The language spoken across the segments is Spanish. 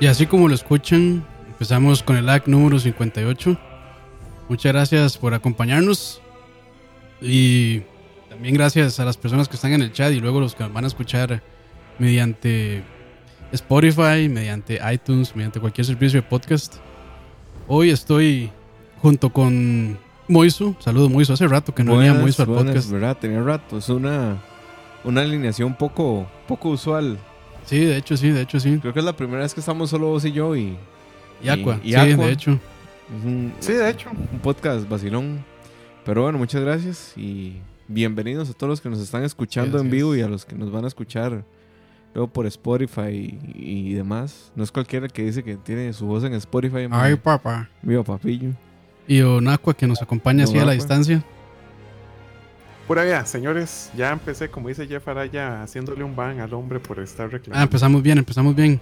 Y así como lo escuchan, empezamos con el act número 58. Muchas gracias por acompañarnos. Y también gracias a las personas que están en el chat y luego los que van a escuchar mediante Spotify, mediante iTunes, mediante cualquier servicio de podcast. Hoy estoy junto con Moiso. Saludo Moiso. Hace rato que no venía Moiso al podcast. ¿verdad? Tenía rato. Es una, una alineación poco, poco usual. Sí, de hecho sí, de hecho sí. Creo que es la primera vez que estamos solo vos y yo y... Y Aqua. y sí, Aqua. de hecho. es un, Sí, de hecho. un podcast vacilón. Pero bueno, muchas gracias y bienvenidos a todos los que nos están escuchando Sí, en vivo es. y a los que nos van a escuchar luego por Spotify y, y demás. No es cualquiera que dice que tiene su voz en Spotify. Ay, papá. Mío, papillo. Y Don Aqua que nos acompaña así a la distancia. Pura vida, señores. Ya empecé, como dice Jeff Araya, haciéndole un ban al hombre por estar Ah, reclamando. empezamos bien, empezamos bien.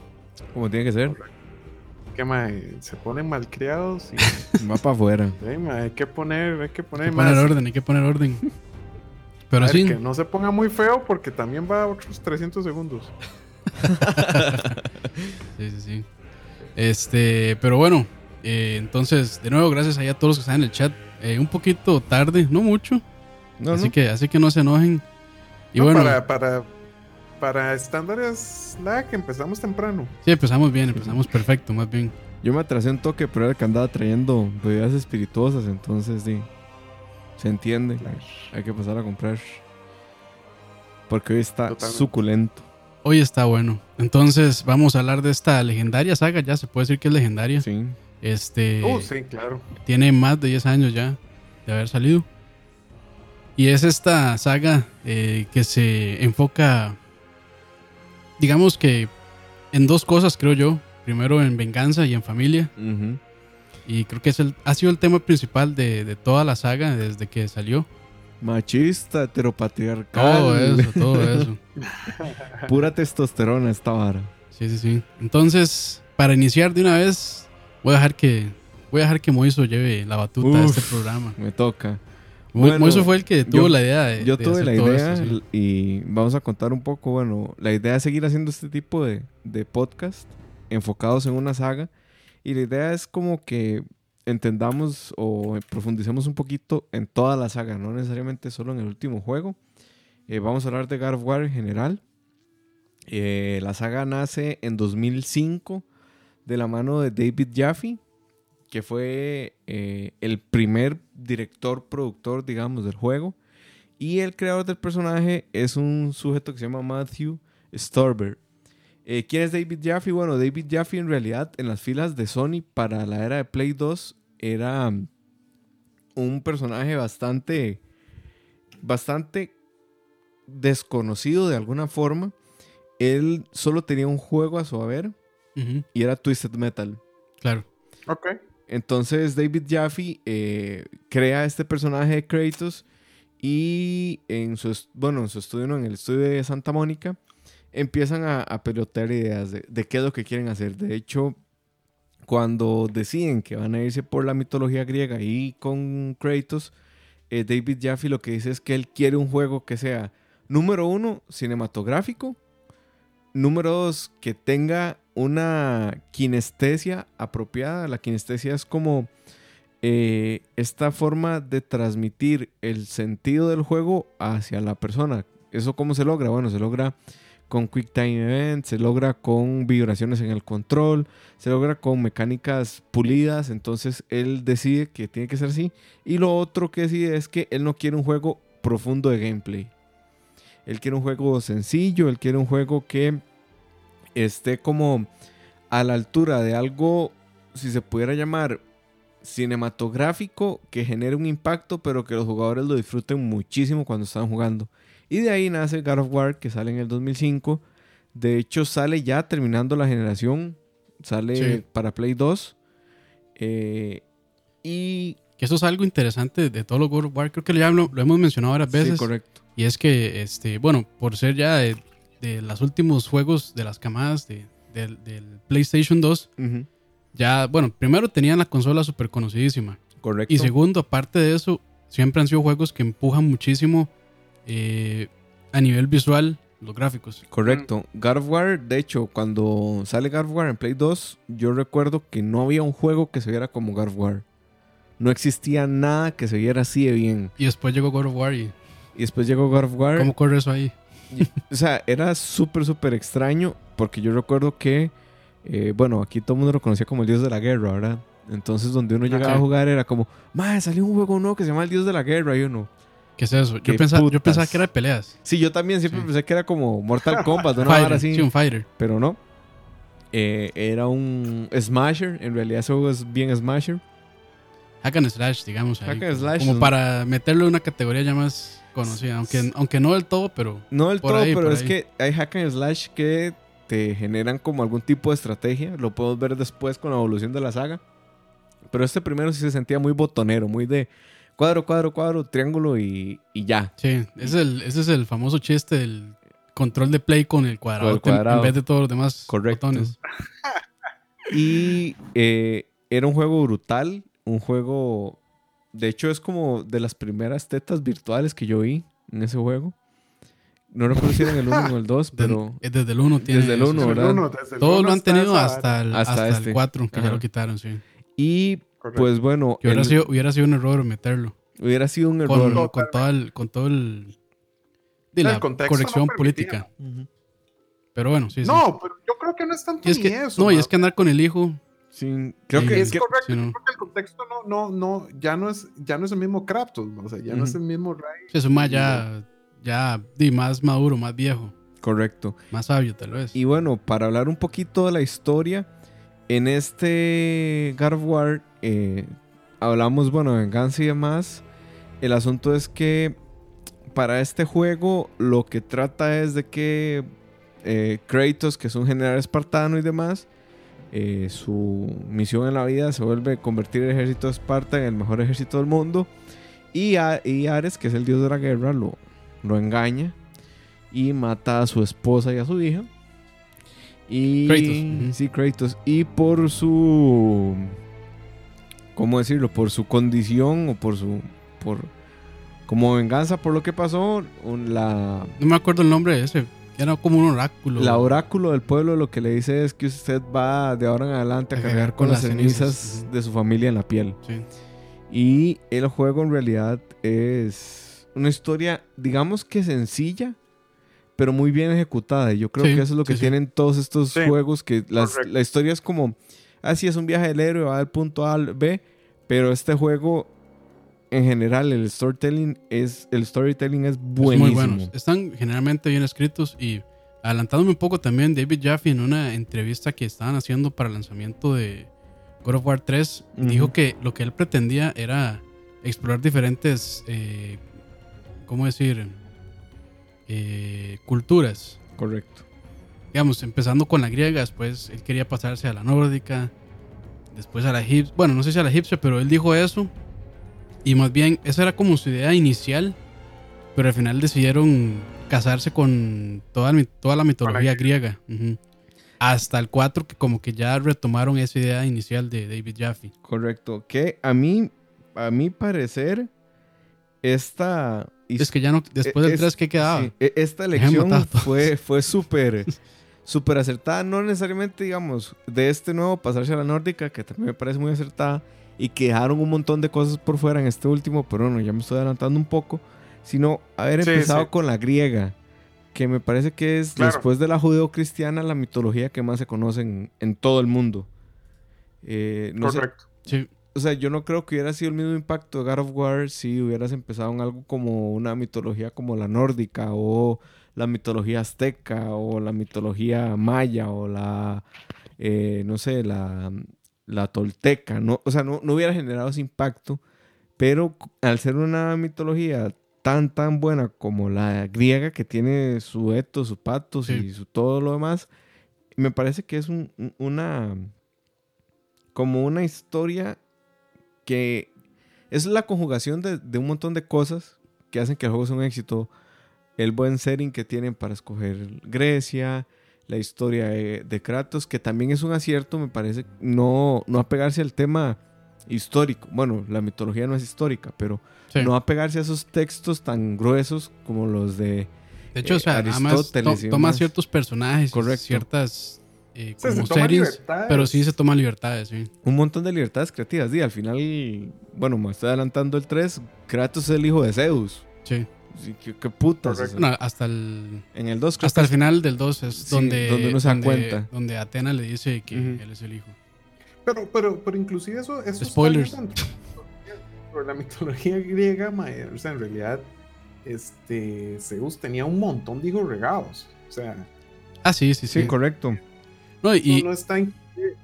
Como tiene que ser. que mae, se ponen malcriados y Va para afuera. eh, mae, hay que poner, hay que Hay poner que más. poner orden, hay que poner orden. Pero A ver, sí, que no se ponga muy feo porque también va a otros 300 segundos. sí, sí, sí. Este, pero bueno, eh, entonces, de nuevo, gracias ahí a todos los que están en el chat. Eh, un poquito tarde, no mucho. No, así, no. Que, así que no se enojen. Y No, bueno, para, para, para estándares lag empezamos temprano. sí, empezamos bien, empezamos perfecto, más bien. Yo me atrasé un toque, pero era el que andaba trayendo bebidas espirituosas, entonces sí. Se entiende. Hay que pasar a comprar. Porque hoy está Totalmente. suculento. Hoy está bueno. Entonces, vamos a hablar de esta legendaria saga, ya se puede decir que es legendaria. Sí. Este. Uh, sí, claro. tiene más de 10 años ya de haber salido. Y es esta saga eh, que se enfoca, digamos que en dos cosas, creo yo. Primero en venganza y en familia. Y creo que es el, ha sido el tema principal de, de toda la saga desde que salió. Machista, heteropatriarcal. Todo eso, todo eso. Pura testosterona esta vara. Sí, sí, sí. Entonces, para iniciar de una vez, voy a dejar que, voy a dejar que Moiso lleve la batuta de Uf. este programa. Me toca. Bueno, Moiso fue el que tuvo yo- la idea de. Yo de tuve hacer la todo idea esto, sí. y vamos a contar un poco, bueno, la idea es seguir haciendo este tipo de, de podcast enfocados en una saga. Y la idea es como que entendamos o profundicemos un poquito en toda la saga, no necesariamente solo en el último juego. Eh, vamos a hablar de God of War en general. Eh, la saga nace en 2005 de la mano de David Jaffe, que fue eh, el primer director, productor, digamos, del juego. Y el creador del personaje es un sujeto que se llama Matthew Storber. Eh, ¿Quién es David Jaffe? Bueno, David Jaffe en realidad en las filas de Sony para la era de Play 2 era um, un personaje bastante, bastante desconocido de alguna forma. Él solo tenía un juego a su haber y era Twisted Metal. claro. Ok. Entonces David Jaffe eh, crea este personaje de Kratos y en su, bueno, en su estudio, no, en el estudio de Santa Mónica, empiezan a, a pelotear ideas de, de qué es lo que quieren hacer. De hecho, cuando deciden que van a irse por la mitología griega y con Kratos, eh, David Jaffe lo que dice es que él quiere un juego que sea, número uno, cinematográfico, número dos, que tenga una kinestesia apropiada. La kinestesia es como eh, esta forma de transmitir el sentido del juego hacia la persona. ¿Eso cómo se logra? Bueno, se logra con Quick Time Event, se logra con vibraciones en el control, se logra con mecánicas pulidas. Entonces él decide que tiene que ser así. Y lo otro que decide es que él no quiere un juego profundo de gameplay. Él quiere un juego sencillo, él quiere un juego que esté como a la altura de algo, si se pudiera llamar cinematográfico, que genere un impacto, pero que los jugadores lo disfruten muchísimo cuando están jugando. Y de ahí nace God of War, que sale en el 2005. De hecho, sale ya terminando la generación. Sale Sí. para Play 2. Eh, y... Que eso es algo interesante de todo lo God of War. Creo que ya lo, lo hemos mencionado varias veces. Sí, correcto. Y es que, este, bueno, por ser ya de, de los últimos juegos de las camadas de- del, del PlayStation 2, Ujú, ya, bueno, primero tenían la consola súper conocidísima. Correcto. Y segundo, aparte de eso, siempre han sido juegos que empujan muchísimo eh, a nivel visual los gráficos. Correcto. God of War, de hecho, cuando sale God of War en Play 2, yo recuerdo que no había un juego que se viera como God of War. No existía nada que se viera así de bien. Y después llegó God of War y Y después llegó God of War. ¿cómo corre eso ahí? O sea, era súper, súper extraño porque yo recuerdo que, eh, bueno, aquí todo el mundo lo conocía como el dios de la guerra, ¿verdad? Entonces, donde uno llegaba a jugar era como, madre, salió un juego nuevo que se llama el dios de la guerra y uno. ¿Qué es eso? ¿Qué Yo pensaba, yo pensaba que era de peleas. Sí, yo también siempre Sí. pensé que era como Mortal Kombat, una Fighter, así. sí, un fighter. pero no. Eh, era un Smasher, en realidad ese juego es bien Smasher. Hack and Slash, digamos. ahí, Hack and slash, Como ¿no? para meterlo en una categoría ya más conocida. Aunque, aunque no del todo, pero No del todo, ahí, pero es ahí. que hay hack and slash que te generan como algún tipo de estrategia. Lo podemos ver después con la evolución de la saga. Pero este primero sí se sentía muy botonero, muy de cuadro, cuadro, cuadro, triángulo y, y ya. sí. Ese es, el, ese es el famoso chiste del control de play con el cuadrado, Con el cuadrado. en vez de todos los demás Correcto. botones. Y eh, era un juego brutal, un juego... De hecho es como de las primeras tetas virtuales que yo vi en ese juego. No recuerdo si era en el 1 o el 2, De- pero... eh, desde el 1 tiene Desde el eso, uno, sí. Desde el ¿verdad? uno, desde el Todos uno lo han tenido hasta el, Hasta hasta este. el 4, que Ajá. ya lo quitaron, sí. Y Correcto. pues bueno, Que hubiera, el- sido, hubiera sido un error meterlo. hubiera sido un Con, error. con, todo el, con todo el... de El la corrección no política. Ujú. Pero bueno, sí, sí. No, pero yo creo que no es tanto Y es ni que, eso. no, y ma. es que andar con el hijo. Sí, creo Sí. que es que- correcto. sí, no. Yo creo que el contexto no, no, no, ya no es, ya no es el mismo Kratos, o sea, ya no es el mismo Ray. Se suma ya, ya di, más maduro, más viejo, correcto. más sabio tal vez. Y bueno, para hablar un poquito de la historia, en este God of War eh, hablamos, bueno, de venganza y demás. El asunto es que para este juego lo que trata es de que eh, Kratos, que es un general espartano y demás, eh, su misión en la vida se vuelve convertir el ejército de Esparta en el mejor ejército del mundo. Y, A- y Ares, que es el dios de la guerra, lo, lo engaña y mata a su esposa y a su hija. Y Kratos, sí, Kratos. Y por su ¿cómo decirlo? Por su condición o por su por como venganza por lo que pasó, la No me acuerdo el nombre de ese. Era como un oráculo. la oráculo del pueblo lo que le dice es que usted va de ahora en adelante a A cargar con las cenizas ujú. de su familia en la piel. Sí. Y el juego en realidad es una historia, digamos que sencilla, pero muy bien ejecutada. Y yo creo Sí, que eso es lo que sí, sí. tienen todos estos Sí, juegos, que las- la historia es como, así es un viaje del héroe, va del punto A al B, pero este juego, en general, el storytelling es, el storytelling es Es buenísimo. muy buenos. Están generalmente bien escritos y adelantándome un poco también, David Jaffe en una entrevista que estaban haciendo para el lanzamiento de God of War 3 Ujú. dijo que lo que él pretendía era explorar diferentes, eh, ¿cómo decir? Eh, culturas. Correcto. Digamos, empezando con la griega, después él quería pasarse a la nórdica, después a la egipcia. Bueno, no sé si a la egipcia, pero él dijo eso. Y más bien, esa era como su idea inicial, pero al final decidieron casarse con toda, toda la mitología griega. Hasta el 4, que como que ya retomaron esa idea inicial de David Jaffe. Correcto. Que a mí, a mi parecer, esta... Es que ya no, después del es- 3, ¿qué quedaba? Sí, e- esta elección fue, fue súper súper acertada. No necesariamente, digamos, de este nuevo pasarse a la nórdica, que también me parece muy acertada, y que dejaron un montón de cosas por fuera en este último, pero bueno, ya me estoy adelantando un poco, sino haber Sí, empezado sí. con la griega, que me parece que es, Claro. después de la judeocristiana, la mitología que más se conoce en, en todo el mundo. Eh, no sé, Correcto. Sí, o sea, yo no creo que hubiera sido el mismo impacto de God of War si hubieras empezado en algo como una mitología como la nórdica o la mitología azteca o la mitología maya o la, eh, no sé, la, la tolteca. No, o sea, no, no hubiera generado ese impacto, pero al ser una mitología tan, tan buena como la griega que tiene su etos, su patos Sí. y su todo lo demás, me parece que es un- una como una historia que es la conjugación de, de un montón de cosas que hacen que el juego sea un éxito. El buen setting que tienen para escoger Grecia, la historia de, de Kratos, que también es un acierto, me parece, no, no apegarse al tema histórico. Bueno, la mitología no es histórica, pero sí. no apegarse a esos textos tan gruesos como los de De hecho, o sea, eh, nada más to- Aristóteles y toma ciertos personajes, Correcto. ciertas eh, Sí, se como toma series, libertades. pero sí se toman libertades, sí. Un montón de libertades creativas. Y al final, bueno, me estoy adelantando el 3. Kratos es el hijo de Zeus. Sí. Sí, ¿Qué, qué putas? O sea, hasta el en el 2 creo hasta el final del 2 es Sí, donde donde uno se da donde- cuenta. donde Atena le dice que él es el hijo. Pero, pero, pero inclusive eso, eso está Spoilers. de la mitología griega, o sea, en realidad, este, Zeus tenía un montón de hijos regados. O sea, Ah, sí, sí, Sí, sí. correcto. No, y, no, no está,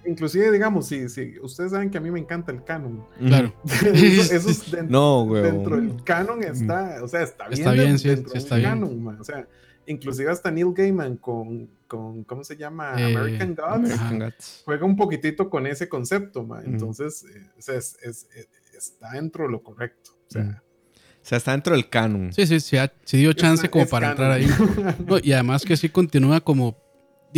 inclusive, digamos, si, si ustedes saben que a mí me encanta el canon. claro. eso, eso es dentro, No, güey. dentro del canon está, o sea, está bien, Está bien, sí, dentro sí, del está bien. canon, mae, o sea, inclusive hasta Neil Gaiman con, con ¿cómo se llama? Eh, American Gods. American. Gods. juega un poquitito con ese concepto, ma. Ujú. Entonces, o sea, es- es- es- está dentro de lo correcto. O sea. O sea, está dentro del canon. sí, sí, sí, ha- sí dio chance es- como es para canon. entrar ahí. No, y además que sí continúa como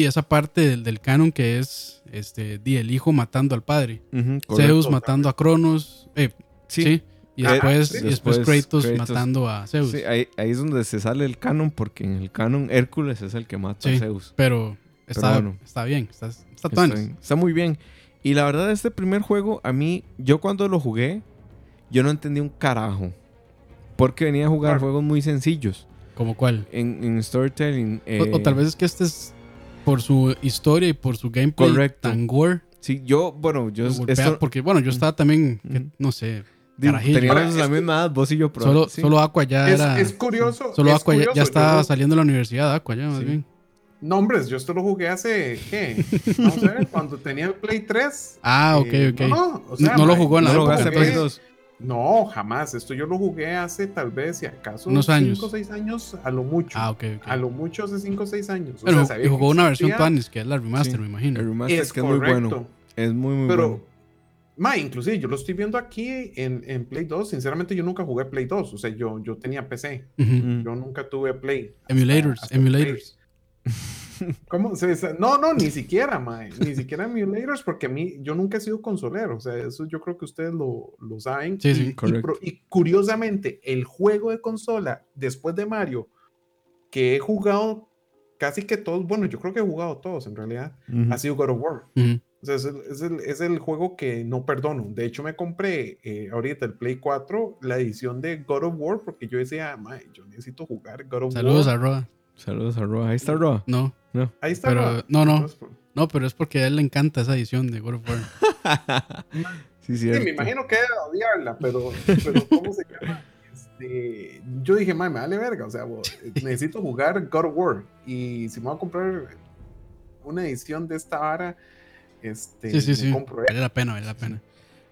esa parte del, del canon que es este di, el hijo matando al padre. Correcto. Zeus matando a Cronos. eh, sí. Sí. Y Ah, después, sí. y después, Kratos, Kratos. matando a Zeus. Sí, ahí, ahí es donde se sale el canon, porque en el canon Hércules es el que mata Sí. a Zeus. Pero está, bueno. está bien, está, está Está, tuanis. bien, está muy bien. Y la verdad, este primer juego, a mí, yo cuando lo jugué, yo no entendí un carajo. Porque venía a jugar Claro. juegos muy sencillos. ¿Como cuál? En, en storytelling. O- o, eh, tal vez es que este es por su historia y por su gameplay Correcto. tan gore. Sí, yo, bueno, yo. lo Esto, porque bueno, yo estaba también, que, Ujú. no sé, teníamos la misma edad, vos y yo, pero. solo, sí. solo Aqua ya es, era. es curioso. solo es Aqua ya, curioso, ya estaba yo- saliendo de la universidad, Aqua ya, más Sí. bien. No, hombres, yo esto lo jugué hace, ¿qué? Vamos a ver, cuando tenía el Play 3. Ah, ok, eh, ok. No, no, o sea, No lo ma, jugó en la No lo época, jugaste en pues. Play 2. No, jamás. Esto yo lo jugué hace tal vez, si acaso, Unos años. 5 o 6 años, a lo mucho. Ah, ok, ok. A lo mucho hace 5 o 6 años. O Pero sea, sabía y jugó una versión Tuanis, que es la remaster, Sí. me imagino. El remaster Es que es muy bueno. Es muy, muy Pero, bueno. ma, inclusive yo lo estoy viendo aquí en, en Play 2. Sinceramente, yo nunca jugué Play 2. O sea, yo, yo tenía PC. Yo nunca tuve Play. hasta- Emulators, hasta emulators. Play. ¿Cómo? Se- se- no, no, ni siquiera, mae. Ni siquiera emulators, porque a mí, yo nunca he sido consolero. O sea, eso yo creo que ustedes lo, lo saben. Sí, y, sí, y correcto. y curiosamente, el juego de consola, después de Mario, que he jugado casi que todos, bueno, yo creo que he jugado todos en realidad, Ujú. ha sido God of War. O sea, es el, es el- es el juego que no perdono. De hecho, me compré eh, ahorita el Play 4, la edición de God of War, porque yo decía, "Mae, yo necesito jugar God of Saludos War. a Roa. Saludos a Roa. Ahí está Roa. No, Ahí está. pero- no, no. Entonces, pues, no, pero es porque a él le encanta esa edición de God of War. sí, Sí, me imagino que era odiarla, pero, pero ¿cómo se llama? Este, yo dije, "Mae, me vale verga, o sea, bo- necesito jugar God of War. Y si me voy a comprar una edición de esta vara, este, Sí, sí, sí. compro. Vale la pena, vale la pena.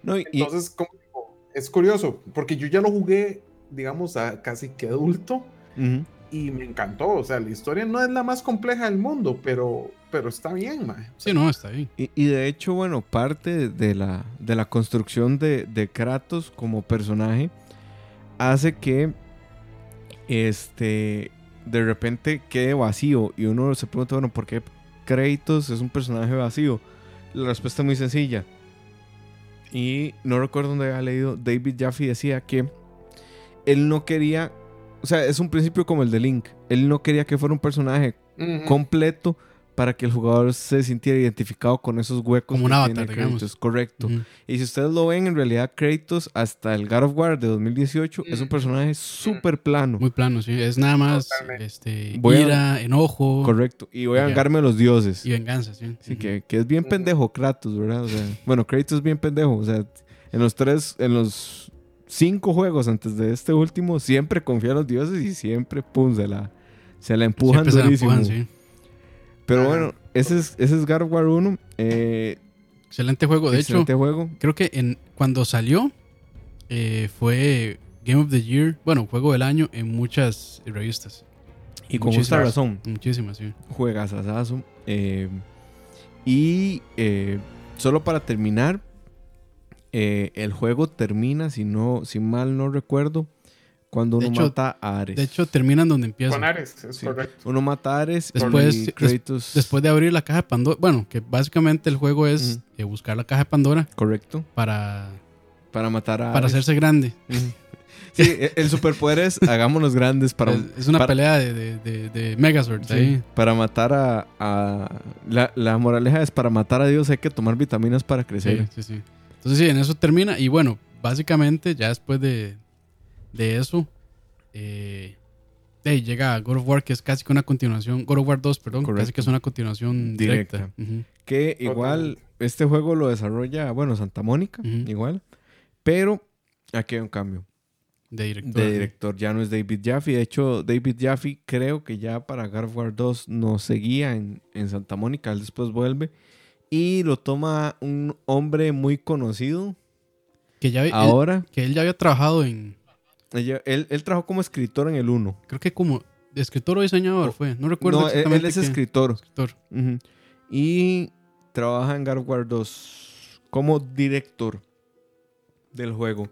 No, y, y- Entonces, como digo, es curioso, porque yo ya lo jugué, digamos, a casi que adulto ujú. Y me encantó. O sea, la historia no es la más compleja del mundo, pero, pero está bien, mae. O sea, Sí, no, está bien. Y, y de hecho, bueno, parte de la, de la construcción de, de Kratos como personaje hace que este de repente quede vacío y uno se pregunta, bueno, ¿por qué Kratos es un personaje vacío? La respuesta es muy sencilla. Y no recuerdo dónde había leído, David Jaffe decía que él no quería, o sea, es un principio como el de Link, él no quería que fuera un personaje completo para que el jugador se sintiera identificado con esos huecos. Como un que avatar, tiene digamos. Kratos. Correcto. Y si ustedes lo ven, en realidad Kratos hasta el God of War de 2018 es un personaje súper plano. Muy plano, sí. Es nada más Totalmente. este, Voy a- ira, enojo Correcto. Y voy a vengarme a los dioses. y venganza, sí. Que, que es bien pendejo Kratos, ¿verdad? O sea, bueno, Kratos es bien pendejo. O sea, en los tres, en los cinco juegos antes de este último, siempre confía en los dioses y siempre, pum, se la, se la empujan Siempre se la empujan, sí. Pero Ajá. bueno, ese es, ese es God of War 1. Eh, Excelente juego. De hecho, excelente juego. creo que en, cuando salió eh, fue Game of the Year, bueno, juego del año en muchas revistas. Y con justa Muchísimas. razón. Muchísimas, sí. Juegazazazo. Eh, y eh, solo para terminar, eh, el juego termina, si, no, si mal no recuerdo, cuando uno hecho- mata a Ares. De hecho, terminan donde empieza. Con Ares, es Sí. correcto. uno mata a Ares Después- y des- Kratos. Después de abrir la caja de Pandora, bueno, que básicamente el juego es eh, buscar la caja de Pandora Correcto. para, Para matar a para hacerse grande. Sí, e- el superpoder es hagámonos grandes para, es, una para- pelea de, de, de, de Megazords sí, ahí. para matar a... a- la, la moraleja es para matar a Dios hay que tomar vitaminas para crecer. Sí, sí, sí. Entonces sí, en eso termina. Y bueno, básicamente ya después de, de eso, eh, llega God of War, que es casi que una continuación, God of War 2, perdón, casi Correcto. que es una continuación directa. Que igual este juego lo desarrolla, bueno, Santa Mónica, igual. Pero aquí hay un cambio De director. de director. Ya no es David Jaffe. De hecho, David Jaffe creo que ya para God of War 2 no seguía en, en Santa Mónica. Él después vuelve. Y lo toma un hombre muy conocido. Que, ya, él, Ahora, que él ya había trabajado en, él, él trabajó como escritor en el 1. creo que como escritor o diseñador fue, no recuerdo No, él, él exactamente es qué. escritor. Y trabaja en God of War 2 como director del juego.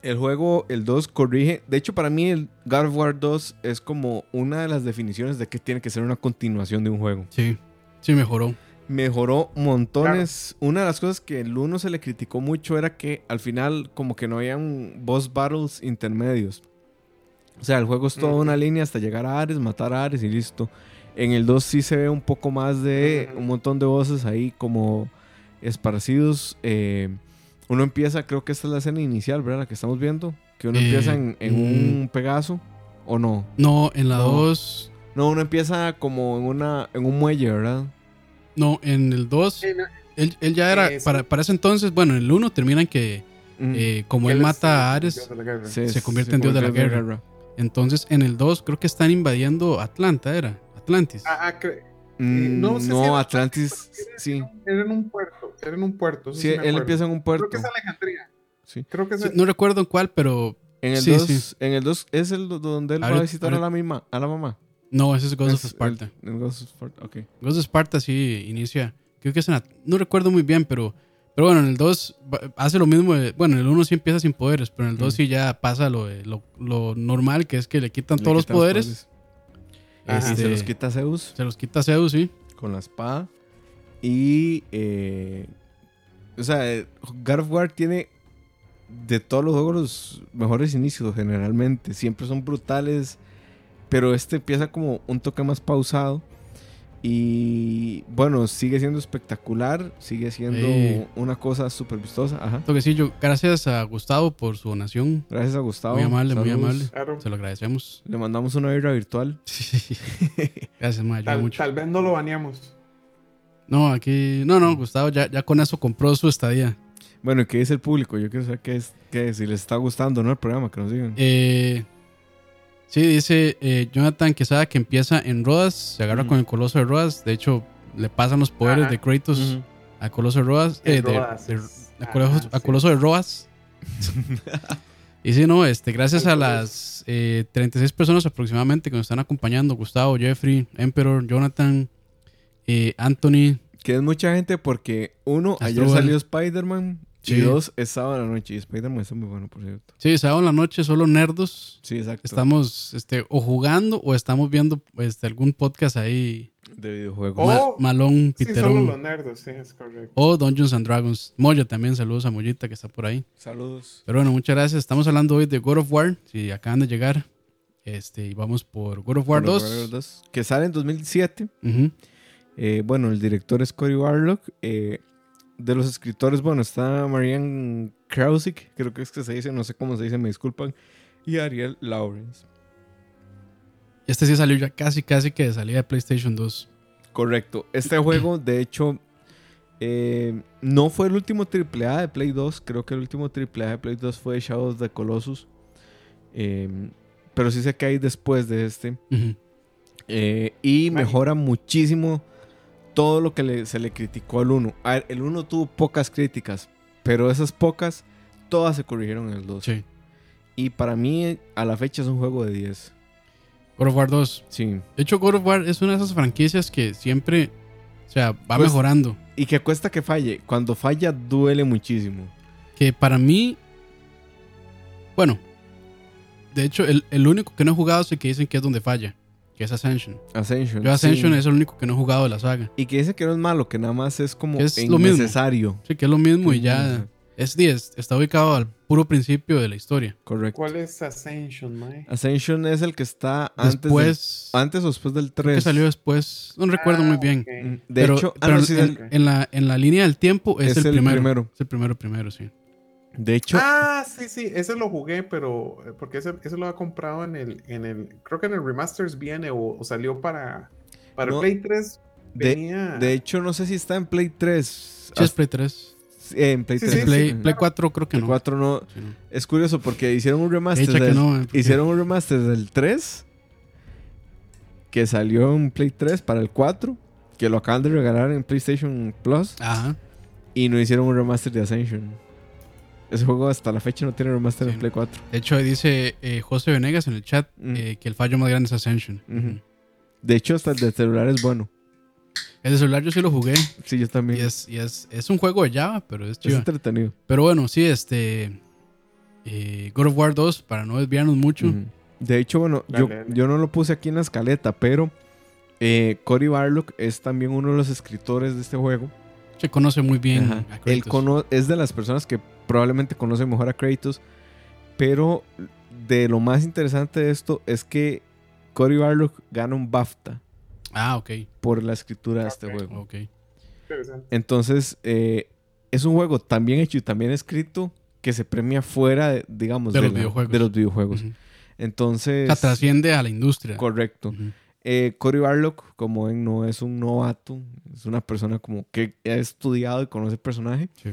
El juego, el 2, corrige. De hecho, para mí, el God of War 2 es como una de las definiciones de que tiene que ser una continuación de un juego. Sí, sí, mejoró. Mejoró montones. Una de las cosas que el 1 se le criticó mucho era que al final, como que no habían boss battles intermedios. O sea, el juego es toda una línea hasta llegar a Ares, matar a Ares y listo. En el 2 sí se ve un poco más de un montón de voces ahí como esparcidos. eh, uno empieza, creo que esta es la escena inicial, ¿verdad? La que estamos viendo. Que uno Eh, empieza en, en mm. un Pegaso. ¿O no? No, en la No. 2, No, uno empieza como en, una, en un muelle, ¿verdad? No, en el 2, Eh, no, él, él ya era, Eh, sí. para, para ese entonces, bueno, en el 1 terminan que Mm. eh, como él es mata a Ares, se convierte en dios de la guerra. entonces en el 2 creo que están invadiendo Atlanta, era Atlantis. Ah, ah, Mm, no no, si Atlantis, Era- sí. Era en un puerto. Era en un puerto. Sí, sí él empieza en un puerto. Creo que es Alejandría. Sí. Creo que es. Sí, no recuerdo en cuál, pero En el Sí, 2 sí. en el 2 es el do- donde él va a visitar a la misma, a la mamá. No, ese es Ghost of Sparta. El, el Ghost of Sparta, ok. Ghost of Sparta sí inicia, creo que es en no recuerdo muy bien, pero pero bueno, en el 2 va- hace lo mismo, de- bueno, en el 1 sí empieza sin poderes, pero en el 2 Mm. sí ya pasa lo, de- lo, lo normal, que es que le quitan Le todos los poderes, Ajá. Y este, se los quita Zeus se los quita Zeus, sí. con la espada. Y. eh, o sea, eh, God of War tiene de todos los juegos los mejores inicios generalmente. Siempre son brutales. Pero este empieza como un toque más pausado. Y bueno, sigue siendo espectacular. Sigue siendo Sí. una cosa súper vistosa. Ajá. Toquecillo, gracias a Gustavo por su donación. Gracias a Gustavo. Muy amable, muy Saludos. amable. Claro. Se lo agradecemos. Le mandamos una birra virtual. Gracias, me ayuda Tal, mucho. tal vez no lo baneamos. No, aquí, no, no, Gustavo ya, ya con eso compró su estadía. Bueno, ¿qué dice el público? Yo quiero saber qué es, qué es, si les está gustando no el programa, que nos digan. Eh, sí, dice eh, Jonathan Quesada que empieza en Rodas, se agarra con el Coloso de Rodas. De hecho, le pasan los poderes Ajá. de Kratos a Coloso de Rodas. eh, de- Rodas, de- a Coloso, a sí. Coloso de Roas. y sí, no, este, gracias a las eh, 36 personas aproximadamente que nos están acompañando: Gustavo, Jeffrey, Emperor, Jonathan, eh, Anthony. Que es mucha gente porque, uno, ayer salió Spider-Man. Y Sí. dos, es sábado en la noche. Y Spider-Man está muy bueno, por cierto. Sí, sábado en la noche, solo nerdos. Sí, exacto. Estamos este, o jugando o estamos viendo este, algún podcast ahí. De videojuegos. Oh, ma- malón, Sí, solo piterón. los nerdos, sí, es correcto. o Dungeons and Dragons. Moya también, saludos a Mollita que está por ahí. Saludos. Pero bueno, muchas gracias. Estamos hablando hoy de God of War. Si acaban de llegar, este, y vamos por God of War Bueno, 2. Warrior 2, Que sale en 2017. Ujú. Eh, bueno, el director es Cory Warlock. Eh, de los escritores, bueno, está Marianne Krausik, creo que es que se dice, no sé cómo se dice, me disculpan. Y Ariel Lawrence. Este sí salió ya casi, casi que de salida de PlayStation 2. Correcto. Este juego, de hecho, eh, no fue el último AAA de Play 2. Creo que el último AAA de Play 2 fue Shadow of the Colossus. Eh, pero sí sé que hay después de este. Eh, y mejora muchísimo todo lo que le- se le criticó al 1. A ver, el 1 tuvo pocas críticas, pero esas pocas, todas se corrigieron en el 2. Sí. Y para mí, a la fecha, es un juego de 10. God of War 2. Sí. De hecho, God of War es una de esas franquicias que siempre, o sea, va Pues- mejorando. Y que cuesta que falle. Cuando falla, duele muchísimo. Que para mí, bueno, de hecho, el, el único que no he jugado es el que dicen que es donde falla, que es Ascension. Ascension. Yo Ascension sí. es el único que no he jugado de la saga. Y que dice que no es malo, que nada más es como Es lo mismo. innecesario. Sí, que es lo mismo y ya Es 10, está ubicado al puro principio de la historia. Correcto. ¿Cuál es Ascension, mae? Ascension es el que está antes, Después, antes o después del creo 3. que salió después, no recuerdo muy bien. Ah. De pero hecho, ah, pero no, sí, en, la, en la línea del tiempo es, Es el, el primero. primero. Es el primero, primero, sí. De hecho, Ah, sí, sí, ese lo jugué, pero eh, porque ese, ese lo había comprado en el, en el, creo que en el Remasters viene o, o salió para, para No, Play 3. de, Venía... de hecho, no sé si está en Play 3. Sí, es Play 3. Eh, en Play Sí, 3. sí, Play, sí, Play claro. 4 creo que no. 4 no. Sí, no. Es curioso porque hicieron un remaster. Del- no, eh, porque- hicieron un remaster del 3 que salió en Play 3 para el 4, que lo acaban de regalar en PlayStation Plus Ajá. y no hicieron un remaster de Ascension. Ese juego hasta la fecha no tiene remaster Sí. en Play 4. De hecho, dice eh, José Venegas en el chat Mm. eh, que el fallo más grande es Ascension. De hecho, hasta el de celular es bueno. El de celular yo sí lo jugué. Sí, yo también. Y es, y es, es un juego de Java, pero es Es chido. entretenido. Pero bueno, sí, este. eh, God of War 2, para no desviarnos mucho. De hecho, bueno, yo, Dale, yo no lo puse aquí en la escaleta, pero eh, Cory Barlock es también uno de los escritores de este juego. Se conoce muy bien Él cono- es de las personas que probablemente conoce mejor a Kratos, pero de lo más interesante de esto es que Cory Barlock gana un BAFTA Ah, ok. por la escritura de este Ok. juego. Ok. Entonces, eh, es un juego tan bien hecho y tan bien escrito que se premia fuera, de, digamos, De los la- videojuegos. de los videojuegos. Entonces, O sea, trasciende a la industria. correcto. Eh, Cory Barlock, como ven, no es un novato, es una persona como que ha estudiado y conoce el personaje. Sí.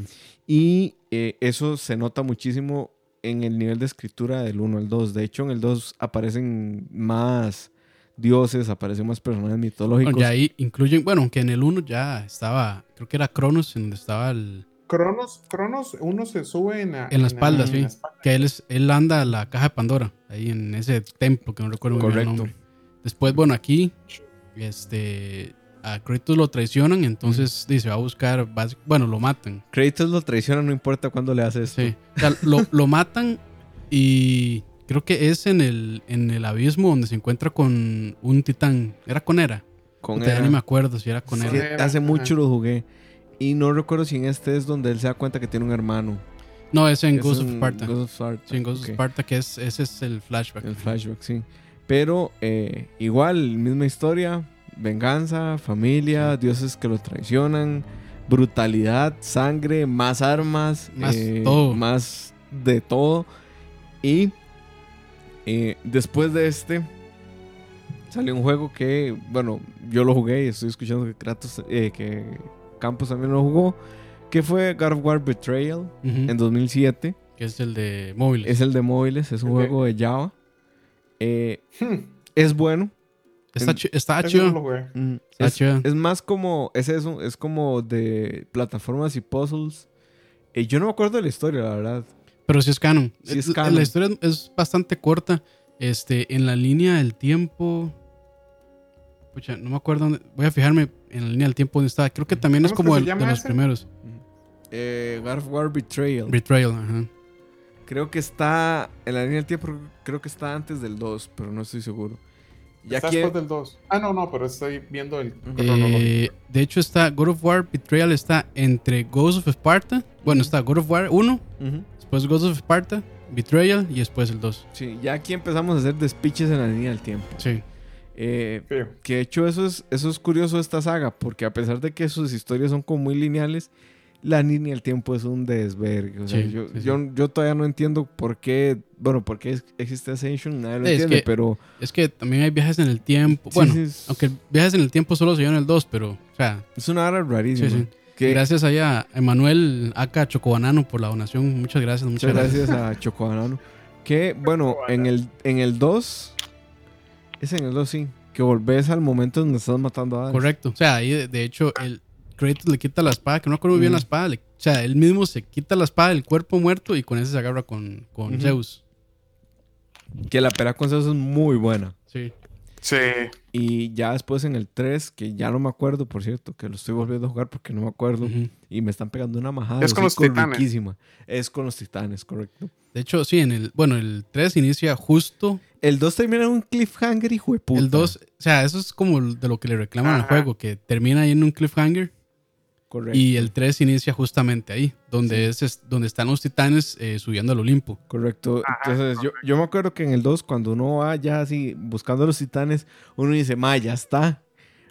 Y eh, eso se nota muchísimo en el nivel de escritura del 1 al 2. De hecho, en el 2 aparecen más dioses, aparecen más personajes mitológicos. Bueno, ya ahí incluyen, bueno, aunque en el 1 ya estaba, creo que era Cronos, en donde estaba el. Cronos, Cronos, uno se sube en la, En la espalda, en sí. la espalda. Que él, es, él anda a la caja de Pandora, ahí en ese templo que no recuerdo muy bien el Correcto. nombre. Después, bueno, aquí, este. A Kratos lo traicionan, entonces dice, va a buscar, bueno, lo matan. Kratos lo traiciona, no importa cuándo le hace esto. Sí. O sea, lo, lo matan y creo que es en el, en el abismo donde se encuentra con un titán. ¿Era con Era? Con Hera. ni me acuerdo si era con Era. hace mucho lo jugué. Y no recuerdo si en este es donde él se da cuenta que tiene un hermano. No, es en Es Ghost of Sparta. Ghost of Sparta. Sí, en Ghost of Sparta, que es, ese es el flashback. El flashback, sí. Pero eh, igual, misma historia. Venganza, familia, dioses que lo traicionan, brutalidad, sangre, más armas, Más eh, todo. más de todo. Y eh, después de este, salió un juego que, bueno, yo lo jugué y estoy escuchando que Kratos, eh, que Campos también lo jugó, que fue God of War Betrayal en 2007. Que es el de móviles. Es el de móviles, es un juego de Java. Eh, Hmm, es bueno. Está, chido. jugué. Mm, Está Es, chido. es más como. Es eso, es como de plataformas y puzzles. Eh, yo no me acuerdo de la historia, la verdad. Pero sí es canon. Sí es La- canon. La historia es bastante corta. Este, en la línea del tiempo. Pucha, no me acuerdo dónde. Voy a fijarme en la línea del tiempo donde está. Creo que también es ¿Cómo es como el, de los primeros. Eh, God of War Betrayal. Betrayal, ajá. creo que está. En la línea del tiempo, creo que está antes del 2, pero no estoy seguro. Ya Está después del 2. Ah, no, no, pero estoy viendo el. Eh, de hecho, está God of War Betrayal está entre Ghost of Sparta. Bueno, está God of War 1, Ujú. después Ghost of Sparta, Betrayal y después el 2. Sí, ya aquí empezamos a hacer despiches en la línea del tiempo. Sí. Eh. Que de hecho eso es, eso es curioso de esta saga, porque a pesar de que sus historias son como muy lineales, la línea del tiempo es un desvergue. O sea, Sí, yo, sí, sí. yo, yo todavía no entiendo por qué, bueno, por qué existe Ascension, nadie lo Es entiende, que- pero... Es que también hay viajes en el tiempo. bueno, aunque viajes en el tiempo solo se dio en el 2, pero, o sea, es una hora rarísima. Que, Gracias ahí a Emanuel Aka Chocobanano por la donación. Muchas gracias. Muchas, muchas gracias. gracias a Chocobanano. Que, bueno, en el, en el 2, es en el 2, sí, que volvés al momento donde estás matando a Hades. Correcto. O sea, ahí de, de hecho el Kratos le quita la espada, que no me acuerdo muy bien la espada. le- o sea, él mismo se quita la espada del cuerpo muerto y con ese se agarra con, con. Zeus. Que la pelea con Zeus es muy buena. Sí. Sí. Y ya después en el 3, que ya no me acuerdo, por cierto, que lo estoy volviendo a jugar porque no me acuerdo. Y me están pegando una majada. Es de con los titanes. riquísima. Es con los titanes, correcto. De hecho, sí, en el, bueno, el 3 inicia justo. El 2 termina en un cliffhanger, hijo de puta. El 2, o sea, eso es como de lo que le reclaman al Ajá. juego, que termina ahí en un cliffhanger. Correcto. Y el 3 inicia justamente ahí, donde, es, es- donde están los titanes eh, subiendo al Olimpo. Correcto. Ajá, Entonces, yo, yo me acuerdo que en el 2, cuando uno va ya así buscando a los titanes, uno dice, ma, ya está.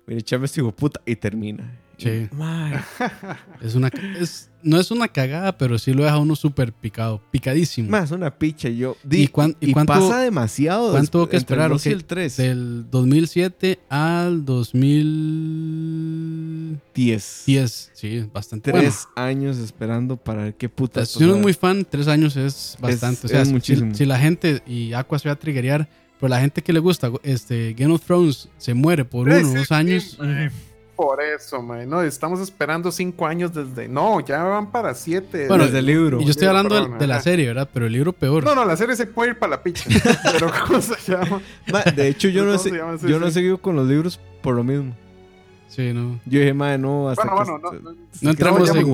Mira, echame este hijo puta. Y termina. Sí. Y, "Ma, Es una, es, no es una cagada, pero sí lo deja uno súper picado, picadísimo. ma, es una picha. Y Yo, ¿Y y y cuánto- pasa demasiado. cuánto después- que el esperar? 2 y Ok, el 3. Del 2007 al 2010. 10. Sí, bastante bueno. Tres años esperando para ver qué puta. Si uno es muy fan, tres años es bastante. o sea, es si- muchísimo. Si, la gente, y Aqua se va a triggerear, pero la gente que le gusta este, Game of Thrones se muere por uno o dos años. Por eso, man. No, estamos esperando cinco años desde. No, ya van para siete. Bueno, Desde el libro. Y yo estoy hablando de, perdón, de la serie, ¿verdad? Pero el libro peor. No, no, la serie se puede ir para la picha. Pero ¿cómo se llama? Ma, de hecho, yo no, ¿Cómo sé, yo no he seguido con los libros por lo mismo. Sí, no. Yo dije, madre, no, hasta Bueno, que- bueno, no. no, No entremos, en,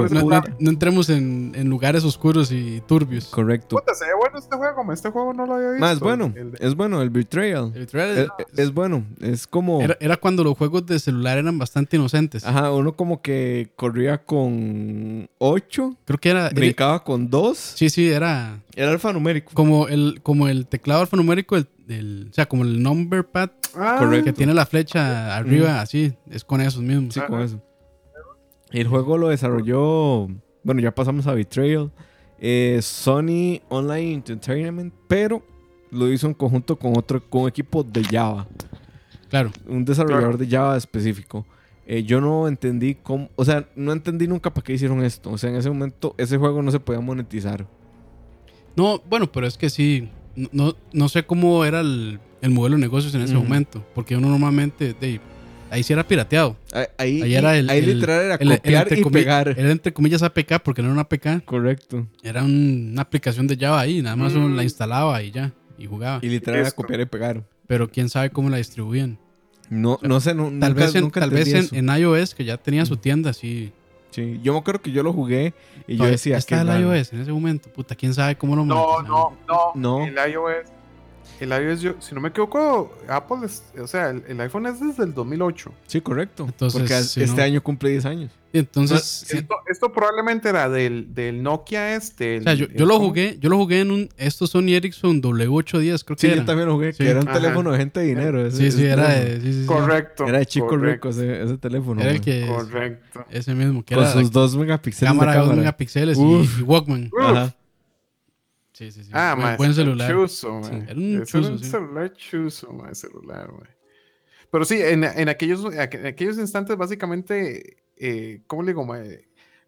no, entremos en, en lugares oscuros y turbios. Correcto. Puta, se ve bueno este juego, ma. Este juego no lo había visto. Más bueno, El de- es bueno, el Betrayal. El trailer Es, es bueno, es como... era, era cuando los juegos de celular eran bastante inocentes. Ajá, uno como que corría con 8, Creo que era. era- brincaba con 2, sí, sí, era era alfanumérico. como el, como el teclado alfanumérico, el, del- o sea, como el number pad Ah, Correcto. que tiene la flecha arriba, así, es con esos mismos. Sí, con eso. El juego lo desarrolló, bueno, ya pasamos a Betrayal, eh, Sony Online Entertainment, pero lo hizo en conjunto con otro, con un equipo de Java. Claro. un desarrollador Claro. de Java específico. Eh, yo no entendí cómo, o sea, no entendí nunca para qué hicieron esto. O sea, en ese momento ese juego no se podía monetizar. No, bueno, pero es que sí, no, no, sé cómo era el, el modelo de negocios en ese momento, porque uno normalmente, de, ahí sí era pirateado. Ahí, ahí, Ahí era el- ahí el- literal era El- el copiar entre y comi- pegar. Era entre comillas APK, porque no era una APK, Correcto. era un- una aplicación de Java ahí, nada más uno Mm. la instalaba y ya, y jugaba. Y literal era copiar y pegar. Pero quién sabe cómo la distribuían. No, no sé, no, Tal nunca, vez, en, nunca tal vez en, en iOS, que ya tenía su tienda, sí. Sí, yo me acuerdo que yo lo jugué y yo decía está que el iOS en ese momento, puta, quién sabe cómo lo No, no, no, No. El iOS. El iOS, yo, si no me equivoco, Apple es, o sea, el, el iPhone es desde el 2008. Sí, correcto. Entonces, porque si este no- año cumple 10 años. Y entonces, sí, Esto, esto probablemente era del, del Nokia este. o sea, yo, yo lo jugué, yo lo jugué en un, estos Sony Ericsson W810, creo que Sí, era. yo también lo jugué, Sí. que era un Ajá. teléfono de gente de dinero. ese- Sí, sí, ese era de, sí, sí, sí. Correcto. Era de chico correcto, rico ese, ese teléfono. Era el que, Correcto. ese mismo, que Con era sus 2 megapíxeles cámara de de 2 cámara. megapíxeles y, Uf. y Walkman. Ajá. Sí, sí, sí. Ah, buen, celular. Sí, era un Ese era un sí. celular chuzo, ma, celular, ma. Pero sí, en, en aquellos, en aquellos instantes, básicamente, eh, ¿cómo le digo?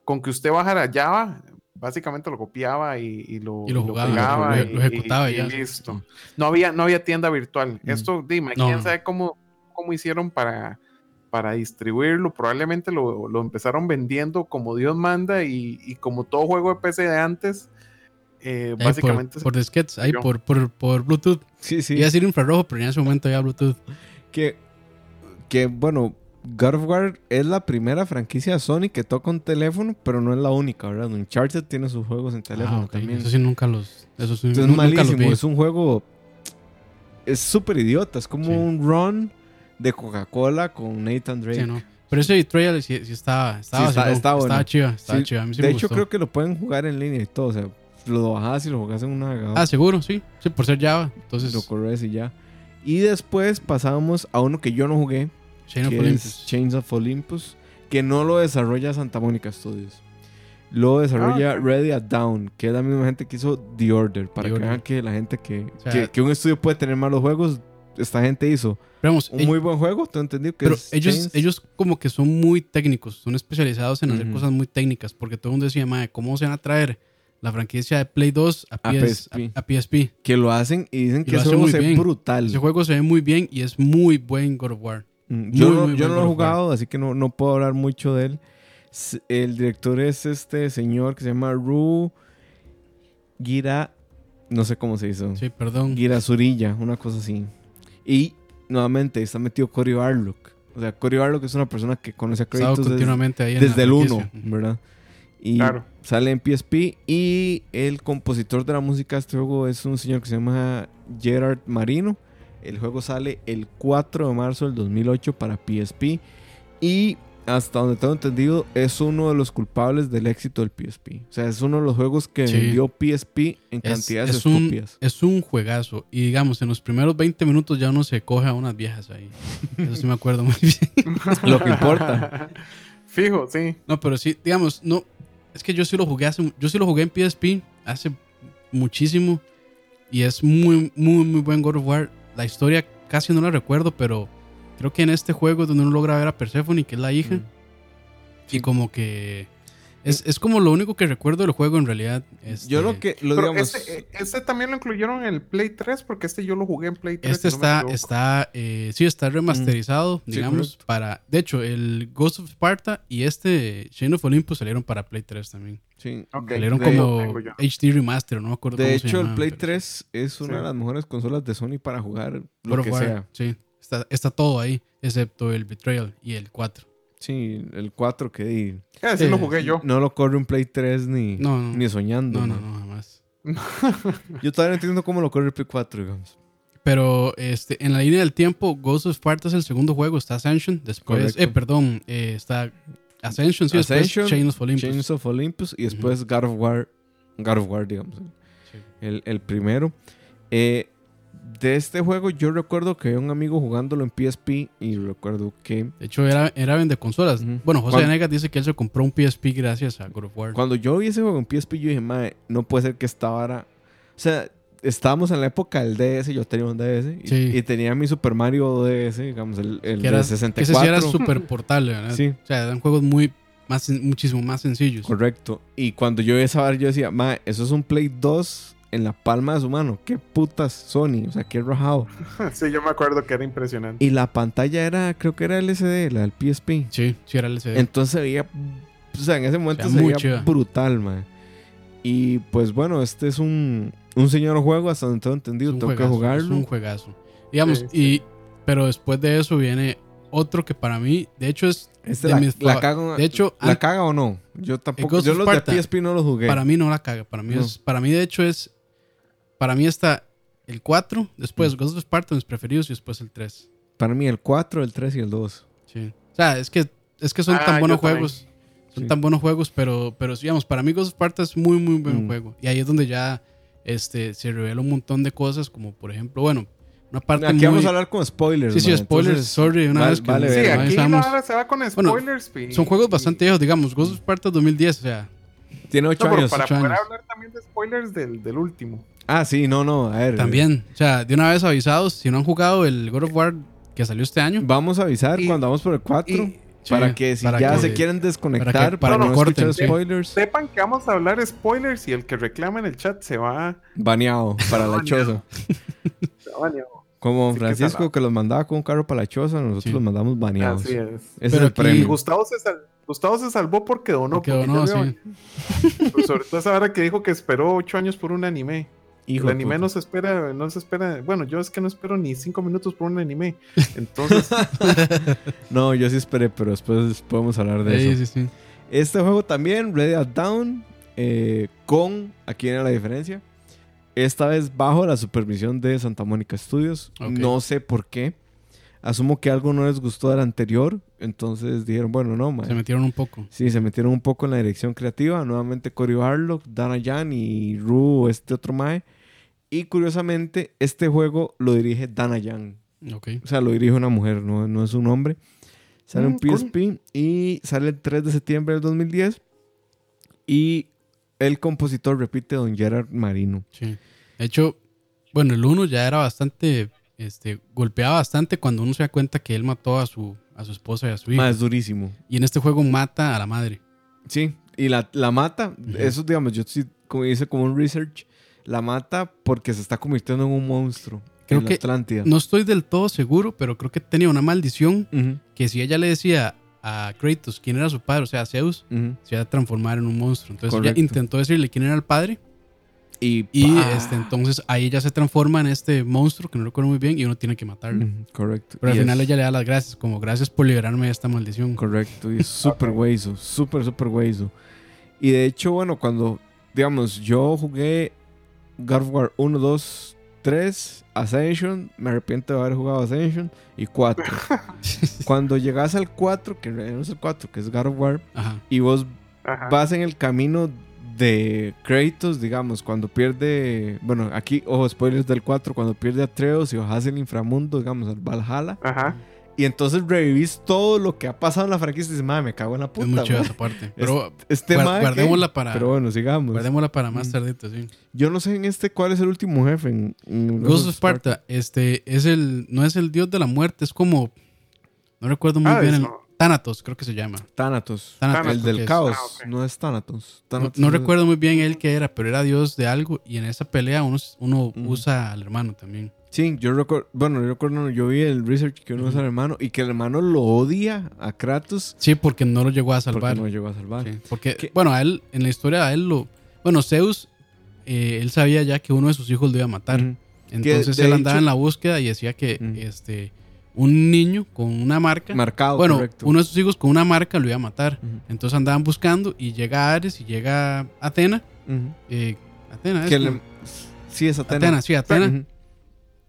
Con que usted bajara Java, básicamente lo copiaba y, y lo, Y lo jugaba, pegaba lo- lo ejecutaba y ya. listo. No había, no había tienda virtual. Mm. Esto, dime, quién no. sabe cómo, cómo hicieron para, para distribuirlo. Probablemente lo, lo empezaron vendiendo como Dios manda y, y como todo juego de PC de antes, eh, básicamente por, por ahí por, por, por Bluetooth. Sí, sí. Iba a decir infrarrojo, pero en ese momento había Bluetooth. Que, que, bueno, God of War es la primera franquicia de Sony que toca un teléfono, pero no es la única, ¿verdad? Uncharted tiene sus juegos en teléfono Ah, ok. también. Eso sí nunca los... Eso sí, Es nunca los malísimo, es un juego... Es súper idiota, es como Sí. un run de Coca-Cola con Nathan Drake. Sí, no. Pero ese Betrayal sí, sí estaba... Estaba, Sí, está- está bueno. estaba chiva, estaba chiva. A mí de me hecho, gustó. creo que lo pueden jugar en línea y todo. O sea, lo bajás y lo jugás en una navegador. Ah, seguro, sí. Sí, por ser Java. Entonces, lo corres y ya. Y después pasamos a uno que yo no jugué, Chain of que Olympus. es Chains of Olympus, que no lo desarrolla Santa Mónica Studios. Lo desarrolla Ah. Ready at Down, que es la misma gente que hizo The Order. Para The que Order. vean que la gente que, O sea, que, que un estudio puede tener malos juegos, esta gente hizo vamos, un ell- muy buen juego. ¿Te entendido? Que pero es ellos, Chains. ellos como que son muy técnicos, son especializados en hacer Ujú. cosas muy técnicas, porque todo el mundo decía, madre, ¿cómo se van a traer la franquicia de Play 2 a, A PS, PSP. a- a PSP? que lo hacen y dicen Y que ese juego muy se ve brutal. Ese juego se ve muy bien y es muy buen God of War. Mm, Yo, Muy, no, muy yo buen no lo he jugado, así que no, no puedo hablar mucho de él. El director es este señor que se llama Ru Gira. No sé cómo se hizo. Sí, perdón. Gira Zurilla, una cosa así. Y nuevamente está metido Cory Barlock. O sea, Cory Barlock es una persona que conoce a Kratos desde, continuamente ahí en la desde el 1, franquicia. ¿verdad? Y Claro. Sale en PSP. Y el compositor de la música de este juego es un señor que se llama Gerard Marino. El juego sale el 4 de marzo del 2008 para PSP. Y hasta donde tengo entendido, es uno de los culpables del éxito del PSP. O sea, es uno de los juegos que Sí. vendió PSP en Es, cantidades es un, estúpidas. es un juegazo. Y digamos, en los primeros 20 minutos ya uno se coge a unas viejas ahí. Eso sí me acuerdo muy bien. Lo que importa. Fijo, sí. No, pero sí, digamos, no. Es que yo sí lo jugué hace. Yo sí lo jugué en PSP hace muchísimo. Y es muy, muy, muy buen God of War. La historia casi no la recuerdo, pero creo que en este juego es donde uno logra ver a Persephone, que es la hija. Mm. Y como que. Es, es como lo único que recuerdo del juego en realidad. Yo Este, lo que, lo Pero digamos, este, eh, este también lo incluyeron en el Play 3 porque este yo lo jugué en Play 3. Este si está, está, eh, sí, está remasterizado, Sí, digamos, para, de hecho, el Ghost of Sparta y este Chain of Olympus salieron para Play 3 también. sí. Ok. Salieron de- como. HD Remaster, no me acuerdo De cómo se hecho, el Play pero 3 es una Sí. de las mejores consolas de Sony para jugar lo of que War, sea. Sí, está, está todo ahí, excepto el Betrayal y el 4. Sí, el 4 que di- Eh, sí Sí, lo jugué yo. no lo corre un Play 3 ni, No, no. ni soñando. No, no, no, jamás. Yo todavía no entiendo cómo lo corre el Play 4, digamos. Pero este, en la línea del tiempo, Ghost of Sparta es el segundo juego, está Ascension, después, Correcto. eh, perdón, eh, está Ascension, sí, Ascension, después Chain of Olympus. Chains of Olympus y después God of War. God of War, digamos. Sí. El, el primero. Eh, de este juego yo recuerdo que había un amigo jugándolo en PSP y recuerdo que De hecho, era, era vende consolas. Bueno, José Cuando- Venegas dice que él se compró un PSP gracias a God of War. cuando yo vi ese juego en PSP yo dije, madre, no puede ser que esta vara... O sea, estábamos en la época del DS, yo tenía un DS y, Sí. y tenía mi Super Mario DS, digamos, el, el que, era, de que ese 64. sí era súper portable, ¿verdad? Sí. O sea, eran juegos muy, más, muchísimo más sencillos. Correcto. Y cuando yo vi esa vara, yo decía, ma, eso es un Play 2 en la palma de su mano. Qué putas Sony. O sea, qué rajado. sí, yo me acuerdo que era impresionante. Y la pantalla era, creo que era LCD, la del PSP. Sí, sí era LCD. Entonces se veía, o sea, en ese momento O sea, se veía brutal, man. Y pues bueno, este es un, un señor juego, hasta donde tengo entendido, tengo que jugarlo. Es un juegazo. Digamos, Sí, y pero después de eso viene otro que para mí, de hecho es Este de la, mis la caga, de hecho, ¿la an- caga o no? Yo tampoco, yo los Sparta, de PSP no los jugué. para mí no la caga, para mí No. es para mí de hecho es para mí está el 4, después Mm. Ghost of Sparta mis preferidos y después el 3. Para mí el 4, el 3 y el 2. Sí. O sea, es que es que son Ah, tan buenos también. juegos. Son Sí. tan buenos juegos, pero, pero digamos, para mí Ghost of Sparta es muy, muy buen Mm. juego. Y ahí es donde ya este, se revela un montón de cosas, como por ejemplo, bueno, una parte Aquí muy... vamos a hablar con spoilers. Sí, sí, man, spoilers, entonces, sorry, una vale- vez que vale Sí, aquí la organizamos. hora se va con Bueno, spoilers. pi- Son juegos y- bastante viejos, digamos, Ghost of Sparta 2010, o sea, Tiene No, 8 pero años. para ocho poder años. hablar también de spoilers del, del último. Ah, sí, no, no. A ver. también, o sea, de una vez avisados, si no han jugado el God of War que salió este año, Vamos a avisar Y- cuando vamos por el 4. Y para Sí, que si para ya que- se quieren desconectar, para que- para, para no corten, escuchar sí. spoilers, sepan que vamos a hablar spoilers y el que reclama en el chat se va. baneado para la choza. se va baneado. Como que Francisco que los mandaba con un carro para la choza, nosotros Sí. los mandamos baneados. Así es. Ese Pero es el aquí- Y premio. Gustavo se, sal- Gustavo se salvó porque donó. porque no, veo- sí. pues sobre todo esa hora que dijo que esperó ocho años por un anime. Hijo el de anime puta. no se espera, no se espera. Bueno, yo es que no espero ni cinco minutos por un anime. Entonces, No, yo sí esperé, pero después podemos hablar de Sí, eso. sí, sí. Este juego también, Red Dead Down, eh, con, aquí viene la diferencia, esta vez bajo la supervisión de Santa Mónica Studios. No sé por qué. Asumo que algo no les gustó del anterior, entonces dijeron, bueno, no, mae. Se metieron un poco. Sí, se metieron un poco en la dirección creativa. Nuevamente Cory Harlock, Dana Jan y Ru, este otro mae. Y curiosamente, este juego lo dirige Dana Jan. Ok. O sea, lo dirige una mujer, no, no es un hombre. Sale en Mm, cool. PSP y sale el 3 de septiembre del 2010. Y el compositor, repite, Don Gerard Marino. Sí. De hecho, bueno, el 1 ya era bastante, este, golpeaba bastante cuando uno se da cuenta que él mató a su, a su esposa y a su hija. Más durísimo. Y en este juego mata a la madre. Sí, y la, la mata. Eso, digamos, yo sí como hice como un research. La mata porque se está convirtiendo en un monstruo. Creo en la que Atlántida. No estoy del todo seguro, pero creo que tenía una maldición que si ella le decía a Kratos quién era su padre, o sea, a Zeus, se iba a transformar en un monstruo. Entonces Correcto. ella intentó decirle quién era el padre Y, este, entonces ahí ella se transforma en este monstruo que no recuerdo muy bien y uno tiene que matarlo. Correcto. Pero al Y final es- ella le da las gracias, como gracias por liberarme de esta maldición. Correcto, y es súper hueso, súper, súper hueso. Y de hecho, bueno, cuando, digamos, yo jugué God of War 1, 2 3, Ascension, me arrepiento de haber jugado Ascension, y 4. Cuando llegas al 4, que no es el 4, que es God of War, Ajá. y vos Ajá. vas en el camino de Kratos, digamos, cuando pierde, bueno, aquí, ojo, spoilers del 4, cuando pierde a Atreus y bajas el inframundo, digamos, al Valhalla, Ajá. y entonces revivís todo lo que ha pasado en la franquicia y dices, madre, me cago en la puta. es mucho mae". esa parte. Pero Este guardémosla para, Pero bueno, sigamos. guardémosla para más Mm. tardito, sí. Yo no sé en este cuál es el último jefe. En, en Ghost of Sparta, este, es el, no es el dios de la muerte, es como, no recuerdo muy Ah, bien, es- el, Thanatos creo que se llama. Thanatos. Thanatos, el del que es. caos. Ah. No es Thanatos. No, Thanatos no es- recuerdo muy bien él qué era, pero era dios de algo y en esa pelea uno, usa al hermano también. Sí, yo recuerdo. Bueno, yo recuerdo. Yo vi el research que uno usa al hermano y que el hermano lo odia a Kratos Sí, porque no lo llegó a porque salvar. no llegó a salvar. Sí, porque, ¿Qué? bueno, a él, en la historia a él lo... Bueno, Zeus, eh, él sabía ya que uno de sus hijos lo iba a matar. Entonces él andaba hecho- en la búsqueda y decía que este un niño con una marca... Marcado, bueno, correcto. uno de sus hijos con una marca lo iba a matar. Entonces andaban buscando y llega Ares y llega Atena. Eh, Atena, es le- Sí, es Atena. Atena, sí, Atena.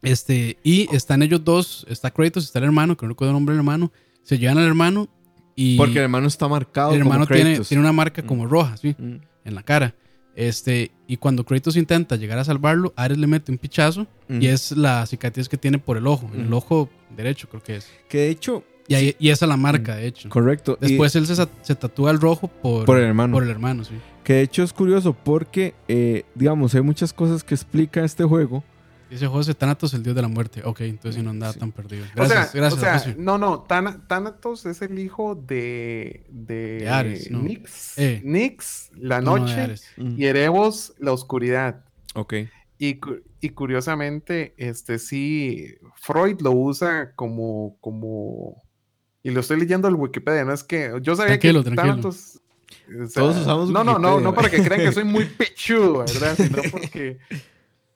Este, y están ellos dos, está Kratos, está el hermano, que no recuerdo el nombre del hermano. Se llevan al hermano y Porque el hermano está marcado. el hermano como tiene, tiene una marca como roja, ¿sí? En la cara. Este, y cuando Kratos intenta llegar a salvarlo, Ares le mete un pichazo y es la cicatriz que tiene por el ojo, en el ojo derecho creo que es. Que de hecho. Y, ahí- y esa es la marca, de hecho. Correcto. y- Después él se, se tatúa el rojo por, Por el hermano. por el hermano, sí. Que de hecho es curioso porque, eh, digamos, hay muchas cosas que explica este juego. Dice José Thanatos, el dios de la muerte. Ok, entonces sí no andaba Sí. tan perdido. O Gracias, sea, gracias, o sea, José. no, no, Tana- Thanatos es el hijo de, de, De Ares, no. Nix, Eh. Nix, la No, no, de noche, y Erebos, la oscuridad. Ok. Y, y curiosamente, este sí, Freud lo usa como, como, y lo estoy leyendo en Wikipedia, no es que, yo sabía Tranquilo, que tranquilo. Thanatos, o sea, Todos usamos No, no, no, no para que crean que soy muy pichudo, ¿verdad? Sino porque,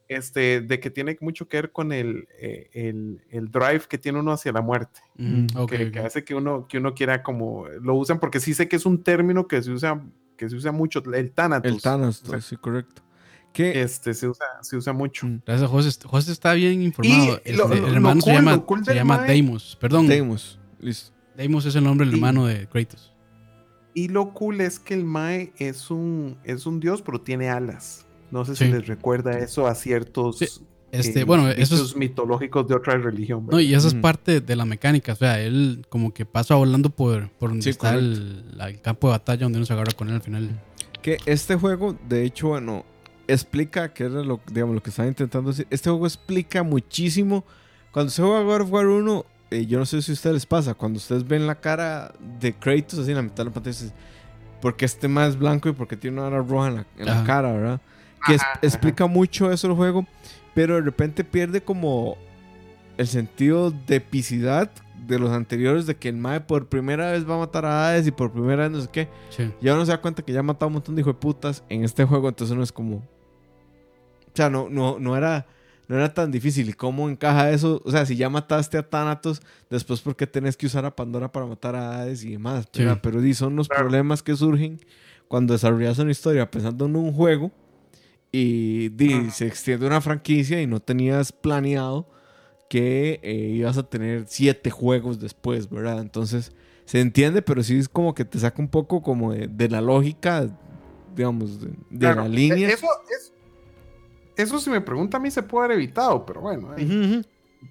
este, de que tiene mucho que ver con el, eh, el, el drive que tiene uno hacia la muerte. Mm, ok, que, hace que uno, que uno quiera como, lo usan porque sí sé que es un término que se usa, que se usa mucho, el Thanatos. El Thanos, O sea, sí, correcto. Que este, se usa, se usa mucho. Mm. Gracias, José. José está bien informado. Y lo- lo- el lo hermano se cool- llama, cool se llama Deimos. Perdón, Deimos. Listo. Deimos es el nombre del Y- hermano de Kratos. Y lo cool es que el Mae es un, es un dios, pero tiene alas. No sé Sí. si les recuerda eso a ciertos Sí, Este, eh, bueno, eso bichos es. mitológicos de otra religión. No, y eso es parte de la mecánica. O sea, él como que pasa volando por, por donde Sí, está el, el campo de batalla donde uno se agarra con él al final. Que este juego, de hecho, bueno, explica, que era lo, digamos, lo que estaba intentando decir. Este juego explica muchísimo. Cuando se juega God of War 1, eh, yo no sé si a ustedes les pasa, cuando ustedes ven la cara de Kratos así en la mitad de la pantalla, dices, ¿por qué este más es blanco y por qué tiene una hora roja en la, en la Ajá. cara, verdad? Que es- Ajá, ajá. explica mucho eso el juego, pero de repente pierde como el sentido de epicidad de los anteriores, de que el Mae por primera vez va a matar a Hades y por primera vez no sé qué. Sí. Ya uno se da cuenta que ya ha matado un montón de hijos de putas en este juego, entonces uno es como. O sea, no, no, no era. No era tan difícil. ¿Y cómo encaja eso? O sea, si ya mataste a Thanatos, después ¿por qué tenés que usar a Pandora para matar a Hades y demás? Sí. Pero di, son los Claro. problemas que surgen cuando desarrollas una historia pensando en un juego y di, se extiende una franquicia y no tenías planeado que eh, ibas a tener siete juegos después, ¿verdad? Entonces, se entiende, pero sí es como que te saca un poco como de, de la lógica, digamos, de, de Claro, la línea. e- Eso, es- eso si me pregunta a mí se puede haber evitado, pero bueno, eh,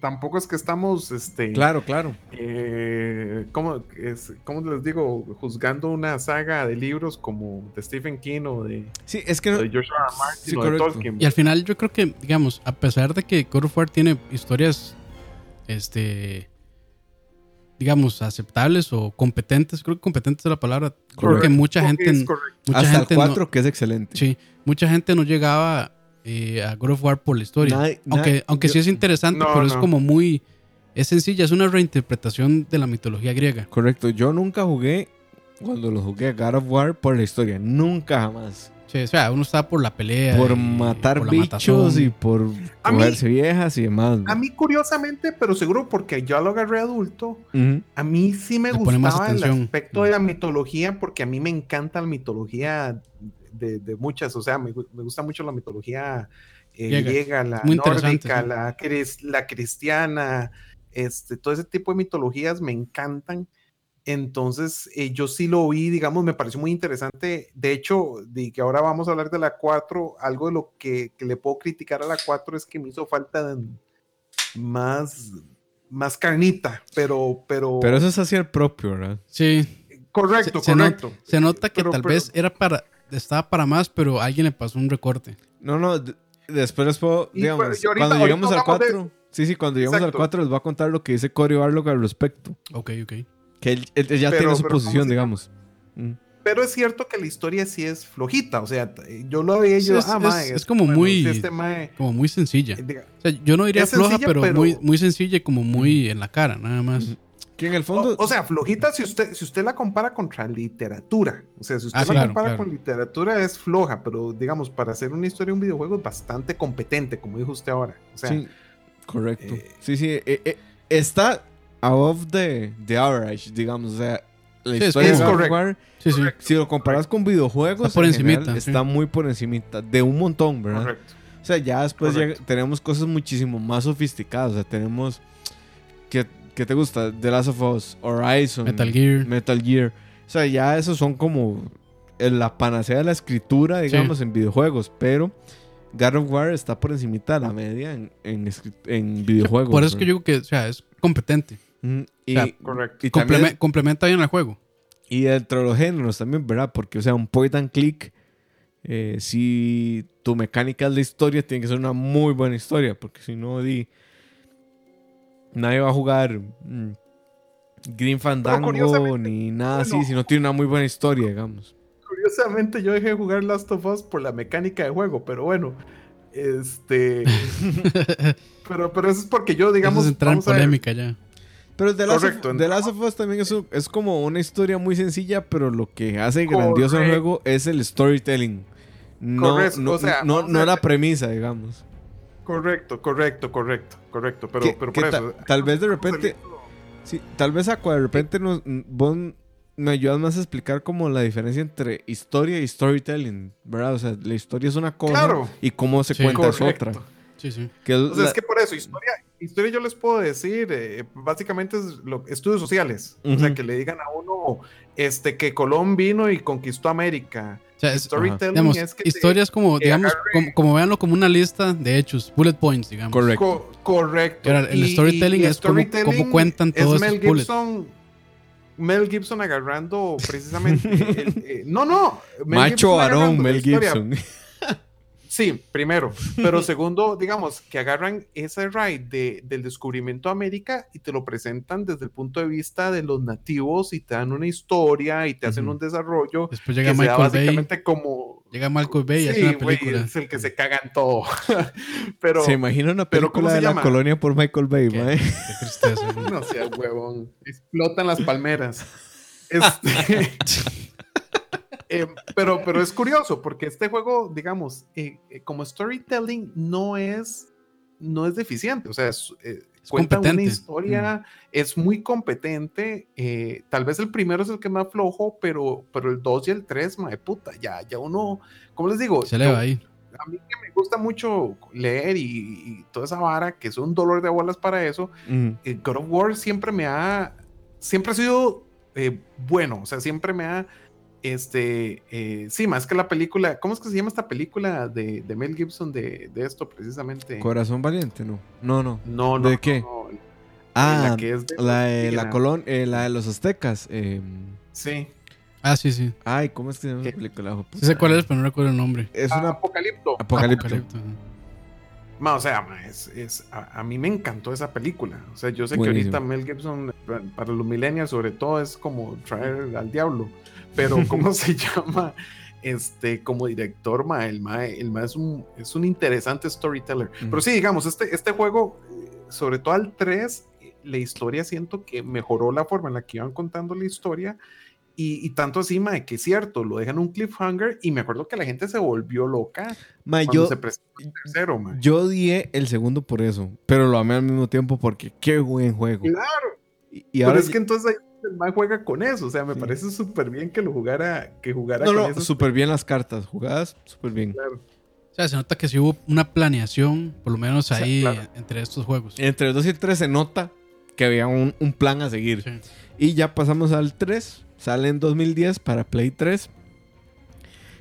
tampoco es que estamos, este, Claro, claro. eh, ¿cómo, es, ¿cómo les digo? Juzgando una saga de libros como de Stephen King o de, Sí, es que de. R. Martin Sí, o de correcto. Tolkien. Y al final yo creo que, digamos, a pesar de que God of War tiene historias, este, digamos, aceptables o competentes, creo que competentes es la palabra, creo que Correcto. mucha gente, correcto. mucha hasta el gente no- 4, que es excelente. sí, mucha gente no llegaba eh, a God of War por la historia. Nadie- aunque nadie- aunque yo- sí es interesante, No, pero es como muy, es sencilla, es una reinterpretación de la mitología griega. Correcto, yo nunca jugué cuando lo jugué a God of War por la historia. Nunca jamás. Sí, o sea, uno está por la pelea. Por y matar por bichos y por A mí- cogerse viejas y demás. A mí, curiosamente, pero seguro porque yo lo agarré adulto, a mí sí me Le gustaba el aspecto de la mitología, porque a mí me encanta la mitología de, de muchas, o sea, me, me gusta mucho la mitología eh, Griega. griega, la nórdica, sí. la, cris- la cristiana, este, todo ese tipo de mitologías me encantan. Entonces, eh, yo sí lo vi, digamos, me pareció muy interesante. De hecho, de que ahora vamos a hablar de la 4, algo de lo que, que le puedo criticar a la 4 es que me hizo falta de más, más carnita, pero, pero, Pero eso es hacia el propio, ¿verdad? Sí, correcto, se- se not- correcto. se nota que Pero- tal pero- vez era para, estaba para más, pero alguien le pasó un recorte. No, no, después les puedo, Y, digamos, pues, y ahorita- cuando lleguemos al ahorita hablamos de 4, sí, sí, cuando lleguemos al Exacto. 4 les voy a contar lo que dice Cory Barlog al respecto. Ok, ok. Que él, él- él ya Pero- tiene su pero ¿cómo posición, digamos. Mm. Pero es cierto que la historia sí es flojita, o sea, yo lo Sí, yo, es- ah, es- mae, es como bueno, muy- este mae, Como muy sencilla. eh, diga, O sea, yo no diría floja, sencilla, pero, pero- Muy, muy sencilla y como muy en la cara, nada más. Que en el fondo, o, o sea, flojita si usted, si usted la compara contra literatura, o sea, si usted Ah, la claro, compara claro. con literatura es floja, pero digamos, para hacer una historia de un videojuego es bastante competente, como dijo usted ahora. O sea, sí, correcto. eh, sí, sí, eh, eh, está above the, the average, digamos. O sea, la Sí, es historia of correcto. Sí, sí. si lo comparas con videojuegos, Está por en encimita, general, sí. está muy por encimita, de un montón, ¿verdad? correcto. O sea, ya después ya tenemos cosas muchísimo más sofisticadas. O sea, tenemos. ¿Qué, qué te gusta? The Last of Us, Horizon, Metal Gear. Metal Gear. O sea, ya esos son como la panacea de la escritura, digamos, en videojuegos. Pero God of War está por encimita de la media en, en, en videojuegos. Por eso es que yo digo que, o sea, es competente. Ujú. Y, sea, Correcto. y también- complementa bien el juego. y dentro de los géneros también, ¿verdad? Porque, o sea, un point and click, eh, si tu mecánica es la historia, tiene que ser una muy buena historia, porque si no, di, nadie va a jugar mm, Green Fandango ni nada bueno. así, si no tiene una muy buena historia, digamos. Curiosamente yo dejé de jugar Last of Us por la mecánica de juego, pero bueno, este... pero, pero eso es porque yo, digamos... Eso es entrar en polémica ya. Pero The Last, Correcto, of, The Last of Us también es, un- es como una historia muy sencilla, pero lo que hace grandioso el juego es el storytelling. No, Correcto, no, o sea, no, la premisa, digamos. Correcto, correcto, correcto, correcto, pero, pero por ta- eso... tal vez de repente- Sí, tal vez Aqua, de repente nos, vos me ayudas más a explicar como la diferencia entre historia y storytelling, ¿verdad? O sea, la historia es una cosa Claro. y cómo se Sí. cuenta es otra. Sí, sí. Que es la- es que por eso, historia, historia yo les puedo decir, eh, básicamente es lo, estudios sociales. O sea, que le digan a uno este, que Colón vino y conquistó América. O sea, es- Storytelling digamos, es que te- historias como, digamos, agarre- como, como veanlo como una lista de hechos, bullet points, digamos. Correcto. Co- correcto. Ahora, el storytelling es cómo- cómo cuentan todos es Mel esos bullets. Gibson, Mel Gibson agarrando precisamente. el- eh, no, no. Mel Macho Gibson la Mel historia. Gibson. Sí, primero. Pero segundo, digamos, que agarran ese ride de- del descubrimiento de América y te lo presentan desde el punto de vista de los nativos y te dan una historia y te hacen un desarrollo Después que llega se da Michael Bay. básicamente como... Llega Michael Bay y hace Sí, una güey, película. es el que se caga en todo. pero se imagina una pero ¿cómo película de la llama? colonia por Michael Bay, ¿Qué? mae. Qué tristeza. güey. no sea huevón, explotan las palmeras. Este, eh, pero, pero es curioso porque este juego, digamos, eh, eh, como storytelling no es, no es deficiente. O sea, es, eh, Es cuenta una competente. historia, es muy competente. eh, tal vez el primero es el que más flojo, pero, pero el 2 y el 3, de puta, ya, ya uno, ¿cómo les digo? Se le va ahí. a mí que me gusta mucho leer y, y toda esa vara, que es un dolor de bolas para eso, eh, God of War siempre me ha, siempre ha sido eh, bueno, o sea, siempre me ha, este, eh, sí, más que la película, ¿cómo es que se llama esta película de, de Mel Gibson de, de esto precisamente? Corazón valiente, no. No, no. No, no. ¿De qué? no, Ah, la que es de la de la, colon, eh, la de los aztecas. eh, Sí. Ah, sí, sí. ay, ¿cómo es que se llama esa película? Sí sé cuál es, pero no recuerdo el nombre. Es Ah, una Apocalipto. apocalipto. Apocalipto. Ma, o sea, ma, es, es- a, a mí me encantó esa película. O sea, yo sé Buenísimo. que ahorita Mel Gibson, pa- para los millennials sobre todo, es como traer al diablo. Pero, ¿cómo se llama? Este, como director, ma, el ma, el ma es, un, es un interesante storyteller. Pero sí, digamos, este, este juego, sobre todo al 3, eh, la historia siento que mejoró la forma en la que iban contando la historia. Y, y tanto así, ma, que es cierto, lo dejan un cliffhanger. Y me acuerdo que la gente se volvió loca Ma, cuando yo, se presentó el tercero, ma. yo odié el segundo por eso, pero lo amé al mismo tiempo porque qué buen juego. Claro. Y, y Pero ahora es que entonces ahí el man juega con eso. O sea, me Sí. parece súper bien que lo jugara, que jugara no, con no, eso. súper bien las cartas, jugadas súper bien. Claro. sea, se nota que sí hubo una planeación, por lo menos sea, ahí claro. entre estos juegos. Entre el 2 y el 3 se nota que había un, un plan a seguir. Sí. Y ya pasamos al 3. Sale en 2010 para Play 3.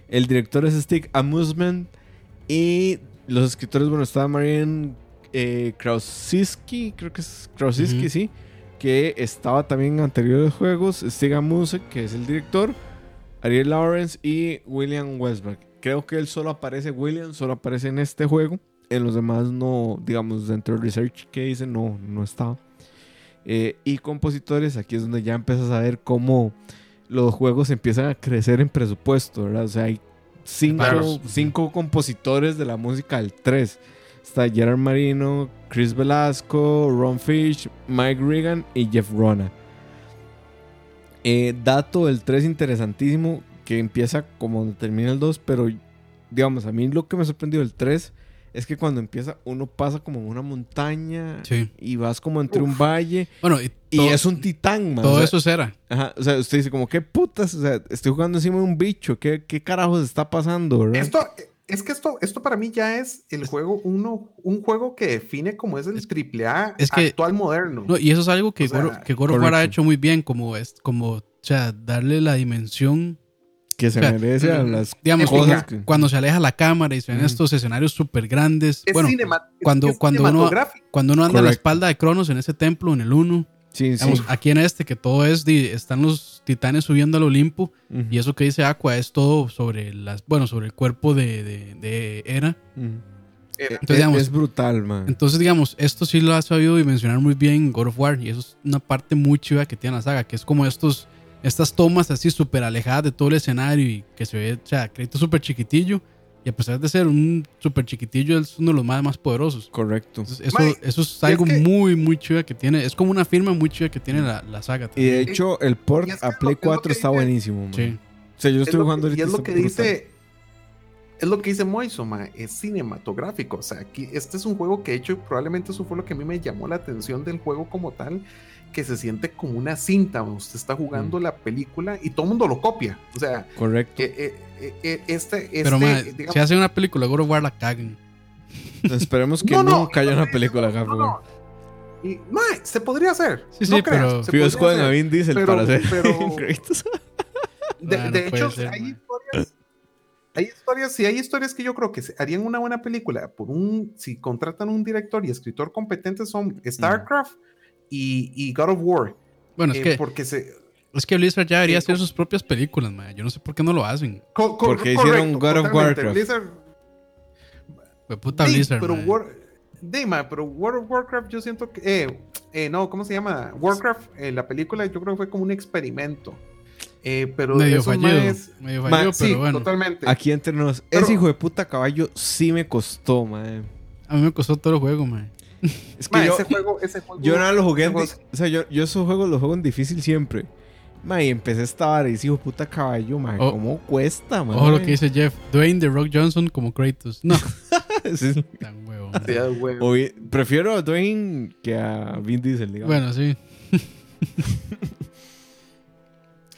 El director es Stick Amusement. Y los escritores, bueno, está Marian eh, creo que es Krasinski, Ujú. sí. Que estaba también en anteriores juegos. Stig Amusement, que es el director. Ariel Lawrence y William Westberg. Creo que él solo aparece, William solo aparece en este juego. En los demás no, digamos, dentro del research que hice, no, no estaba. Eh, y compositores, aquí es donde ya empiezas a ver cómo los juegos empiezan a crecer en presupuesto, ¿verdad? O sea, hay cinco, Claro. cinco compositores de la música del 3. Está Gerard Marino, Chris Velasco, Ron Fish, Mike Regan y Jeff Rona. Eh, dato del 3 interesantísimo, que empieza como donde termina el 2, pero digamos, a mí lo que me sorprendió del 3 es que cuando empieza uno pasa como en una montaña Sí. y vas como entre un valle Bueno, y, es un titán, man. todo o sea, eso será. Ajá, o sea, usted dice como, ¿qué putas? O sea, estoy jugando encima de un bicho, ¿qué, qué carajos está pasando, verdad? Esto, es que esto, esto para mí ya es el juego, uno, un juego que define como es el triple A es que- actual moderno. No, y eso es algo que, O sea, que ha hecho muy bien, como, es, como o sea, darle la dimensión. Que se o sea, merece a mm, las Digamos, cosas que... cuando se aleja la cámara y se ven Ujú. estos escenarios súper grandes. es bueno, cinema- cuando- es cuando uno- cuando uno anda a la espalda de Cronos en ese templo, en el 1, Sí, sí. digamos, aquí en este, que todo es, están los titanes subiendo al Olimpo, Ujú, y eso que dice Aqua es todo sobre las, bueno, sobre el cuerpo de, de, de Hera. Era- Entonces, es, digamos, es brutal, man. Entonces, digamos, esto sí lo ha sabido dimensionar muy bien God of War. Y eso es una parte muy chiva que tiene la saga, que es como estos, estas tomas así súper alejadas de todo el escenario y que se ve, o sea, crédito súper chiquitillo. Y a pesar de ser un súper chiquitillo, es uno de los más, más poderosos. Correcto. Entonces, eso, eso es algo es que- muy, muy chiva que tiene. Es como una firma muy chiva que tiene la, la saga. Y de también. hecho, el port es que a Play es lo 4 que está dice- buenísimo, man. Sí. O sea, yo es estoy lo jugando que- y ahorita. es lo que brutal. dice es lo que dice Moiso, ma, es cinematográfico. O sea, aquí este es un juego que de hecho probablemente eso fue lo que a mí me llamó la atención del juego como tal, que se siente como una cinta. ¿no? Usted está Mm. jugando la película y todo el mundo lo copia. O sea, Correcto. eh, eh, eh, eh, este, este, Pero, ma, digamos- si hacen una película, God of War la cagan. Esperemos que No, no, nunca haya no, una no, película no, acá, no, no. Y, ma, se podría hacer. Sí, no sí, creas, pero- Fío escogen a. Vin Diesel Pero- para hacer pero-. De, Ah, no de hecho, ser, hay man. historias. Hay historias, sí, hay historias que yo creo que se- harían una buena película por un, si contratan un director y escritor competente son StarCraft y, y God of War. Bueno, es eh, que, porque se, es que Blizzard ya debería hacer sus propias películas, ma. Yo no sé por qué no lo hacen. co- co- Porque hicieron God of. Warcraft. Blizzard, Fue puta sí, Blizzard, pero. War- sí, ma, pero World of Warcraft yo siento que, eh, eh, no, ¿cómo se llama? Warcraft, eh, la película yo creo que fue como un experimento. Eh, pero medio fallido. maes- Medio fallido, sí, pero bueno. totalmente. Aquí entre nos. Pero- Ese hijo de puta caballo sí me costó, man. A mí me costó todo el juego, man. Es que Ma, yo, ese juego, ese juego, yo nada lo jugué. juego- o sea, yo, yo esos juegos los juego en difícil siempre. Ma, y empecé esta vara y hijo de puta caballo, man. Oh. ¿Cómo cuesta, man? Ojo lo que dice Jeff. Dwayne The Rock Johnson como Kratos. No, Sí. tan huevo. Sí, güey. O vi- prefiero a Dwayne que a Vin Diesel, digamos. Bueno, sí.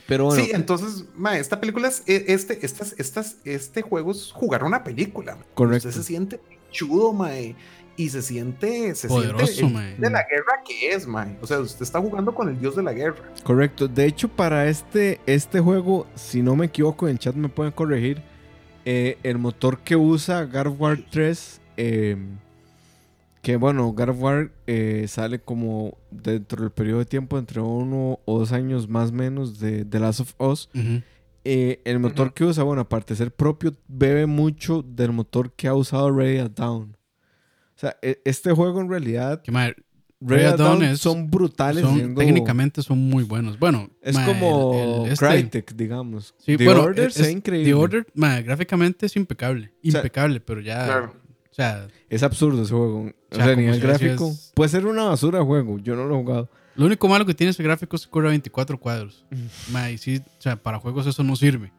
Pero bueno, Sí, entonces, ma, esta película es e- este, estas, estas, este juego es jugar una película. ma. Correcto. Usted se siente chudo, mae, y se siente, se Poderoso, siente el de la guerra que es, mae. O sea, usted está jugando con el dios de la guerra. correcto. De hecho, para este, este juego, si no me equivoco, en chat me pueden corregir. eh, el motor que usa God of War 3, eh, que bueno, God of War eh, sale como dentro del periodo de tiempo entre uno o dos años más o menos de The Last of Us. Eh, el motor que usa, bueno, aparte de ser propio, bebe mucho del motor que ha usado Ready at Down. O sea, e- este juego en realidad, Que, at at Dawn Dawn es- son brutales. son- siendo- técnicamente son muy buenos. Bueno, Es mae, como el- el- este- Crytek, digamos. Sí, The bueno, Order es- es- increíble. The Order, mae, gráficamente es impecable. sea, Impecable, pero ya. Claro. O sea, Es absurdo ese juego. O sea, sea, a nivel gráfico. es- Puede ser una basura de juego. Yo no lo he jugado. lo único malo que tiene ese gráfico es que corre a 24 cuadros. Mae, y sí, o sea, para juegos eso no sirve.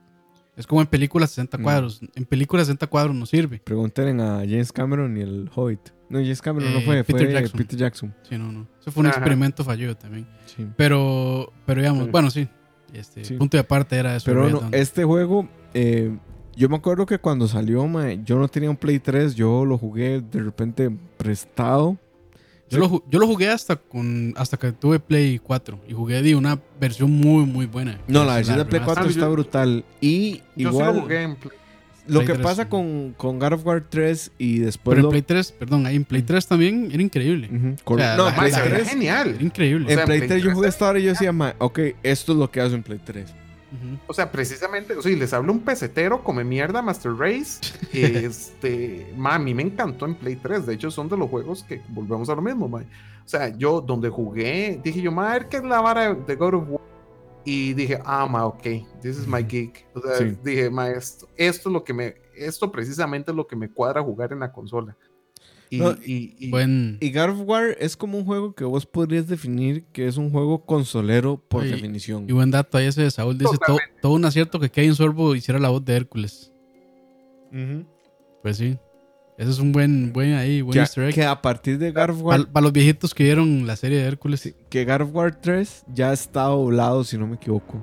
Es como en películas 60 Mm. cuadros. En películas 60 cuadros no sirve. Pregúntenle a James Cameron y el Hobbit. No, James Cameron no Eh, fue, Peter fue Jackson. Peter Jackson. Sí, no, no. Eso fue un Ajá. experimento fallido también. Sí. Pero, pero digamos, Sí. bueno, sí. Este, Sí. Punto de aparte era eso. Pero este juego, eh, Yo me acuerdo que cuando salió, yo no tenía un Play 3, yo lo jugué de repente prestado. Yo lo, ju- yo lo jugué hasta con hasta que tuve Play 4 y jugué de una versión muy muy buena. No, la versión de Play 4 Ah, está yo- brutal. Y Yo igual, sí lo jugué en Play. lo Play que 3, pasa sí. con, con God of War 3 y después Pero en lo- Play 3, perdón, ahí en Play 3 también era increíble. Ujú, O correcto. sea, no, la- en Play Mae, se veía 3, genial. Era increíble. O sea, en Play en 3 yo jugué 3 esta hora y yo decía, ok, esto es lo que hace en Play 3. O sea, precisamente, o sea, les hablo un pesetero, come mierda, Master Race. este, ma, a mí me encantó en Play 3. De hecho, son de los juegos que volvemos a lo mismo, ma. O sea, yo donde jugué, dije yo, ma, a ver qué es la vara de God of War. Y dije, ah, ma, ok, this is my geek. O sea, Sí. dije, ma, esto, esto es lo que me, esto precisamente es lo que me cuadra jugar en la consola. Y, No, y- y- Buen. Y God of War es como un juego que vos podrías definir que es un juego consolero por Oye, definición. Y buen dato ahí ese de Saúl. Dice todo, todo un acierto que Kevin Sorbo hiciera la voz de Hércules. Pues sí. Ese es un buen, buen ahí, buen que, easter egg. que a partir de God of War, Para los viejitos que vieron la serie de Hércules que God of War 3 ya está doblado, si no me equivoco.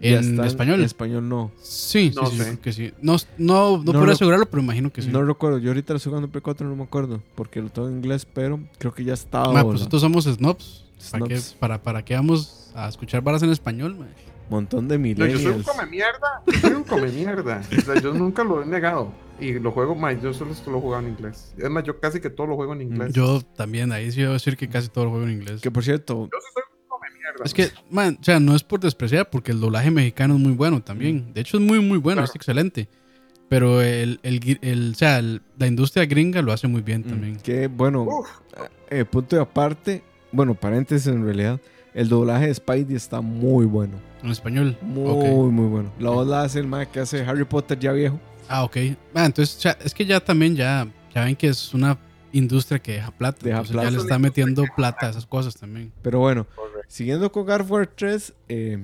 En español. En español no. Sí, sí, No sí, sé. creo que sí. No, no, no, No puedo lo- asegurarlo, pero imagino que sí. No recuerdo. Yo ahorita lo estoy jugando en Play 4, no me acuerdo. Porque lo tengo en inglés, pero creo que ya está Ma, pues nosotros somos snobs. ¿Para qué, para, ¿Para qué vamos a escuchar varas en español? ma? Montón de No, yo soy un millennials. come mierda. Yo soy un come mierda. O sea, yo nunca lo he negado. Y lo juego, ma, yo solo esto lo he jugado en inglés. Es más, yo casi que todo lo juego en inglés. Yo también, ahí sí debo decir que casi todo lo juego en inglés. que por cierto, Yo sí soy Es que, man, o sea, no es por despreciar, porque el doblaje mexicano es muy bueno también. De hecho, es muy, muy bueno, Claro. es excelente. Pero el, el, el- o sea, el- la industria gringa lo hace muy bien también. que bueno, Uf, eh, punto de aparte, bueno, paréntesis en realidad, el doblaje de Spidey está muy bueno. En español. Muy, muy bueno. La voz la hace el man que hace Harry Potter ya viejo. Ah, ok. Ah, entonces, o sea, es que ya también ya, ya ven que es una industria que deja plata. Deja plata. ya le está metiendo plata a esas cosas también. Pero bueno, siguiendo con God of War 3, eh,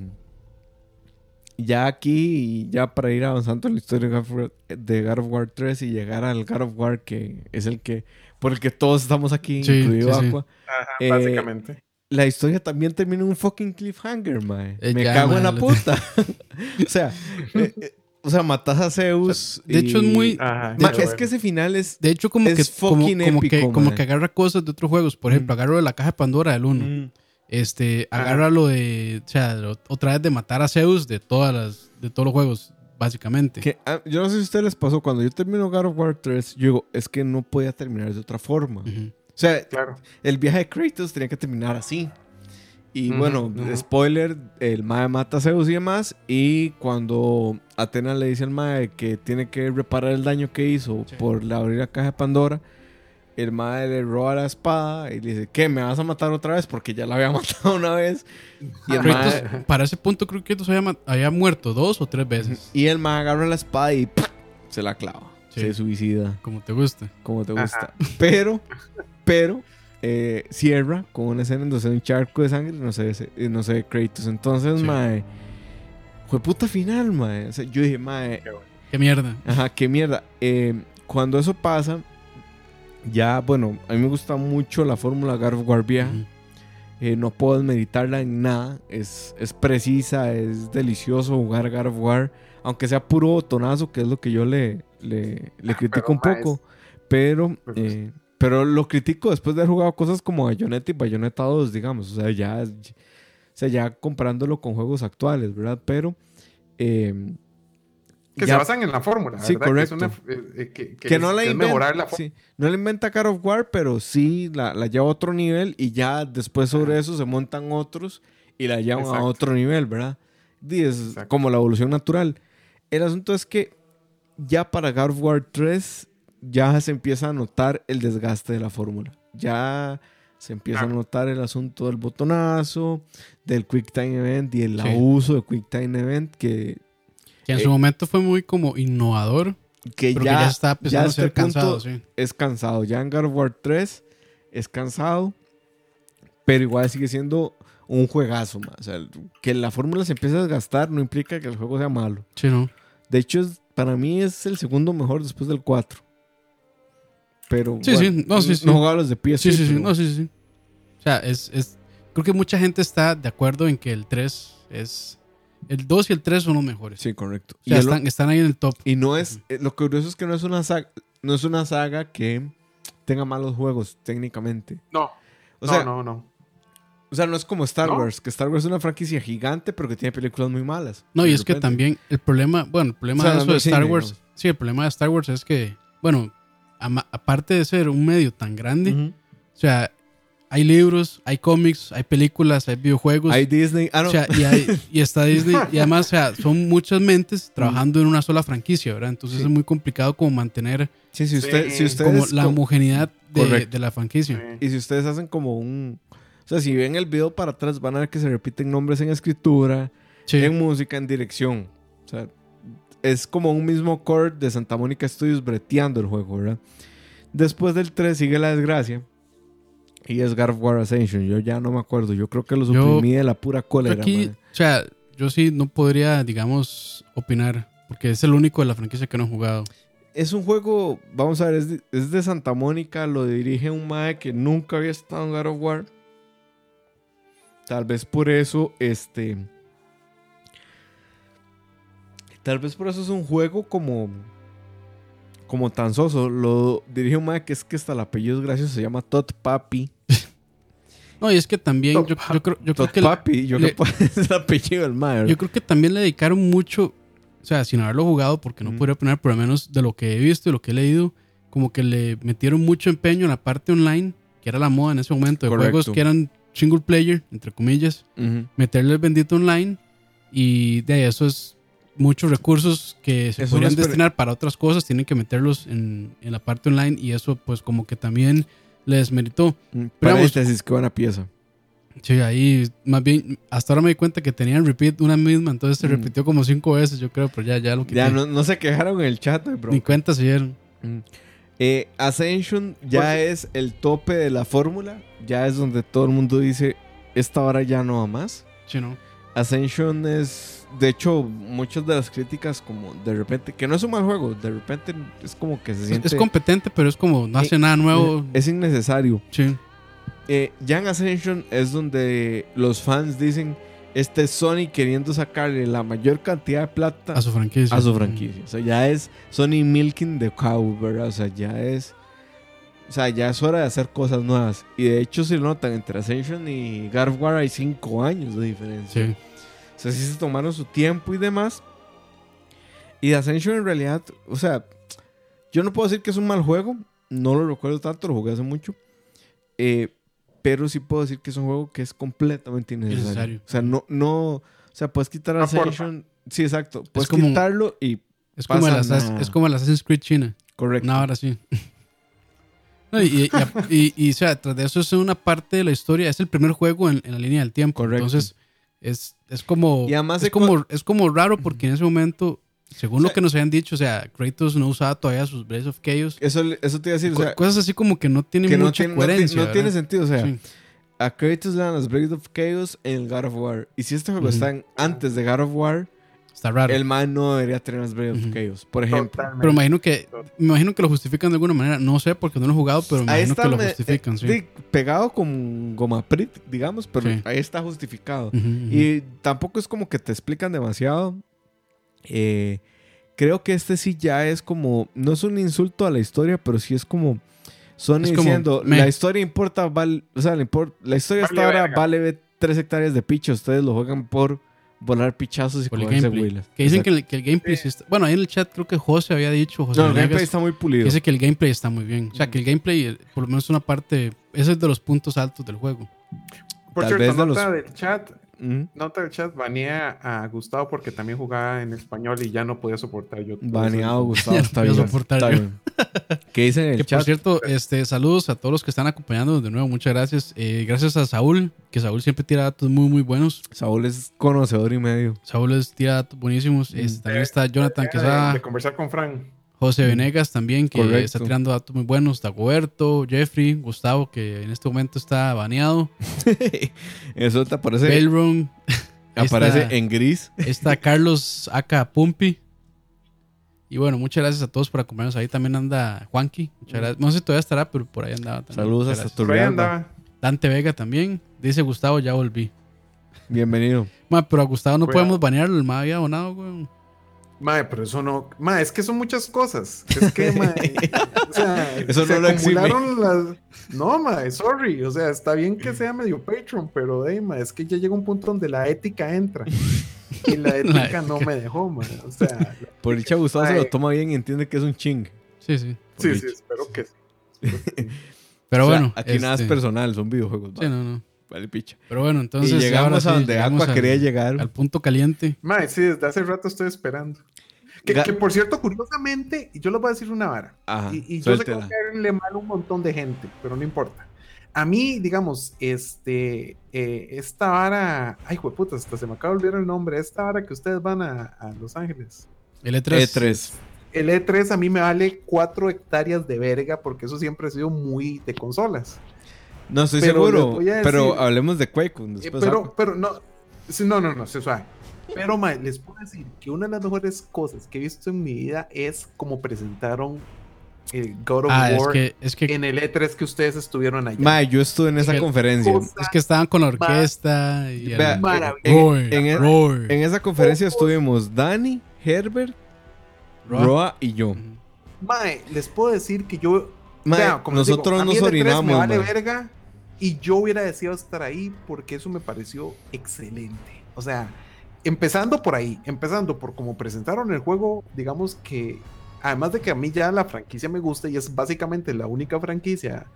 ya aquí, ya para ir avanzando en la historia de God, of War, de God of War 3 y llegar al God of War que es el que, por el que todos estamos aquí, Sí, incluido sí, sí. Aqua. Ajá, Eh, básicamente. La historia también termina en un fucking cliffhanger, mae. Eh, Me ya, cago en la puta. o sea, eh, eh, o sea, matas a Zeus. De hecho, es muy. Ajá, es que ese final es. De hecho, como Es que, como, fucking como que, épico, como que agarra cosas de otros juegos. Por ejemplo, Mm. agarra lo de la caja de Pandora del 1. Mm, Este, agarra lo de, o sea, lo- otra vez de matar a Zeus de todas las, de todos los juegos, básicamente. que, ah, yo no sé si a ustedes les pasó, cuando yo termino God of War 3, yo digo, es que no podía terminar de otra forma. O sea, Claro. el viaje de Kratos tenía que terminar así. Y bueno, spoiler, el Mae mata a Zeus y demás. Y cuando Atena le dice al Mae que tiene que reparar el daño que hizo Sí. por la abrir la caja de Pandora, el Mae le roba la espada y le dice, ¿qué? ¿Me vas a matar otra vez? Porque ya la había matado una vez. Y el para ese punto creo que Kratos había, muerto dos o tres veces, y el Mae agarra la espada y ¡pum! se la clava. Sí. Se suicida, como te gusta. como te Ajá. gusta. Pero, pero, eh, cierra con una escena en donde se ve un charco de sangre y no se ve, ese- y no se ve Kratos. Entonces, Sí. mae, fue puta final, mae. O sea, yo dije, mae, Qué mierda. ajá, qué mierda. Eh, cuando eso pasa, ya, bueno, a mí me gusta mucho la fórmula God of War vieja. Eh, no puedo meditarla en nada. Es, es precisa, es delicioso jugar God of War. Aunque sea puro botonazo, que es lo que yo le, le, le critico un Ah, poco. Pero, eh, pero lo critico después de haber jugado cosas como Bayonetta y Bayonetta 2, digamos. O sea, ya, o sea, ya comparándolo con juegos actuales, ¿verdad? Pero... eh, Que ya- se basan en la fórmula, Sí, ¿verdad? Que es correcto. una- eh, eh, que, que que no la inventa, la sí, no la inventa God of War, pero sí la, la lleva a otro nivel y ya después sobre eso se montan otros y la llevan a Exacto. otro nivel, ¿verdad? Y es Exacto. como la evolución natural. El asunto es que ya para God of War 3 ya se empieza a notar el desgaste de la fórmula. Ya se empieza a notar el asunto del botonazo, del Quick Time Event y el Sí. abuso de Quick Time Event que, Que en Eh, su momento fue muy como innovador, que pero ya, que ya está empezando ya a este ser cansado, sí. es cansado. Ya en God of War 3 es cansado, pero igual sigue siendo un juegazo más. O sea, que la fórmula se empiece a desgastar no implica que el juego sea malo. Sí, ¿no? De hecho, es- para mí es el segundo mejor después del 4. Pero Sí, bueno, sí, no, sí, sí. No jugaba los de PS. Sí, sí, sí, pero- no, sí, sí. O sea, es, es, creo que mucha gente está de acuerdo en que el 3 es El 2 y el 3 son los mejores. Sí, correcto. O sea, y, están, están ahí en el top. y no es. eh, Lo curioso es que no es una saga, no es una saga que tenga malos juegos técnicamente. No, O no, sea, no, no. o sea, no es como Star ¿No? Wars, que Star Wars es una franquicia gigante, pero que tiene películas muy malas. No, y es que repente. también el problema, bueno, el problema O sea, de eso de Star cine, Wars, digamos. sí, el problema de Star Wars es que, bueno, aparte de ser un medio tan grande, o sea, hay libros, hay cómics, hay películas, hay videojuegos. Hay Disney. Ah, no. O sea, y, hay- y está Disney. Y además, o sea, son muchas mentes trabajando en una sola franquicia, ¿verdad? Entonces Sí. es muy complicado como mantener sí, si, usted, Sí. si ustedes. como la homogeneidad de, de la franquicia. Y si ustedes hacen como un. O sea, si ven el video para atrás, van a ver que se repiten nombres en escritura, Sí. en música, en dirección. O sea, es como un mismo core de Santa Mónica Studios breteando el juego, ¿verdad? Después del 3 sigue la desgracia. Y es God of War Ascension. Yo ya no me acuerdo. Yo creo que lo Yo- suprimí de la pura Yo cólera. aquí, o sea, yo sí no podría, digamos, opinar, porque es el único de la franquicia que no he jugado. Es un juego, vamos a ver, es de, es de Santa Mónica. Lo dirige un mae que nunca había estado en God of War. Tal vez por eso, este. Tal vez por eso es un juego como. Como tan soso. Lo dirige un que es que hasta el apellido es gracioso. Se llama Todd Papi. No, y es que también Top yo, yo creo, yo creo que Papi. Yo le- creo que es el apellido del. ¿verdad? yo creo que también le dedicaron mucho, o sea, sin haberlo jugado, porque no Ujú. podría opinar, pero al menos de lo que he visto y lo que he leído, como que le metieron mucho empeño en la parte online, que era la moda en ese momento, de Correcto. juegos que eran single player, entre comillas, meterle el bendito online y de ahí eso es muchos recursos que se podrían destinar para otras cosas, tienen que meterlos en, en la parte online y eso pues como que también le desmeritó. Paréntesis, qué buena pieza. Sí, ahí más bien, hasta ahora me di cuenta que tenían repeat una misma, entonces se Mm. repitió como cinco veces, yo creo, pero ya, ya lo quité. Ya no, no se quejaron en el chat, bro. Ni cuenta se dieron. Mm. Eh, Ascension ya Porque- es el tope de la fórmula. Ya es donde todo el mundo dice, esta hora ya no va más. Sí, ¿no? Ascension es, de hecho, muchas de las críticas como de repente, que no es un mal juego, de repente es como que se siente... es competente, pero es como, no hace nada nuevo. Es innecesario. Sí. Eh, ya en Ascension es donde los fans dicen, este es Sony queriendo sacarle la mayor cantidad de plata A su franquicia. a su franquicia. O sea, ya es Sony milking the cow, ¿verdad? O sea, ya es. O sea, ya es hora de hacer cosas nuevas. Y de hecho, si lo notan, entre Ascension y of War hay cinco años de diferencia. Sí. O sea, sí se tomaron su tiempo y demás. Y de Ascension en realidad, o sea, yo no puedo decir que es un mal juego. No lo recuerdo tanto, lo jugué hace mucho. Eh, pero sí puedo decir que es un juego que es completamente innecesario. Innecesario. O sea, no, no. O sea, puedes quitar No. Ascension. Sí, exacto. Puedes como- quitarlo y. Es como, el Pasa Assassin's, nada. es como el Assassin's Creed China. Correcto. Una hora sí. No, y, y, y- y, o sea, tras de eso es una parte de la historia. Es el primer juego en, en la línea del tiempo. Correcto. Entonces, es, es como. Y además es, como es como raro porque en ese momento, según O sea- lo que nos habían dicho, o sea, Kratos no usaba todavía sus Blaze of Chaos. Eso, eso te iba a decir. O sea, cosas así como que no tienen que no mucha tiene, no ti- coherencia. no tiene ¿verdad? sentido. O sea, Sí. a Kratos le dan las Blades of Chaos en el God of War. Y si este juego Ujú. está en- antes de God of War, Está raro. el man no debería tener las Ujú. of Chaos. Por ejemplo. Totalmente. Pero imagino que, me imagino que lo justifican de alguna manera. No sé porque no lo he jugado, pero me Ahí imagino está que lo me- justifican, eh, sí. pegado con goma prit, digamos, pero Sí. ahí está justificado. Ujú, ujú. Y tampoco es como que te explican demasiado. Eh, creo que este sí ya es como, no es un insulto a la historia, pero sí es como Sony Es como, diciendo, meh. la historia importa, val- o sea, la, impor- la historia Vale hasta ahora verga. vale 3 hectáreas de picho, ustedes lo juegan por volar pichazos y Por el comerse gameplay. huilas. Que dicen que el, que el gameplay sí está... Bueno, ahí en el chat creo que José había dicho, José No, el gameplay está muy pulido. dice que el gameplay está muy bien. O sea, que el gameplay, eh, por lo menos una parte, ese es de los puntos altos del juego. Por Tal cierto, vez de nota los- del chat, Nota del chat, banea a Gustavo porque también jugaba en español y ya no podía soportar yo. Baneado, Gustavo. Está bien. soportar está yo. bien. ¿Qué dicen en el Que chat? por cierto, este, saludos a todos los que están acompañándonos de nuevo. Muchas gracias. Eh, gracias a Saúl, que Saúl siempre tira datos muy, muy buenos. Saúl es conocedor y medio. Saúl les tira datos buenísimos. Mm. Este, también está Jonathan de, Quesada. de conversar con Fran. José Venegas también, que Correcto. está tirando datos muy buenos. Dagoberto, Jeffrey, Gustavo, que en este momento está baneado. Eso te aparece, Belron. Aparece está, en gris. está Carlos Aka Pumpi. Y bueno, muchas gracias a todos por acompañarnos. Ahí también anda Juanqui. Muchas gracias. No sé si todavía estará, pero por ahí andaba también. Saludos hasta gracias. Por ahí Turrialba. andaba. Dante Vega también. Dice Gustavo, ya volví. Bienvenido. Ma, pero a Gustavo no Cuidado. podemos banearlo, el ma había abonado, weón. Mae, pero eso no. Mae, es que son muchas cosas. Es que, mae. o sea, Eso se no lo acumularon las. No, mae, sorry. O sea, está bien que sea medio Patreon, pero, de, mae, es que ya llega un punto donde la ética entra. Y la ética no ética. me dejó, mae. O sea, Por dicha Gustavo se lo toma bien y entiende que es un ching. Sí, sí. sí, sí, espero que sí. Pero O sea, bueno. aquí nada es este, personal, son videojuegos. Sí, no, no. Vale, picha. Pero bueno, entonces. y llegamos sí, a donde llegamos Aqua al- quería llegar. Al punto caliente. Mae, sí, desde hace rato estoy esperando. Que, Ga- que, por cierto, curiosamente, yo les voy a decir una vara. Ajá, y y yo sé que caerle mal a un montón de gente, pero no importa. A mí, digamos, este, eh, esta vara, ay, puta, hasta se me acaba de olvidar el nombre, esta vara que ustedes van a, a Los Ángeles. El E E3. E3. El E3 a mí me vale 4 hectáreas de verga porque eso siempre ha sido muy de consolas. No estoy Pero seguro, pero hablemos de Quake. Eh, Después pero, pero no, sí, no, no, no, se suave. Pero, mae, les puedo decir que una de las mejores cosas que he visto en mi vida es como presentaron el God of Ah, es War que, es que, en el E3 que ustedes estuvieron allá. Mae, yo estuve en esa conferencia. Es que estaban con la orquesta y el- Vea, Maravilloso. Roy, en- en- Roy. En esa conferencia estuvimos Dani, Herbert, Roa. Roa y yo. Mae, les puedo decir que yo. Mae, vea, como les digo, nosotros a mí nos E3 orinamos. Me vale verga y yo hubiera deseado estar ahí porque eso me pareció excelente. O sea, empezando por ahí, empezando por cómo presentaron el juego, digamos que. Además de que a mí ya la franquicia me gusta y es básicamente la única franquicia,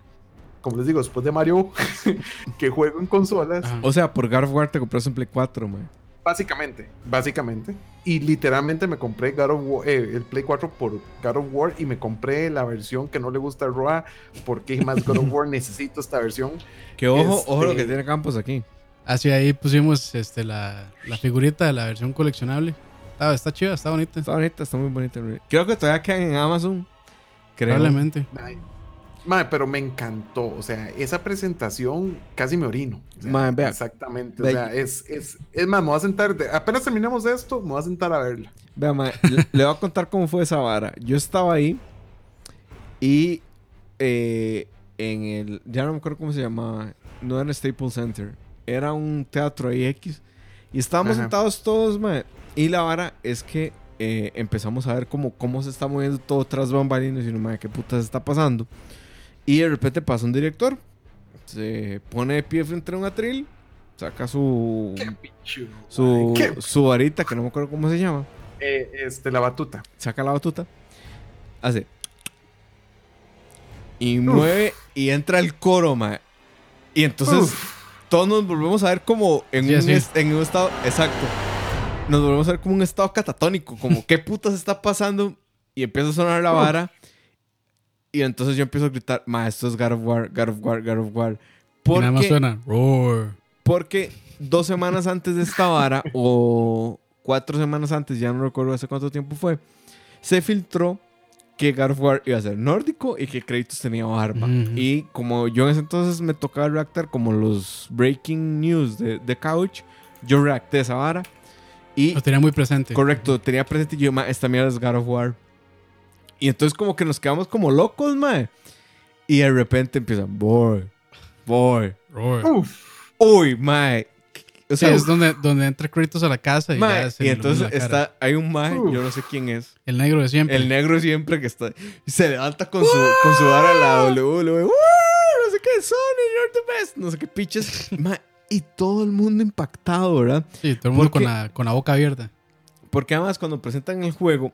como les digo, después de Mario, que juego en consolas. O sea, por God of War te compraste un Play 4, mae. Básicamente, básicamente. Y literalmente me compré God of War- eh, el Play 4 por God of War y me compré la versión que no le gusta a Roa porque más God of War necesito esta versión. Que ojo, Este- ojo lo que tiene Campos aquí. Hacia ahí pusimos este, la, la figurita de la versión coleccionable. Está, está chida, está bonita. Está bonita, está muy bonita. Creo que todavía quedan en Amazon. Creo. Probablemente. Ay, mae, pero me encantó. O sea, esa presentación casi me orino. O sea, Mae, vea. exactamente. Vea, o sea, es, es, es más, me voy a sentar. de- apenas terminemos esto, me voy a sentar a verla. Vea, mae, le, le voy a contar cómo fue esa vara. Yo estaba ahí y eh, en el. Ya no me acuerdo cómo se llamaba. No era Staples Center. Era un teatro ahí X. Y estábamos Ajá. sentados todos, mae. Y la vara es que eh, empezamos a ver cómo, cómo se está moviendo todo tras bambalinas. Y no, mae, qué puta se está pasando. Y de repente pasa un director. Se pone de pie frente a un atril. Saca su. Su, su varita, que no me acuerdo cómo se llama eh, este, la batuta. saca la batuta, hace. Y mueve y entra el coro, mae. Y entonces Uf. todos nos volvemos a ver como en, Sí, un, en un estado. Exacto. Nos volvemos a ver como un estado catatónico. Como, ¿qué putas está pasando? Y empieza a sonar la Uf. vara. Y entonces yo empiezo a gritar, ma, esto es God of War, God of War, God of War. Y nada más Porque, suena Roar. porque dos semanas antes de esta vara, o cuatro semanas antes, ya no recuerdo hace cuánto tiempo fue, se filtró que God of War iba a ser nórdico y que Kratos tenía barba. Y como yo en ese entonces me tocaba reactar como los breaking news de, de Couch, yo reacté a esa vara. Y Lo tenía muy presente. correcto, tenía presente y yo, ma, esta mierda es God of War. Y entonces como que nos quedamos como locos, mae. Y de repente empiezan, boy, boy, Roar. Uf. uy, mae. O Sí, sea, es donde, donde entra Kratos a la casa y, mae, ya se y entonces está, hay un mae, Uf. yo no sé quién es. El negro de siempre. El negro siempre que está. Y se levanta con su, con su vara a la. ¡Uh! No sé qué, Sony, you're the best. No sé qué piches. Ma, y todo el mundo impactado, ¿verdad? Sí, todo el mundo con la, con la boca abierta. Porque además, cuando presentan el juego,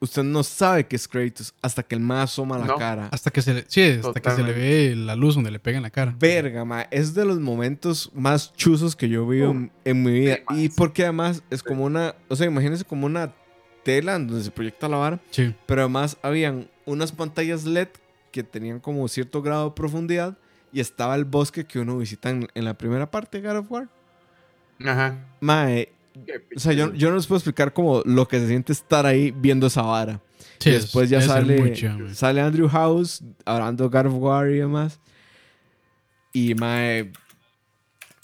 usted no sabe que es Kratos hasta que el más asoma la No. cara. Hasta que se le, sí, hasta que se le ve la luz donde le pega en la cara. Verga, ma. Es de los momentos más chuzos que yo vi en, en mi vida. Y porque además es como una. O sea, imagínense como una tela en donde se proyecta la vara. Sí. Pero además habían unas pantallas LED que tenían como cierto grado de profundidad y estaba el bosque que uno visita en, en la primera parte de God of War. Ajá. Mae, o sea, yo, yo no les puedo explicar como lo que se siente estar ahí viendo esa vara. Sí, y después ya sale, sale Andrew House hablando de God of War y demás. Y mae,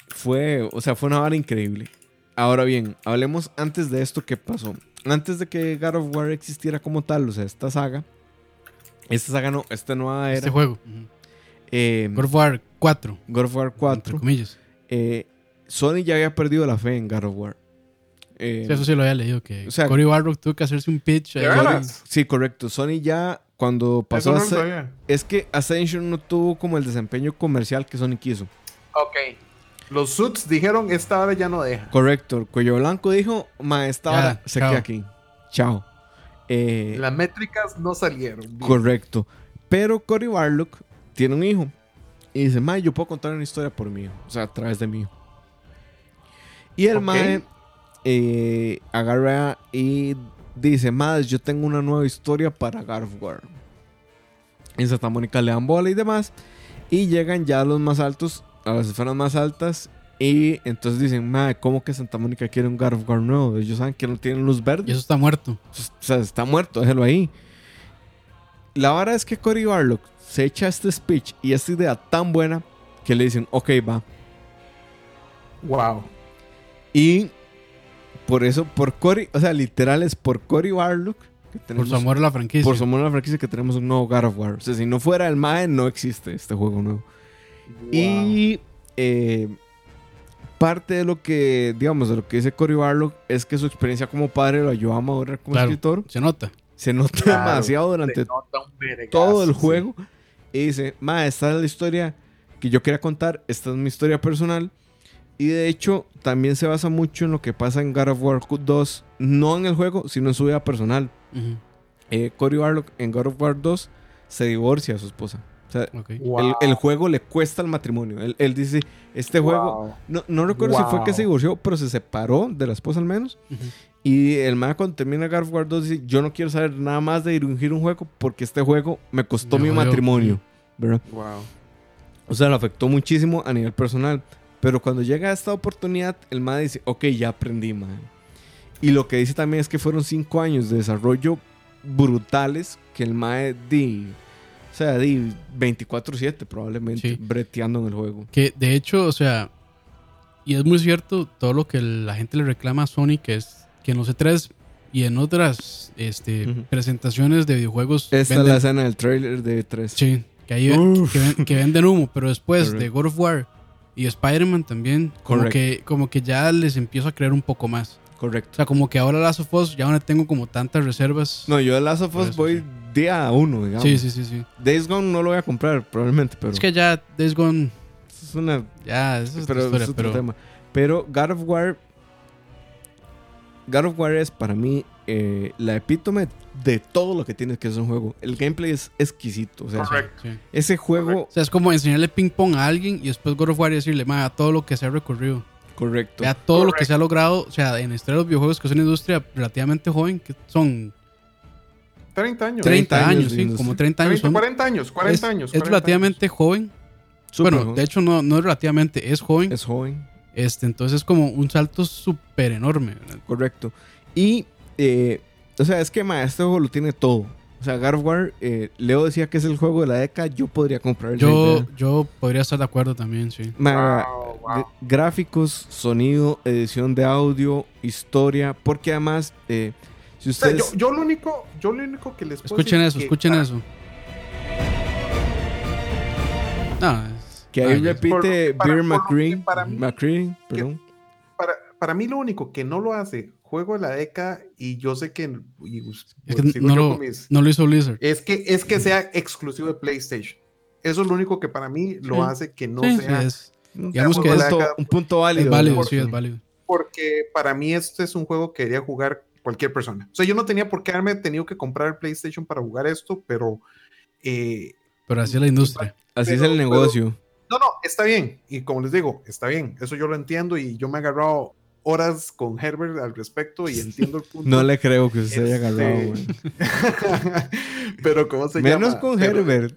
fue, o sea, fue una vara increíble. Ahora bien, hablemos antes de esto que pasó. Antes de que God of War existiera como tal, o sea, esta saga, esta saga no, esta nueva era, Este juego. Eh, God of War 4. God of War Entre 4, comillas. eh, Sony ya había perdido la fe en God of War. Eh, Sí, eso sí lo había leído, que o sea- Cory Barlog tuvo que hacerse un pitch. Sí, correcto. Sony ya cuando pasó no a. Es que Ascension no tuvo como el desempeño comercial que Sony quiso. Ok. Los suits dijeron, esta hora ya no deja. Correcto. El Cuello Blanco dijo, ma, esta Ya, hora se chao. queda aquí. Chao. Eh, Las métricas no salieron. bien. Correcto. Pero Cory Barlock tiene un hijo. Y dice, ma, yo puedo contar una historia por hijo. O sea, a través de hijo. Y el Ok. mae eh, agarra y dice, ma, yo tengo una nueva historia para War. En Santa Mónica le dan bola y demás. Y llegan ya a los más altos, a las esferas más altas. Y entonces dicen, ma, ¿cómo que Santa Mónica quiere un War nuevo? Ellos saben que no tienen luz verde. Y eso está muerto. O sea, está muerto, déjelo ahí. La vara es que Cory Barlock se echa este speech y esta idea tan buena que le dicen, ok, va. Wow. Y por eso, por Cory, o sea, literal es por Cory Barlock que Por tenemos, su amor a la franquicia. por su amor a la franquicia que tenemos un nuevo God of War. O sea, si no fuera el MAE, no existe este juego nuevo. Y eh, parte de lo que, digamos, de lo que dice Cory Barlock es que su experiencia como padre lo ayudó a madurar como Claro. escritor. Se nota. Se nota Claro, demasiado durante nota un vergazo, todo el sí. juego. Y dice, ma, esta es la historia que yo quería contar, esta es mi historia personal. Y de hecho, también se basa mucho en lo que pasa en God of War 2, no en el juego, sino en su vida personal. Ujú. Eh, Cory Barlock en God of War 2 se divorcia a su esposa. O sea, Ok. Wow. el, el juego le cuesta el matrimonio. Él, él dice, este juego, Wow. no, no recuerdo si fue que Wow. se divorció, pero se separó de la esposa al menos. Ujú. Y el man cuando termina God of War 2 dice, yo no quiero saber nada más de dirigir un juego porque este juego me costó Me mi jodió. matrimonio. ¿verdad? Wow. O sea, lo afectó muchísimo a nivel personal. Pero cuando llega esta oportunidad, el man dice, ok, ya aprendí, man. Y lo que dice también es que fueron cinco años de desarrollo brutales que el mae di, o sea, di 24/7 probablemente, Sí. breteando en el juego. Que de hecho, o sea, y es muy cierto todo lo que la gente le reclama a Sony, que es que en los E3 y en otras este, presentaciones de videojuegos Esta es venden- la escena del trailer de 3. Sí, que, ahí que, ven- que venden humo, pero después de God of War y Spider-Man también, como Correcto. que, como que ya les empiezo a creer un poco más. O Correcto. sea, como que ahora Last of Us ya no tengo como tantas reservas. No, yo de Last of Us eso, voy sí. día uno, digamos. sí, sí, sí, sí. Days Gone no lo voy a comprar, probablemente, pero Es que ya Days Gone, es una ya, esa es pero historia, es otro pero tema. Pero God of War. God of War es para mí eh, la epítome de todo lo que tienes que hacer un juego. El gameplay es exquisito. O sea, Correcto. ese juego, O sea, es como enseñarle ping pong a alguien y después God of War y decirle, vea todo lo que se ha recorrido. correcto. Vea todo lo que Correcto. se ha logrado. O sea, en la historia de los videojuegos, que es una industria relativamente joven, que son 30 años. 30 años años, de sí, industria. como 30 años. 30, son- 40 años, 40 es, años. Es 40 relativamente joven. Súper bueno, joven. de hecho, no, no es relativamente, es joven. es joven. Este, entonces es como un salto súper enorme. ¿verdad? Correcto. Y, eh, o sea, es que ma, este juego lo tiene todo. O sea, God of War, eh, Leo decía que es el juego de la década. Yo podría comprar el Yo, yo podría estar de acuerdo también, sí. Ma, Wow, wow. de- gráficos, sonido, edición de audio, historia, porque además, eh, si O sea, ustedes... yo, yo lo único, yo lo único que les puedo Escuchen decir eso, que escuchen para- eso. Es- que ahí ay, repite por- para- Beer McCree, para mí- McCree, perdón. Para, para mí lo único que no lo hace juego de la década y yo sé que y, pues, es que sigo no lo, mis- no lo hizo Blizzard. es que es que sea exclusivo de PlayStation. Eso es lo único que para mí lo Sí. hace que no Sí, sí, sea es, Un digamos que punto, es- un punto válido. es válido, ¿no? sí, es válido. porque para mí este es un juego que quería jugar cualquier persona. O sea, yo no tenía por qué haberme tenido que comprar el PlayStation para jugar esto, pero eh, Pero así es la industria. Así Pero- es el negocio. No, no, está bien. Y como les digo, está bien. Eso yo lo entiendo y yo me he agarrado horas con Herbert al respecto y entiendo el punto. No le creo que se haya Este, agarrado, güey. pero ¿cómo se llama? Menos con Pero- Herbert.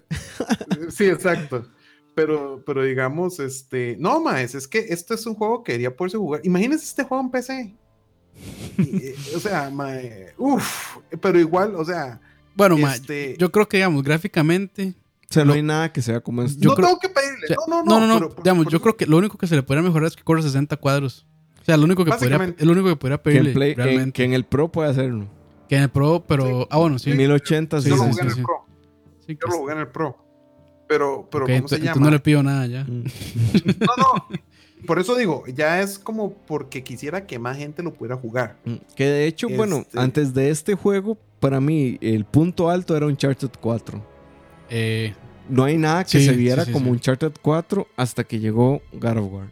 Sí, exacto. Pero, pero digamos, este. No, más, es que este es un juego que quería poderse jugar. Imagínense este juego en PC. Y, eh, o sea, mae, uff, pero igual, o sea, Bueno, ma, este, yo creo que, digamos, gráficamente. O sea, no Lo- hay nada que sea como esto. yo no creo- tengo que pedirle. o sea, no, no, no, no. no, pero- digamos, por- yo creo que lo único que se le podría mejorar es que corre 60 cuadros. O sea, lo único que podría, lo único que podría que, pedirle en Play- en- que en el Pro puede hacerlo. Que en el Pro, pero. Sí. Ah, bueno, sí. Sí. 1080, sí, yo sí, lo sí, jugué en el. Pro. sí, Yo que lo jugué en el Pro. Pero, pero ok, ¿cómo se llama? no le pido nada ya. Mm. No, no. por eso digo, ya es como porque quisiera que más gente lo pudiera jugar. Mm, Que de hecho, bueno, Este- antes de este juego, para mí el punto alto era Uncharted 4. Eh, No hay nada que Sí, se viera sí, como sí. Uncharted 4 hasta que llegó God of War.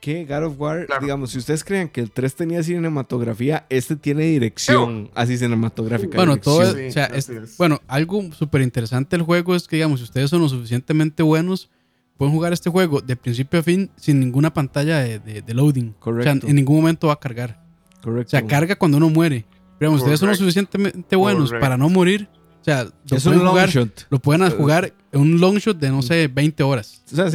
Que God of War, Claro. digamos, si ustedes crean que el 3 tenía cinematografía, este tiene dirección así cinematográfica. Bueno, todo o sea, es- bueno, algo súper interesante del juego es que, digamos, si ustedes son lo suficientemente buenos, pueden jugar este juego de principio a fin sin ninguna pantalla de, de- de loading. O Correcto. sea, en ningún momento va a cargar. Correcto. O sea, carga cuando uno muere. Pero digamos, ustedes son lo suficientemente buenos Correcto. para no morir. O sea, lo es un pueden long jugar, shot. lo pueden jugar en un long shot de, no sé, 20 horas. O sea,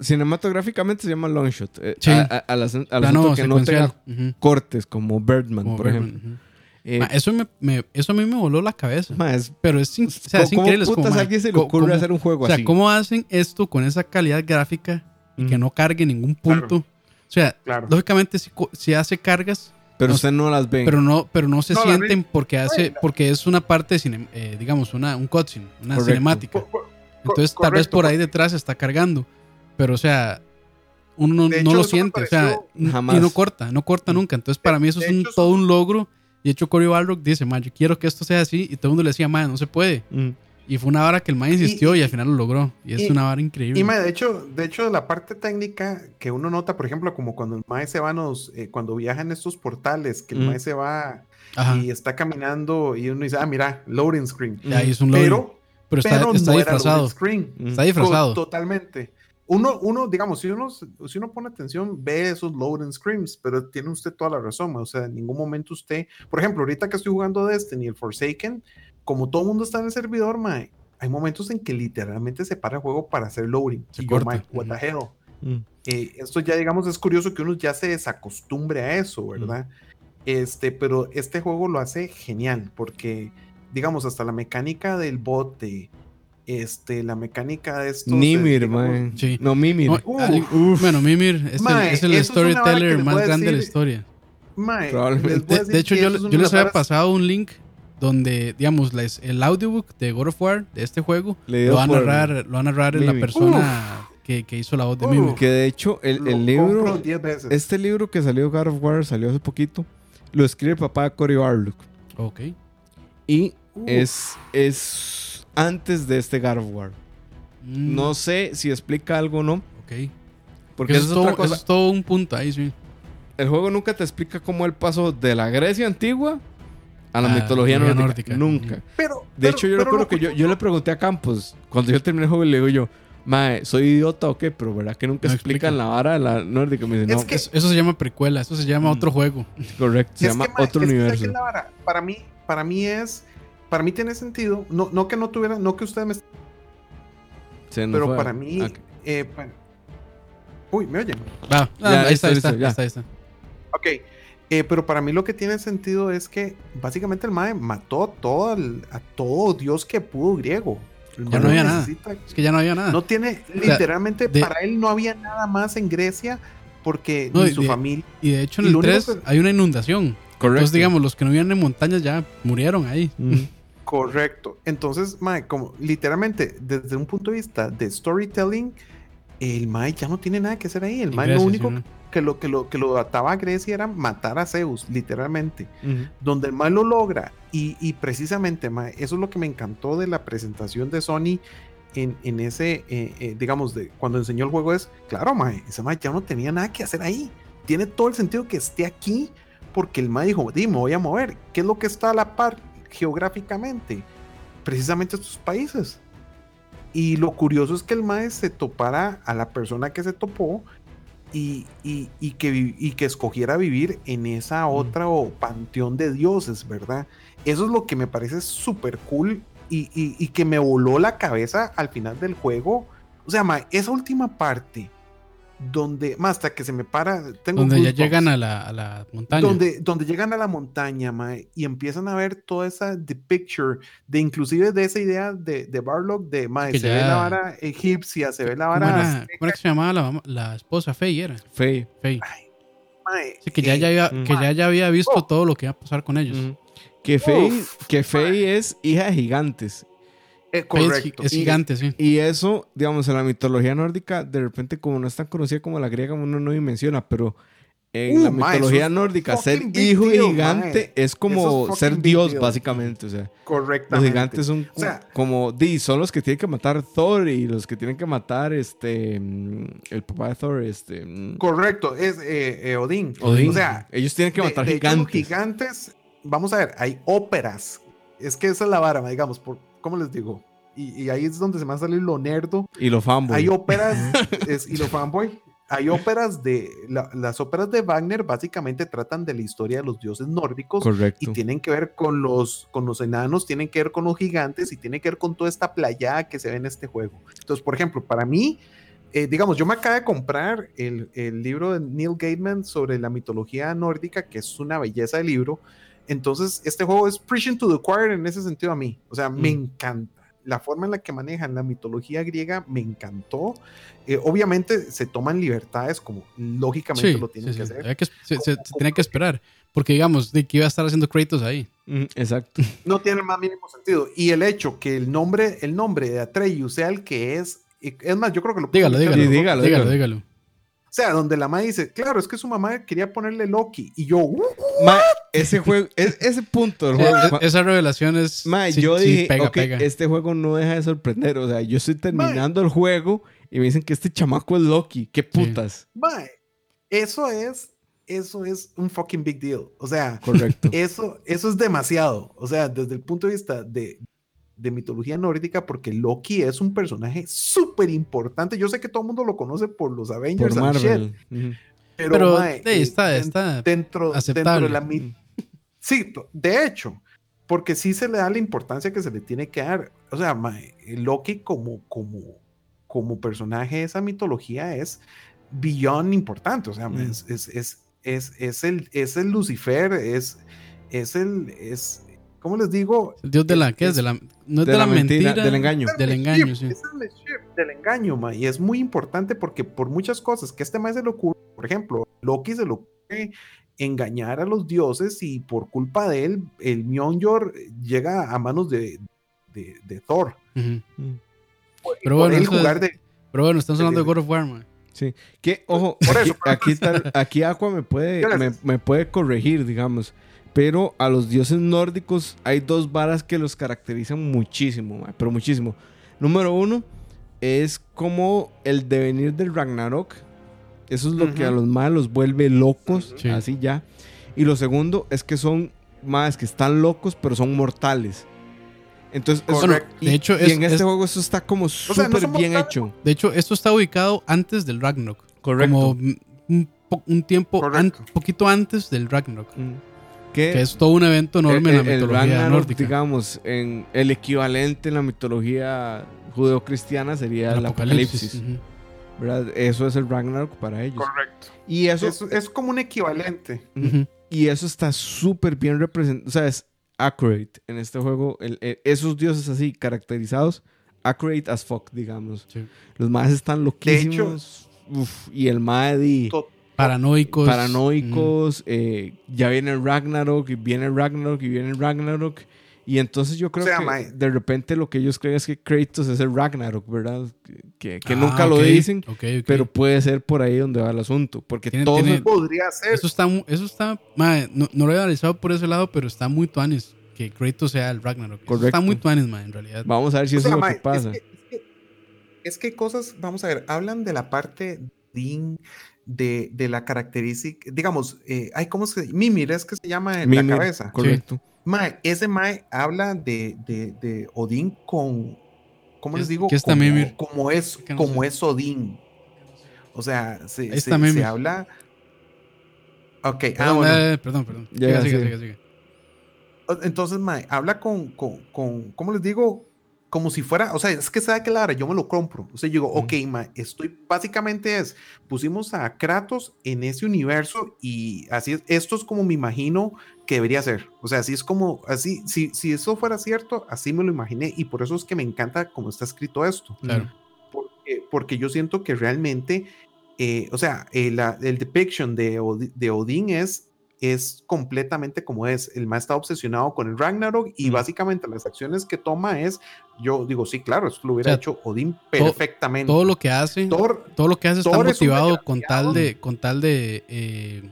cinematográficamente se llama long shot. Eh, Sí. a- a- al Plano asunto que no tenga Ujú. cortes como Birdman, Como por Birdman, ejemplo. ujú. Eh, Ma, eso, me, me- eso a mí me voló la cabeza. ma, es- Pero es, o sea, es ¿cómo increíble. es como, putas ma, a alguien se le ocurre cómo- hacer un juego O sea, así? ¿cómo hacen esto con esa calidad gráfica y que no cargue en ningún punto? O sea, Claro. lógicamente si, si hace cargas, Pero no- usted no las ve. pero no, pero no se No, sienten porque hace, porque es una parte, de cine- eh, digamos, una, un cutscene, una Correcto. cinemática. Entonces tal vez correcto, por ahí detrás está cargando. Pero o sea, uno no, De no hecho, lo siente. O sea, Jamás. y no corta, no corta nunca. Entonces para mí eso de es un- hecho, todo un logro. Y de hecho Cory Balrog dice, man, yo quiero que esto sea así. Y todo el mundo le decía, man, no se puede. Mm. Y fue una vara que el man insistió y, y- al final lo logró. Y es y- una vara increíble. Y mae, de hecho, de hecho, la parte técnica que uno nota, por ejemplo, como cuando el mae se va, a los, eh, cuando viaja en estos portales, que el Mm. mae se va Ajá. y está caminando y uno dice, ah, mira, loading screen. Y ahí es un loading. Pero, pero está, pero está no disfrazado. screen. Mm. Está disfrazado. Totalmente. Uno, uno, digamos, si uno, si uno pone atención, ve esos loading screens, pero tiene usted toda la razón, mae, o sea, en ningún momento usted, por ejemplo, ahorita que estoy jugando Destiny, el Forsaken, como todo el mundo está en el servidor, mae, hay momentos en que literalmente se para el juego para hacer loading. Se y yo, corta. mae, what the hell? Mm. Eh, esto ya, digamos, es curioso que uno ya se desacostumbre a eso, ¿verdad? Este, pero este juego lo hace genial, porque, digamos, hasta la mecánica del bote, este, la mecánica de estos... eh, Nimir, digamos. Sí. No, Mimir. No, Uf. bueno, Mimir es Mae, el, es el es storyteller más grande de la historia. mae, De, hecho, yo, es les había pasado un link donde, digamos, les- el audiobook de God of War, de este juego, Leído lo va a narrar, lo va a narrar la Mimir. persona que, que hizo la voz de Uf. Mimir. Que de hecho, el, lo el libro. compro 10 veces. Este libro que salió God of War salió hace poquito. Lo escribe el papá de Cory Barlock. Ok. Y Uf. es, es antes de este God of War. Mm, No sé si explica algo o no. Ok. Porque eso, eso es todo, otra eso cosa. es todo un punto ahí, sí. El juego nunca te explica cómo él pasó de la Grecia antigua a la A la mitología nórdica. nórdica. Nunca. Pero, De pero- hecho, yo pero recuerdo que yo, le pregunté a Campos, cuando yo terminé el juego, le digo yo, Mae, ¿soy idiota o qué? Pero ¿verdad que nunca No explican explica. la vara de la nórdica? Me dice, Es no, que- Eso, eso se llama precuela, eso se llama Mm. otro juego. correcto, se Es llama que, mae, otro es que, ¿sabe universo. la vara? Para mí, para mí es, para mí tiene sentido, no, no que no tuviera, no que ustedes me pero fue. para mí, Ah, eh, pa- uy, me oyen. Ah, Ya, ahí listo, está, ahí listo, está, ya. ahí está, ahí está. Ok, eh, pero para mí lo que tiene sentido es que básicamente el Mae mató todo el- a todo Dios que pudo griego. El Ya no había nada. Es que ya no había nada. No tiene, sea, literalmente, de- para él no había nada más en Grecia porque No, ni su de- familia. Y de hecho en y el lo único 3 que- hay una inundación. correcto. Entonces, digamos, los que no vivían en montañas ya murieron ahí. Mm. Correcto. Entonces, Mae, como literalmente, desde un punto de vista de storytelling, el Mae ya no tiene nada que hacer ahí. El Mae lo único sí, ¿no? Que lo, que, lo, que lo ataba a Grecia era matar a Zeus, literalmente. Donde el mae lo logra y, y precisamente mae, eso es lo que me encantó de la presentación de Sony en, en ese, eh, eh, digamos, de cuando enseñó el juego es, claro, mae, ese mae ya no tenía nada que hacer ahí. Tiene todo el sentido que esté aquí porque el mae dijo, di, me voy a mover. ¿Qué es lo que está a la par geográficamente? Precisamente estos países. Y lo curioso es que el mae se topara a la persona que se topó y, y- y que, y que escogiera vivir en esa otra o panteón de dioses, ¿verdad? Eso es lo que me parece súper cool y, y- y que me voló la cabeza al final del juego. O sea, ma, esa última parte donde, más hasta que se me para, tengo Donde ya llegan a la, a la montaña. Donde, donde llegan a la montaña, mae, y empiezan a ver toda esa the picture, de inclusive de esa idea de, de Barlock, de mae, Que se ve la vara egipcia, se ve la ¿Cómo vara era, cómo era que se llamaba la, esposa? Fey era. Fey. Fey. mae, Sí, que ya, eh, ya había, que ya, ya había visto Oh. todo lo que iba a pasar con ellos. Que Fey, Uf, que Fey es hija de gigantes. Eh, Es, correcto. es Y- gigante, sí. Y eso, digamos, en la mitología nórdica, de repente, como no es tan conocida como la griega, uno no menciona, pero en Uh, la ma, mitología es nórdica, ser hijo de deal, gigante ma. es como es ser Dios, deal. básicamente. O sea, los gigantes son O sea, como, di, son los que tienen que matar Thor y los que tienen que matar este, mm, el papá de Thor, este, mm, correcto, es eh, eh, Odín. Odín. O sea, ellos tienen que matar de los gigantes, vamos a ver, hay óperas. Es que esa es la vara, digamos, por, ¿cómo les digo? Y, y ahí es donde se me va a salir lo nerdo. Y los fanboys. Hay óperas, es, y lo fanboy. Hay óperas de. la- las óperas de Wagner básicamente tratan de la historia de los dioses nórdicos Correcto. y tienen que ver con los, con los enanos, tienen que ver con los gigantes y tienen que ver con toda esta playa que se ve en este juego. Entonces, por ejemplo, para mí, eh, digamos, yo me acabo de comprar el, el libro de Neil Gaiman sobre la mitología nórdica, que es una belleza de libro. Entonces, este juego es preaching to the choir en ese sentido a mí. O sea, me Mm. encanta. La forma en la que manejan la mitología griega me encantó. Eh, obviamente se toman libertades como lógicamente Sí, lo tienen sí, que sí. hacer. Que- se, se- se tenía que esperar. Porque, digamos, de que iba a estar haciendo Kratos ahí. Mm, exacto. no tiene el más mínimo sentido. Y el hecho que el nombre, el nombre de Atreyu sea el que es, es más, yo creo que lo Dígalo, dígalo. Dígalo, dígalo, dígalo. dígalo. O sea, donde la mamá dice, claro, es que su mamá quería ponerle Loki. Y yo, "Uh, Ma, ese juego, es- ese punto del Sí, juego. e- esa revelación es. Ma, sí, yo sí, dije, pega, ok, pega. este juego no deja de sorprender. O sea, yo estoy terminando el juego y me dicen que este chamaco es Loki. ¿Qué putas? mae, eso es, eso es un fucking big deal. O sea, Correcto. eso, eso es demasiado. O sea, desde el punto de vista de, de mitología nórdica, porque Loki es un personaje súper importante. Yo sé que todo el mundo lo conoce por los Avengers Por and shit, Marvel. Pero, Pero mae, sí, está, está dentro, de la Sí, de hecho, porque sí se le da la importancia que se le tiene que dar. O sea, mae, Loki como, como, como personaje de esa mitología es beyond importante. O sea, Mm. es, es, es, es, es el, es el Lucifer, es, es el, es, ¿cómo les digo? El dios de la. ¿Qué es? De la, no es de, la, mentira. del engaño. Del engaño, sí. Es el mischief del engaño, ma, y es muy importante porque por muchas cosas que este más se le ocurre, por ejemplo, Loki se le ocurre engañar a los dioses y por culpa de él, el Mjolnir llega a manos de, de, de Thor. Mm. Por- Pero bueno, eso es- de... Pero bueno, estamos hablando de God of War, man. Que, ojo, Por aquí, eso, por aquí, tal- aquí Aqua me puede, me, me puede corregir, digamos. Pero a los dioses nórdicos hay dos varas que los caracterizan muchísimo, ma, pero muchísimo. Número uno es como el devenir del Ragnarok. Eso es lo que a los más los vuelve locos, Sí. así ya. Y lo segundo es que son más que están locos, pero son mortales. Entonces, eso- Correcto. y, De hecho, y es- en este es- juego eso está como súper bien hecho. De hecho, esto está ubicado antes del Ragnarok. Correcto. Como un, un po- un tiempo, an- Correcto. poquito antes del Ragnarok. Mm. Que es todo un evento enorme en la mitología Ragnarok, nórdica. digamos, en el equivalente en la mitología judeocristiana sería el, el apocalipsis. ¿verdad? Eso es el Ragnarok para ellos. Correcto. Y eso, Es, es como un equivalente. Y eso está súper bien representado. O sea, es accurate en este juego. el- el- esos dioses así caracterizados, accurate as fuck, digamos. Sí. Los más están loquísimos. Uf, y el Maddy. To- Paranoicos. paranoicos, eh, ya viene el Ragnarok, y viene el Ragnarok, y viene el Ragnarok. Y entonces yo creo sea, que de repente lo que ellos creen es que Kratos es el Ragnarok, ¿verdad? Que, que Ah, nunca lo dicen, ok, ok. pero puede ser por ahí donde va el asunto. Porque Tiene- todo tiene- Podría ser. Eso está, eso está, no, no lo he analizado por ese lado, pero está muy tuanis que Kratos sea el Ragnarok. Eso Correcto. está muy tuanis, mae, en realidad. Vamos a ver si O eso sea, es lo que pasa. Es que, es que- es que cosas, vamos a ver, hablan de la parte din, de, de la característica, digamos, eh, ay, ¿cómo se Mimir es que se llama en Mimir, la cabeza. Correcto. Mae, ese Mae habla de, de, de Odín con, ¿cómo ¿Qué les es- digo? qué está como, Mimir? como es, no como sé. es Odín. O sea, se, se- está se habla. Ok, ah, Perdón, bueno. eh, perdón, perdón. Ya, Siga, siga, sí. siga, siga. Entonces, Mae, habla con, con, con, ¿cómo les digo? Como si fuera, o sea, es que sabe que la hora yo me lo compro. O sea, yo digo, ok, Mae, estoy, básicamente es, pusimos a Kratos en ese universo y así es, esto es como me imagino que debería ser. O sea, así es como, así, si, si eso fuera cierto, así me lo imaginé y por eso es que me encanta cómo está escrito esto. Claro. Porque, porque yo siento que realmente, eh, o sea, eh, la- el depiction de, Odi- de Odín es es completamente como es. El Mae está obsesionado con el Ragnarok y Mm. básicamente las acciones que toma es, yo digo, sí, claro, esto lo hubiera O sea, hecho Odín perfectamente. Todo lo que hace, Thor, todo lo que hace está Thor es un motivado con tal de, con tal de eh,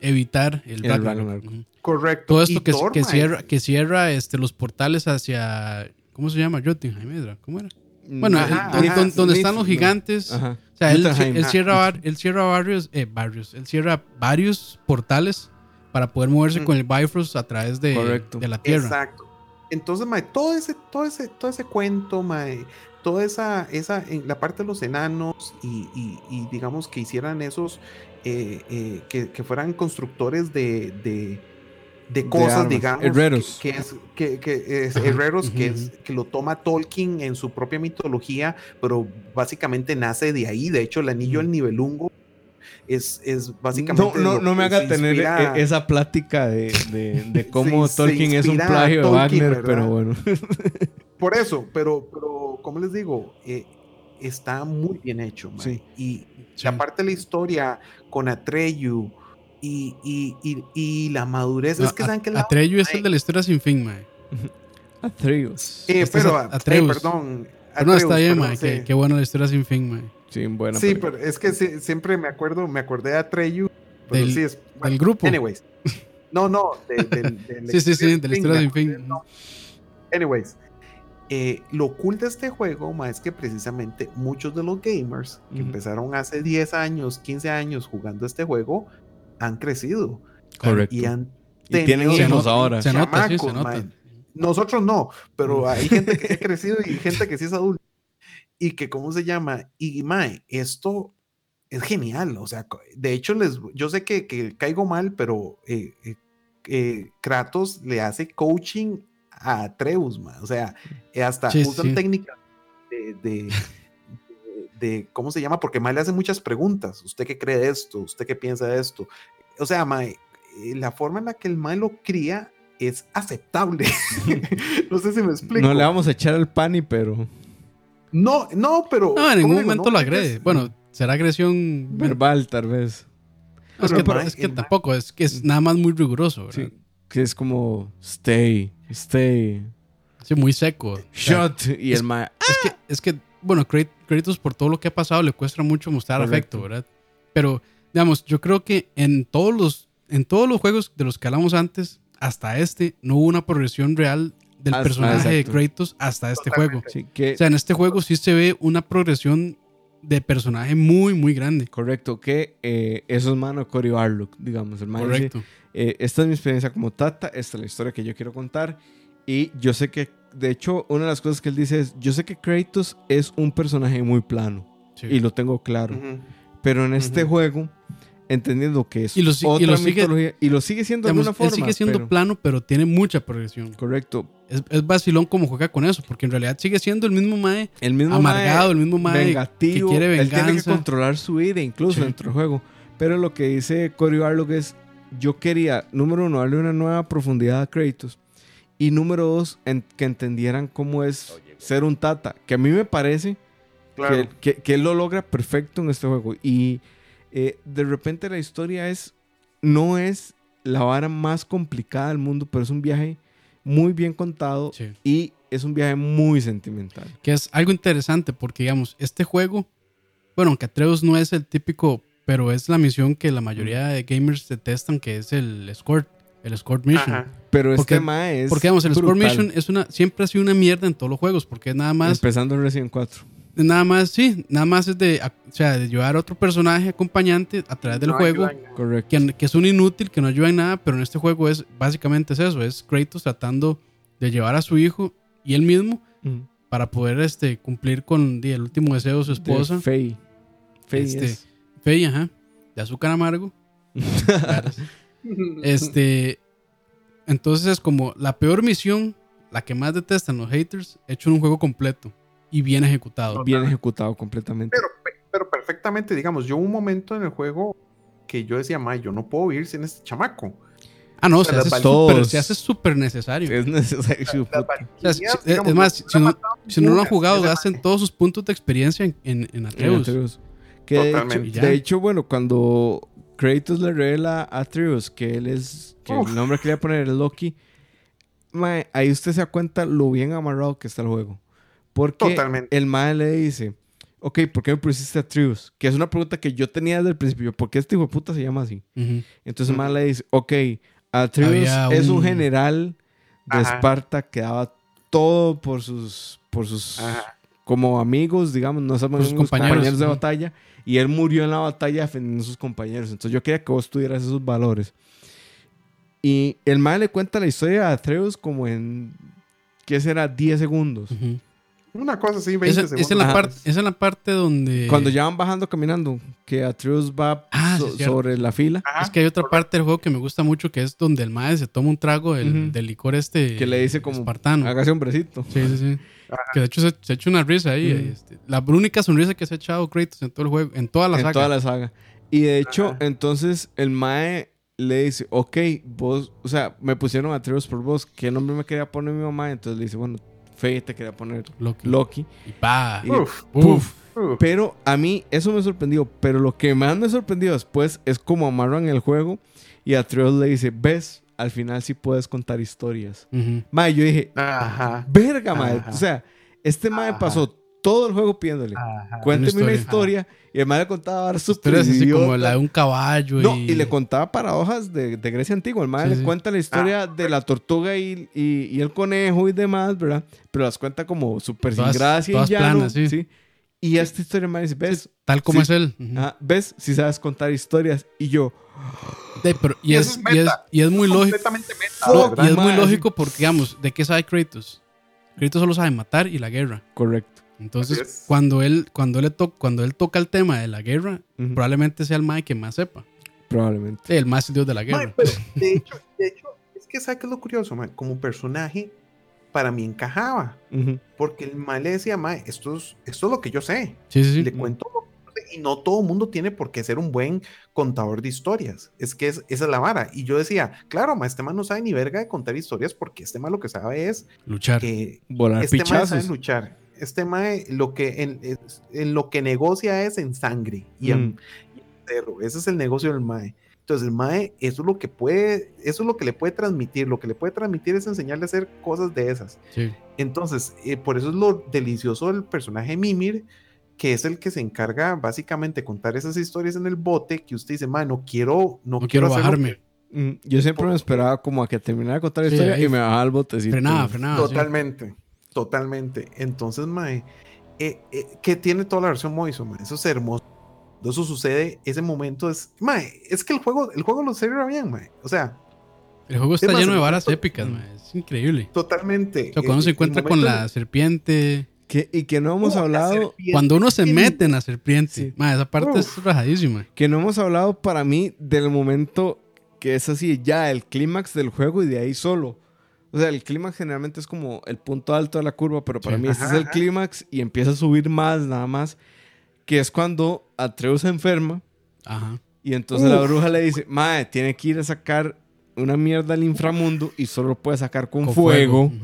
evitar el, El Ragnarok. Correcto. Todo esto que, Thor, que cierra, que cierra este, los portales hacia. ¿Cómo se llama? Jotunheim. ¿cómo era? Bueno, Ajá, el- ajá, don- donde están los no. gigantes. Ajá. O sea, él, cierra, él cierra varios, eh, varios, él cierra varios portales para poder moverse con el Bifrost a través de, Correcto. de la Tierra. Exacto. Entonces, mae, todo ese, todo ese, todo ese cuento, mae, toda esa, esa, en la parte de los enanos y, y- y digamos que hicieran esos, eh, eh, que, que fueran constructores de, de, de cosas, digamos. Herreros. Que, que es, que, que es Ajá, herreros, que, es, que lo toma Tolkien en su propia mitología, pero básicamente nace de ahí. De hecho, el anillo del Nibelungo es, es No, básicamente. no, lo no me haga se tener inspira- e- esa plática de, de, de cómo Se- se Tolkien es un plagio de Wagner, ¿verdad? pero bueno. Por eso, pero, pero como les digo, Eh, está muy bien hecho. mae. Sí. Y Sí. la parte de la historia con Atreyu y, y, y, y la madurez. No, es que A- saben que la. Atreyu es el de la historia sin fin, mae. Atreus. eh, este es pero, A- eh, Atreus. perdón. Pero no, está Atreus, bien, mae. sí. Qué, qué bueno la historia sin fin, mae. Sí, buena Sí, pero es que sí, siempre me acuerdo, me acordé de Atreyu. Pero Del- sí es. bueno, Del grupo. anyways. No, no, de, del- Sí, sí, sí, de la historia sin fin. no. Anyways, eh, lo cool de este juego ma, es que precisamente muchos de los gamers que empezaron hace 10 años, 15 años jugando este juego han crecido Correcto. y han Y tienen hijos ahora. Se nota, sí, se chamacos, nota. Nosotros no, pero hay gente que ha crecido y gente que sí es adulta. Y que, ¿cómo se llama? Y, mae, esto es genial. O sea, de hecho, les, yo sé que, que caigo mal, pero eh, eh, eh, Kratos le hace coaching a Atreus, mae. O sea, hasta Sí, usan sí. técnicas de, de, ¿cómo se llama? Porque mae le hace muchas preguntas. ¿Usted qué cree de esto? ¿Usted qué piensa de esto? O sea, mae, la forma en la que el mae lo cría es aceptable. no sé si me explico. No le vamos a echar al pani, pero No, no, pero. No, en ¿cómo ningún digo? momento No, lo agrede. es- Bueno, será agresión. verbal tal vez. No, es, pero que, mae- es que tampoco, es que es nada más muy riguroso, ¿verdad? Sí. Que es como stay, stay, Sí, muy seco. O sea, shut. Y es- el ma Es que, es que bueno, Kratos por todo lo que ha pasado le cuesta mucho mostrar Correcto. afecto, ¿verdad? Pero, digamos, yo creo que en todos los, en todos los juegos de los que hablamos antes, hasta este, no hubo una progresión real del Hasta- personaje de. Kratos hasta este juego. Sí, que, O sea, en este juego sí se ve una progresión de personaje muy, muy grande. correcto, que eh, eso es mano de Cory Barlock, digamos. El man dice, Correcto. eh, esta es mi experiencia como Tata, esta es la historia que yo quiero contar. Y yo sé que, de hecho, una de las cosas que él dice es, yo sé que Kratos es un personaje muy plano. Sí. Y lo tengo claro. Ujú. Pero en este Ujú. juego, entendiendo que es Y lo si- y otra lo sigue- mitología, y lo sigue siendo de Digamos, alguna él forma. sigue siendo pero- plano, pero tiene mucha progresión. Correcto. Es, es vacilón como juega con eso, porque en realidad sigue siendo el mismo Mae El mismo amargado, mae el mismo Mae vengativo, que quiere Él tiene que venganza. controlar su vida, incluso Sí. dentro del juego. Pero lo que dice Cory Barlog es: Yo quería, número uno, darle una nueva profundidad a Kratos. Y número dos, en- que entendieran cómo es ser un tata. Que a mí me parece Claro. que, que- que él lo logra perfecto en este juego. Y eh, de repente la historia es. No es la vara más complicada del mundo, pero es un viaje muy bien contado Sí. y es un viaje muy sentimental. Que es algo interesante porque, digamos, este juego, bueno, aunque Atreus no es el típico, pero es la misión que la mayoría de gamers detestan, que es el escort, el escort mission. Ajá. Pero este Porque- mae es. Porque, digamos, el escort brutal. mission es una, siempre ha sido una mierda en todos los juegos, porque es nada más, Empezando en Resident 4. Nada más, sí, nada más es de, a- o sea, de llevar a otro personaje acompañante a través del No juego. que, que es un inútil, que no ayuda en nada, pero en este juego es básicamente es eso, es Kratos tratando de llevar a su hijo y él mismo Ujú. para poder este, cumplir con el último deseo de su esposa, De Faye. Faye Este, es. Faye, ajá, de azúcar amargo. Este, entonces es como la peor misión, la que más detestan los haters, hecho en un juego completo y bien ejecutado. Bien ejecutado completamente. Pero, pero perfectamente, digamos, yo un momento en el juego que yo decía, ma, yo no puedo vivir sin este chamaco. Ah, no, O se hace todos- se hace súper necesario. es necesario. O sea, valquirias, es- digamos, es más, no- si no, si no lo han jugado, mae. todos sus puntos de experiencia en, en, en Atreus. Atreus. Que de hecho, de bueno, cuando Kratos le revela a Atreus que él es, que Uf. el nombre que le iba a poner es Loki, mae, ahí usted se da cuenta lo bien amarrado que está el juego. Porque Totalmente. el mae le dice, ok, ¿por qué me pusiste Atreus? Que es una pregunta que yo tenía desde el principio, ¿por qué este hijo de puta se llama así? Entonces el mae le dice, ok, Atreus es un un- general de Ajá. Esparta que daba todo por sus, por sus Ajá. como amigos, digamos, no Por sus compañeros, compañeros, de batalla, y él murió en la batalla defendiendo a sus compañeros. Entonces yo quería que vos tuvieras esos valores. Y el mae le cuenta la historia a Atreus como en, ¿qué será? 10 segundos. Ujú. Una cosa así, 20 Esa, esa segundos. es la Ajá. parte, es la parte donde. Cuando ya van bajando caminando, que Atreus va Ah, so- es sobre la fila, Ajá. Es que hay otra parte del juego que me gusta mucho que es donde el mae se toma un trago del, Ujú. del licor este. que le dice como, Espartano. hágase hombrecito. Sí, sí, sí. Ajá. Que de hecho se, se echa una risa ahí. Ujú. este, la única sonrisa que se ha echado Kratos en todo el juego, en toda la en saga. toda la saga. Y de hecho, Ajá. entonces el Mae le dice, ok, vos, o sea, me pusieron a Atreus por vos, ¿qué nombre me quería poner mi mamá? Entonces le dice, bueno, Fe te quería poner Loki. Loki. Y pa. Y- Uf. Pero a mí eso me sorprendió. Pero lo que más me sorprendió después es como amarran el juego y Atreus le dice, ves, al final sí puedes contar historias. Mae, yo dije, Ajá. verga, mae. O sea, este mae pasó todo el juego pidiéndole, Ajá. cuénteme una Una historia. Y el mae le contaba súper Historias así como la de un caballo. No, y, le contaba paradojas de, de Grecia antigua. El Sí, le sí. cuenta la historia de la tortuga y, y- y el conejo y demás, ¿verdad? Pero las cuenta como súper sin gracia todas y llano, planas, sí. sí. Y esta historia, dice, ¿ves? Tal como Sí. es él. Ah, ¿Ves? Si sabes contar historias. Y yo, De- pero- y, Y es, y, es, meta. y es muy lógico. Y es muy lógico porque, digamos, ¿de qué sabe Kratos? Kratos solo sabe matar y la guerra. correcto. Entonces, cuando él, cuando, le to- cuando él toca el tema de la guerra, probablemente sea el mae que más sepa. Probablemente. Sí, el más dios de la guerra. Mae, pero de hecho, de hecho, es que ¿sabes qué es lo curioso, mae? Como personaje, para mí encajaba. Porque el mae le decía, mae, esto es, esto es lo que yo sé. Sí, sí, sí. Le cuento lo que yo sé, y no todo el mundo tiene por qué ser un buen contador de historias. Es que es, esa es la vara. Y yo decía, claro, mae, este man no sabe ni verga de contar historias porque este man lo que sabe es Luchar. que Volar este mae sabe pichazos. luchar. Este mae lo que en, lo que negocia es en sangre y en, Mm. y en cerro. Ese es el negocio del mae. Entonces el mae, eso es lo que puede, eso es lo que le puede transmitir. Lo que le puede transmitir es enseñarle a hacer cosas de esas. Sí. Entonces, eh, por eso es lo delicioso del personaje Mimir, que es el que se encarga básicamente de contar esas historias en el bote, que usted dice, mae, no quiero, no, No quiero bajarme. Mm, Yo siempre me esperaba como a que terminara de contar la Sí, historia ahí y me bajaba el botecito. Frenaba, frenaba. sí. Totalmente. Entonces, mae, eh, eh, que tiene toda la versión Moiso, mae, eso es hermoso. Eso sucede, ese momento es, mae, es que el juego, el juego lo cierra bien, mae. O sea, El juego está Es más, lleno de varas momento- épicas, mae. Es increíble. totalmente. O sea, cuando eh, se el encuentra con la en- serpiente. Que- y que no hemos ¡Uh, la hablado! Cuando uno se mete en la serpiente. Sí. mae, esa parte Uf. es rajadísima. que no hemos hablado para mí del momento que es así, ya el clímax del juego y de ahí solo. O sea, el clímax generalmente es como el punto alto de la curva, pero para Sí. mí este Ajá, es el clímax y empieza a subir más, nada más, que es cuando Atreus se enferma Ajá. y entonces la Uf. bruja le dice, mae, tiene que ir a sacar una mierda al inframundo y solo lo puede sacar con, Con fuego. Ujú.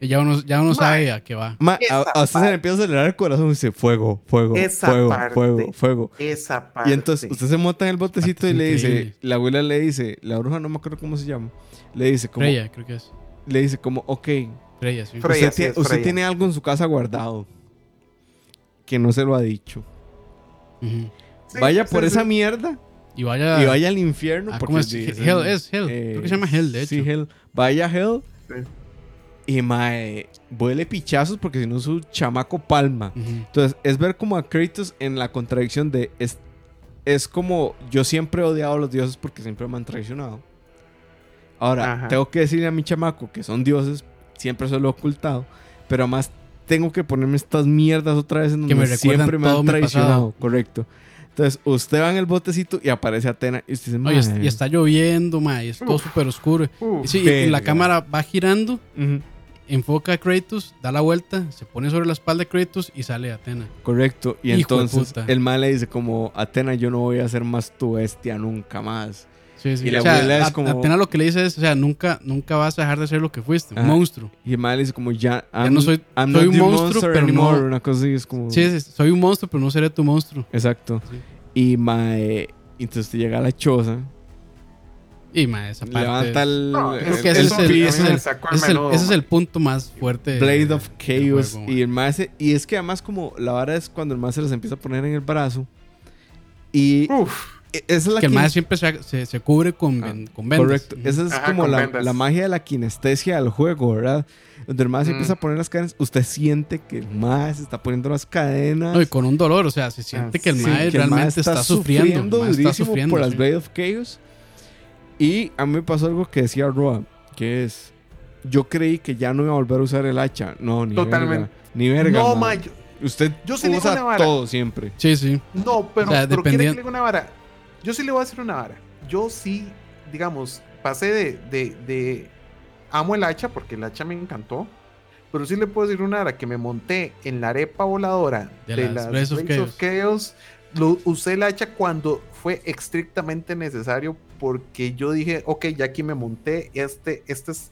Y ya uno, ya uno sabe a qué va. Ma, a, usted se le empieza a acelerar el corazón y dice, fuego, fuego, Esa fuego, parte. fuego, fuego. Esa parte. Y entonces usted se monta en el botecito Parte y le dice, increíble. la abuela le dice, la bruja no me acuerdo cómo se llama, le dice como, Freya, creo que es. Le dice como, ok, Freya, sí. Freya. usted, sí, tiene, usted Freya. tiene algo en su casa guardado que no se lo ha dicho. Ujú. Sí, vaya sí, por sí. esa mierda Y vaya. y vaya al infierno. Ah, porque ¿cómo es? sí, Hell, el- es Hell. Creo que se llama Hell, de Sí, hecho. Hell. Vaya a Hell Sí. y mae, vuele pichazos porque si no su chamaco palma. Ujú. Entonces, es ver como a Kratos en la contradicción de. Es, es como yo siempre he odiado a los dioses porque siempre me han traicionado. Ahora, Ajá. tengo que decirle a mi chamaco que son dioses, siempre se lo he ocultado, pero además tengo que ponerme estas mierdas otra vez en donde me siempre me han traicionado. Correcto. Entonces, usted va en el botecito y aparece Atena y usted dice, No, y, está lloviendo, mae, y es todo súper oscuro. Y sí, y la cámara va girando, enfoca a Kratos, da la vuelta, se pone sobre la espalda de Kratos y sale Atena. Correcto. Y Hijo entonces el mal le dice como, Atena, yo no voy a ser más tu bestia nunca más. Sí, sí. Y la o sea, abuela es a- como- Atena lo que le dice es, o sea, nunca, nunca vas a dejar de ser lo que fuiste, un Ajá. monstruo. Y el mal le dice como, ya, Ya no soy- I'm soy un monstruo, pero anymore", no- Una cosa así es como... Sí, sí, soy un monstruo, pero no seré tu monstruo. Exacto. Sí. Y mae, entonces usted llega a la choza, Y ma, esa parte. levanta el, No, el- Creo que el ese es el, es ese es ese es punto más fuerte. de- Blade of Chaos. juego, y el maestro. Y es que además, como la vara es cuando el maestro se los empieza a poner en el brazo. Y Uf, esa es la que el mae siempre se, se, se cubre con, Ah, con vendas. Correcto. Esa es Ajá, como la, la magia de la kinestesia del juego, ¿verdad? Donde el mae se Mm. empieza a poner las cadenas. Usted siente que el mae se está poniendo las cadenas. No, y con un dolor, o sea, se siente que el Sí, mae realmente está, sufriendo. el mae está durísimo sufriendo. por las sí. Blade of Chaos. Y a mí me pasó algo que decía Roa, que es... Yo creí que ya no iba a volver a usar el hacha. No, ni Totalmente. verga. Ni verga, no, mae. ma, yo- Usted Yo usa una vara. todo siempre. Sí, sí. no, pero, O sea, pero quiere que dependiendo- le diga una vara. Yo sí le voy a decir una vara. Yo sí, digamos, pasé de, de, de- amo el hacha porque el hacha me encantó. Pero sí le puedo decir una vara que me monté en la arepa voladora De de, las las of Chaos. Lo, usé el hacha cuando fue estrictamente necesario porque yo dije, ok, ya aquí me monté, este, este es...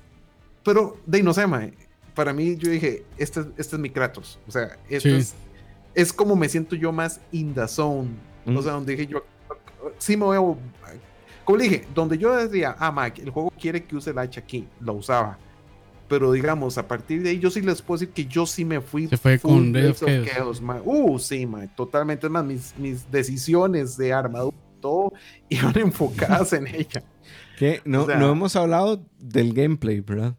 Pero de no sé, mae, para mí yo dije, este, es- este es mi Kratos. O sea, este Sí. es, es como me siento yo más in the zone. Mm. O sea, donde dije yo, sí me voy a... Como le dije, donde yo decía, ah, Mike, el juego quiere que use el hacha aquí, lo usaba. Pero digamos, a partir de ahí, yo sí les puedo decir que yo sí me fui. Se fue con Chaos. ma. Uh, sí, ma, totalmente. Es más, mis, mis decisiones de armadura, todo, iban enfocadas en ella. Que no, O sea- no hemos hablado del gameplay, ¿verdad?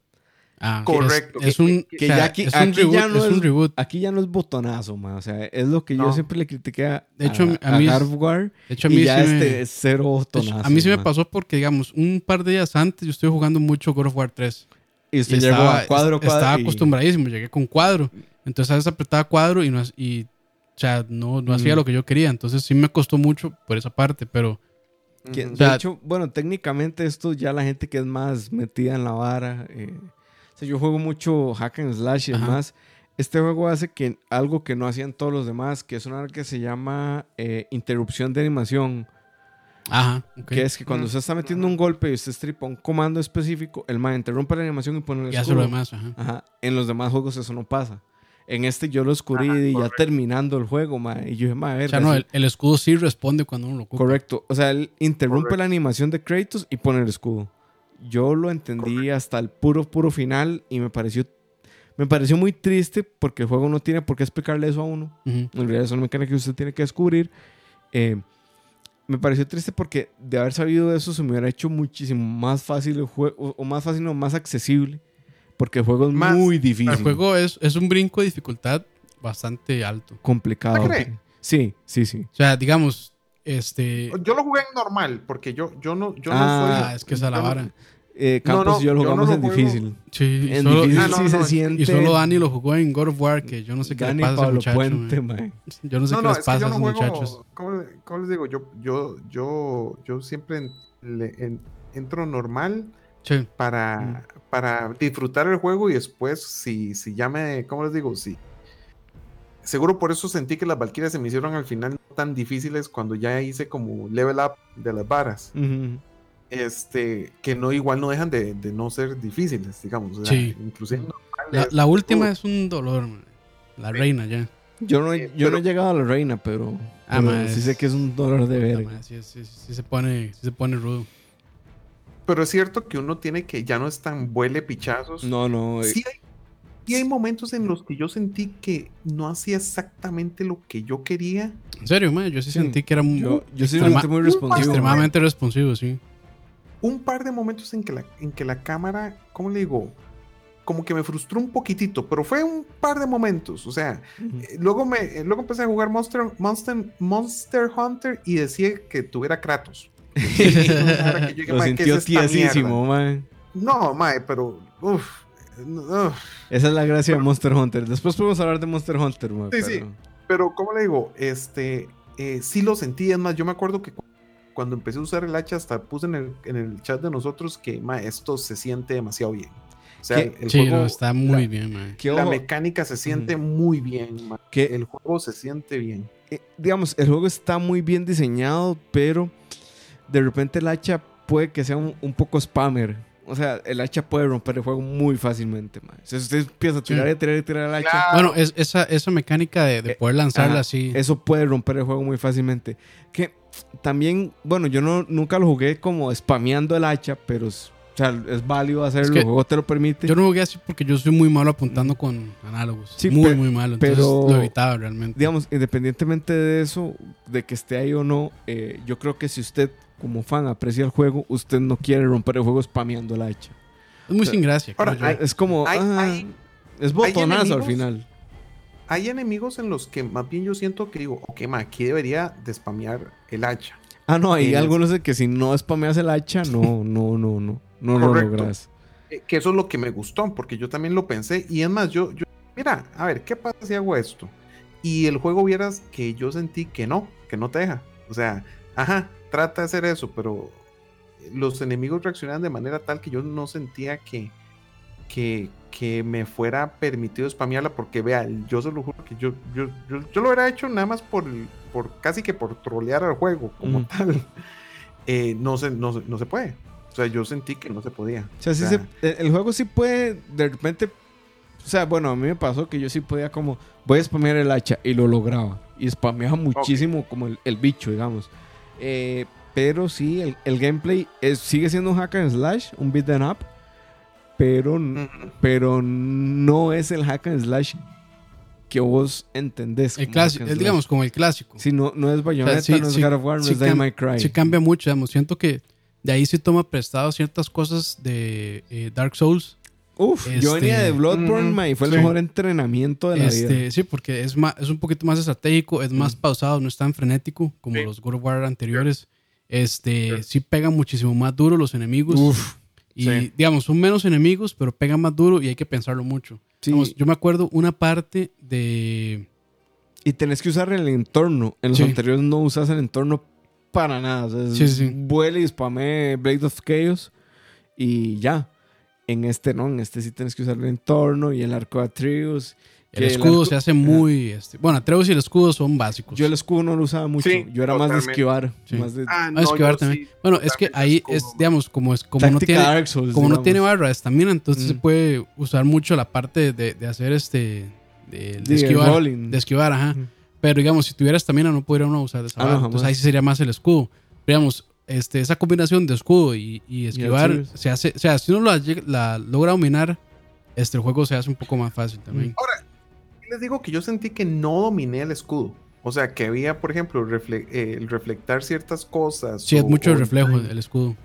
Ah, Correcto. Es, es un, Que o sea, ya aquí- es un aquí reboot. ya no es un reboot. Aquí ya no es botonazo, ma. O sea, es lo que yo siempre le critiqué a, De hecho, a, a mí a es- God of War. De hecho, a mí, Y ya sí me, este es cero botonazo. hecho, a mí sí me pasó porque, digamos, un par de días antes yo estoy jugando mucho God of War 3. Y Y usted llegó a cuadro, cuadro. Estaba y- acostumbradísimo, llegué con cuadro. Entonces a veces apretaba cuadro y no, y, o sea, no, no hacía Mm. lo que yo quería. Entonces sí me costó mucho por esa parte, pero que, de hecho, bueno, técnicamente esto ya la gente que es más metida en la vara. eh, sea, yo juego mucho hack and slash y Ajá. demás. Este juego hace que algo que no hacían todos los demás, que es una que se llama eh, interrupción de animación. ajá. Que es que cuando Mm. usted está metiendo un golpe y usted stripa un comando específico, el man interrumpe la animación y pone el y hace escudo. lo demás, ajá. Ajá. En los demás juegos eso no pasa. En este yo lo descubrí Ajá, ya correcto. terminando el juego, ma, y yo dije, ma, a ver, O sea, no, el, el escudo sí responde cuando uno lo ocupa. correcto. O sea, él interrumpe Correcto. la animación de Kratos y pone el escudo. Yo lo entendí hasta el puro, puro final y me pareció, me pareció muy triste porque el juego no tiene por qué explicarle eso a uno. Ujú. En realidad es una mecánica que usted tiene que descubrir. Eh, me pareció triste porque de haber sabido eso se me hubiera hecho muchísimo más fácil el juego, o, más fácil o más accesible, porque el juego es Más- muy difícil. El juego es, es un brinco de dificultad bastante alto. complicado. Sí, sí, sí. O sea, digamos, este... Yo lo jugué en normal, porque yo, yo no, yo Ah, no soy. es que es la yo no- vara. Eh, No, Campos no, y yo lo yo no jugamos lo en juego. difícil. Sí, y En solo, difícil Ah, no, sí no, se no, siente. y solo Dani lo jugó en God of War, que yo no sé qué Dani le pasa a ese Pablo muchacho. Puente, mae. mae. Yo no sé No, qué no, les pasa a no esos juego. muchachos. ¿cómo, cómo les digo? Yo, yo, yo, yo siempre en- le- en- entro normal Sí. para, para disfrutar el juego y después, si, si ya me. ¿Cómo les digo? Sí. Seguro por eso sentí que las Valkyrias se me hicieron al final no tan difíciles cuando ya hice como level up de las varas. Este, que no igual no dejan de, de no ser difíciles, digamos. o sea, Sí. Inclusive La, última todo. es un dolor. La reina ya. Yo no, Eh, yo no pero- he llegado a la reina, pero, Ah, pero mae, sí es- sé que es un dolor de verga. Sí, sí, sí se pone, sí se pone rudo. Pero es cierto que uno tiene que ya no es tan vuele pichazos. No, no. eh, Sí hay, sí hay momentos en los que yo sentí que no hacía exactamente lo que yo quería. En serio, mae, yo sí, Sí, sentí que era muy, Yo, yo extrema- muy responsivo. extremadamente responsivo, sí. Un par de momentos en que la, en que la cámara, ¿cómo le digo? Como que me frustró un poquitito, pero fue un par de momentos. O sea, Ujú. eh, luego, me, eh, luego empecé a jugar Monster, Monster, Monster Hunter y decía que tuviera Kratos. Ahora que llegue, Lo "Mae, ¿qué sintió tiesísimo, mierda?". man. No, mae, pero. Uf, Esa es la gracia de Monster Hunter. Después podemos hablar de Monster Hunter, man. Sí, sí. Pero, ¿cómo le digo? Este, eh, sí lo sentí. Es más, yo me acuerdo que cu- cuando empecé a usar el hacha, hasta puse en el, en el chat de nosotros que ma, esto se siente demasiado bien. O sea, ¿Qué? el Sí, juego, no, está muy la, bien. Que, la mecánica se siente muy bien. ma. que, El juego se siente bien. eh, digamos, el juego está muy bien diseñado, pero de repente el hacha puede que sea un, un poco spammer. O sea, el hacha puede romper el juego muy fácilmente, man. Si usted empieza a tirar Sí. y tirar y tirar el hacha, Claro. Bueno, es, esa, esa mecánica de, de Eh, poder lanzarla ajá, así. eso puede romper el juego muy fácilmente. Que también, bueno, yo no, nunca lo jugué como spameando el hacha, pero es, o sea, es válido hacerlo, que el juego te lo permite. Yo no jugué así porque yo soy muy malo apuntando con análogos. Sí, muy, muy malo. Entonces pero- lo evitaba realmente. digamos, independientemente de eso, de que esté ahí o no, eh, yo creo que si usted como fan aprecia el juego, usted no quiere romper el juego spameando el hacha. es muy sin gracia. Ahora, hay- es como, hay- ah, hay- es botonazo al enemigos- final. Hay enemigos en los que más bien yo siento que digo, ok, ma, aquí debería de spamear el hacha. Ah, no, hay es- algunos de que si no spameas el hacha, no, no, no, no, no lo logras. Eh, que eso es lo que me gustó, porque yo también lo pensé. Y es más, yo, yo, mira, a ver, ¿qué pasa si hago esto? Y el juego vieras que yo sentí que no, que no te deja. O sea, ajá, trata de hacer eso, pero los enemigos reaccionaban de manera tal que yo no sentía que, que, que me fuera permitido spamearla, porque vea, yo se lo juro que yo, yo, yo, yo lo hubiera hecho nada más por, por casi que por trolear al juego como tal. Eh, no, se, no, no se puede. O sea, yo sentí que no se podía. O sea, O el el juego sí puede, de repente, o sea, bueno, a mí me pasó que yo sí podía como, voy a spamear el hacha y lo lograba. Y spameaba muchísimo como el, el bicho, digamos. Eh, pero sí, el, el gameplay es, sigue siendo un hack and slash, un beat 'em up, pero, pero no es el hack and slash que vos entendés. el clásico, and es, digamos, como el clásico. Sí, no, no es Bayonetta, sí, no es sí, God of War, no sí es May Cry. Sí cambia mucho, digamos. Siento que de ahí sí toma prestado ciertas cosas de eh, Dark Souls. Uf, yo venía Este- de Bloodborne, Ujú, ma, y fue el sí. mejor entrenamiento de la vida. Este, sí, porque es, más, es un poquito más estratégico, es más Mm. pausado, no es tan frenético como Sí. los God of War anteriores. Este, sí pegan muchísimo más duro los enemigos. Uf, y sí. digamos, son menos enemigos, pero pegan más duro y hay que pensarlo mucho. sí. Digamos, yo me acuerdo una parte de. Y tenés que usar el entorno. En los Sí. anteriores no usas el entorno para nada. O sea, Sí, sí. Vuela y spamé Blade of Chaos y ya. En este no, en este sí tienes que usar el entorno y el arco de Atreus. El que el escudo arco- se hace muy. Este, bueno, Atreus y el escudo son básicos. Yo el escudo no lo usaba mucho. Sí, yo era más de esquivar. Sí. Más de Ah, Ah, esquivar yo también. sí, bueno, es que ahí escudo, es, man. digamos, como, es, como no tiene. Souls, Como no digamos. tiene barra de estamina, entonces Mm. se puede usar mucho la parte de, de hacer este. De, de esquivar. De esquivar, ajá. Ujú. Pero digamos, si tuviera estamina, no podría uno usar esa Ah, no, barra. Entonces ahí sí sería más el escudo. Pero, digamos, este, esa combinación de escudo y, y esquivar se hace. O sea, si uno la, logra dominar, este el juego se hace un poco más fácil también. les digo que yo sentí que no dominé el escudo. O sea, que había, por ejemplo, refle- eh, el reflectar ciertas cosas. Sí, es o- mucho o el reflejo timing- el escudo.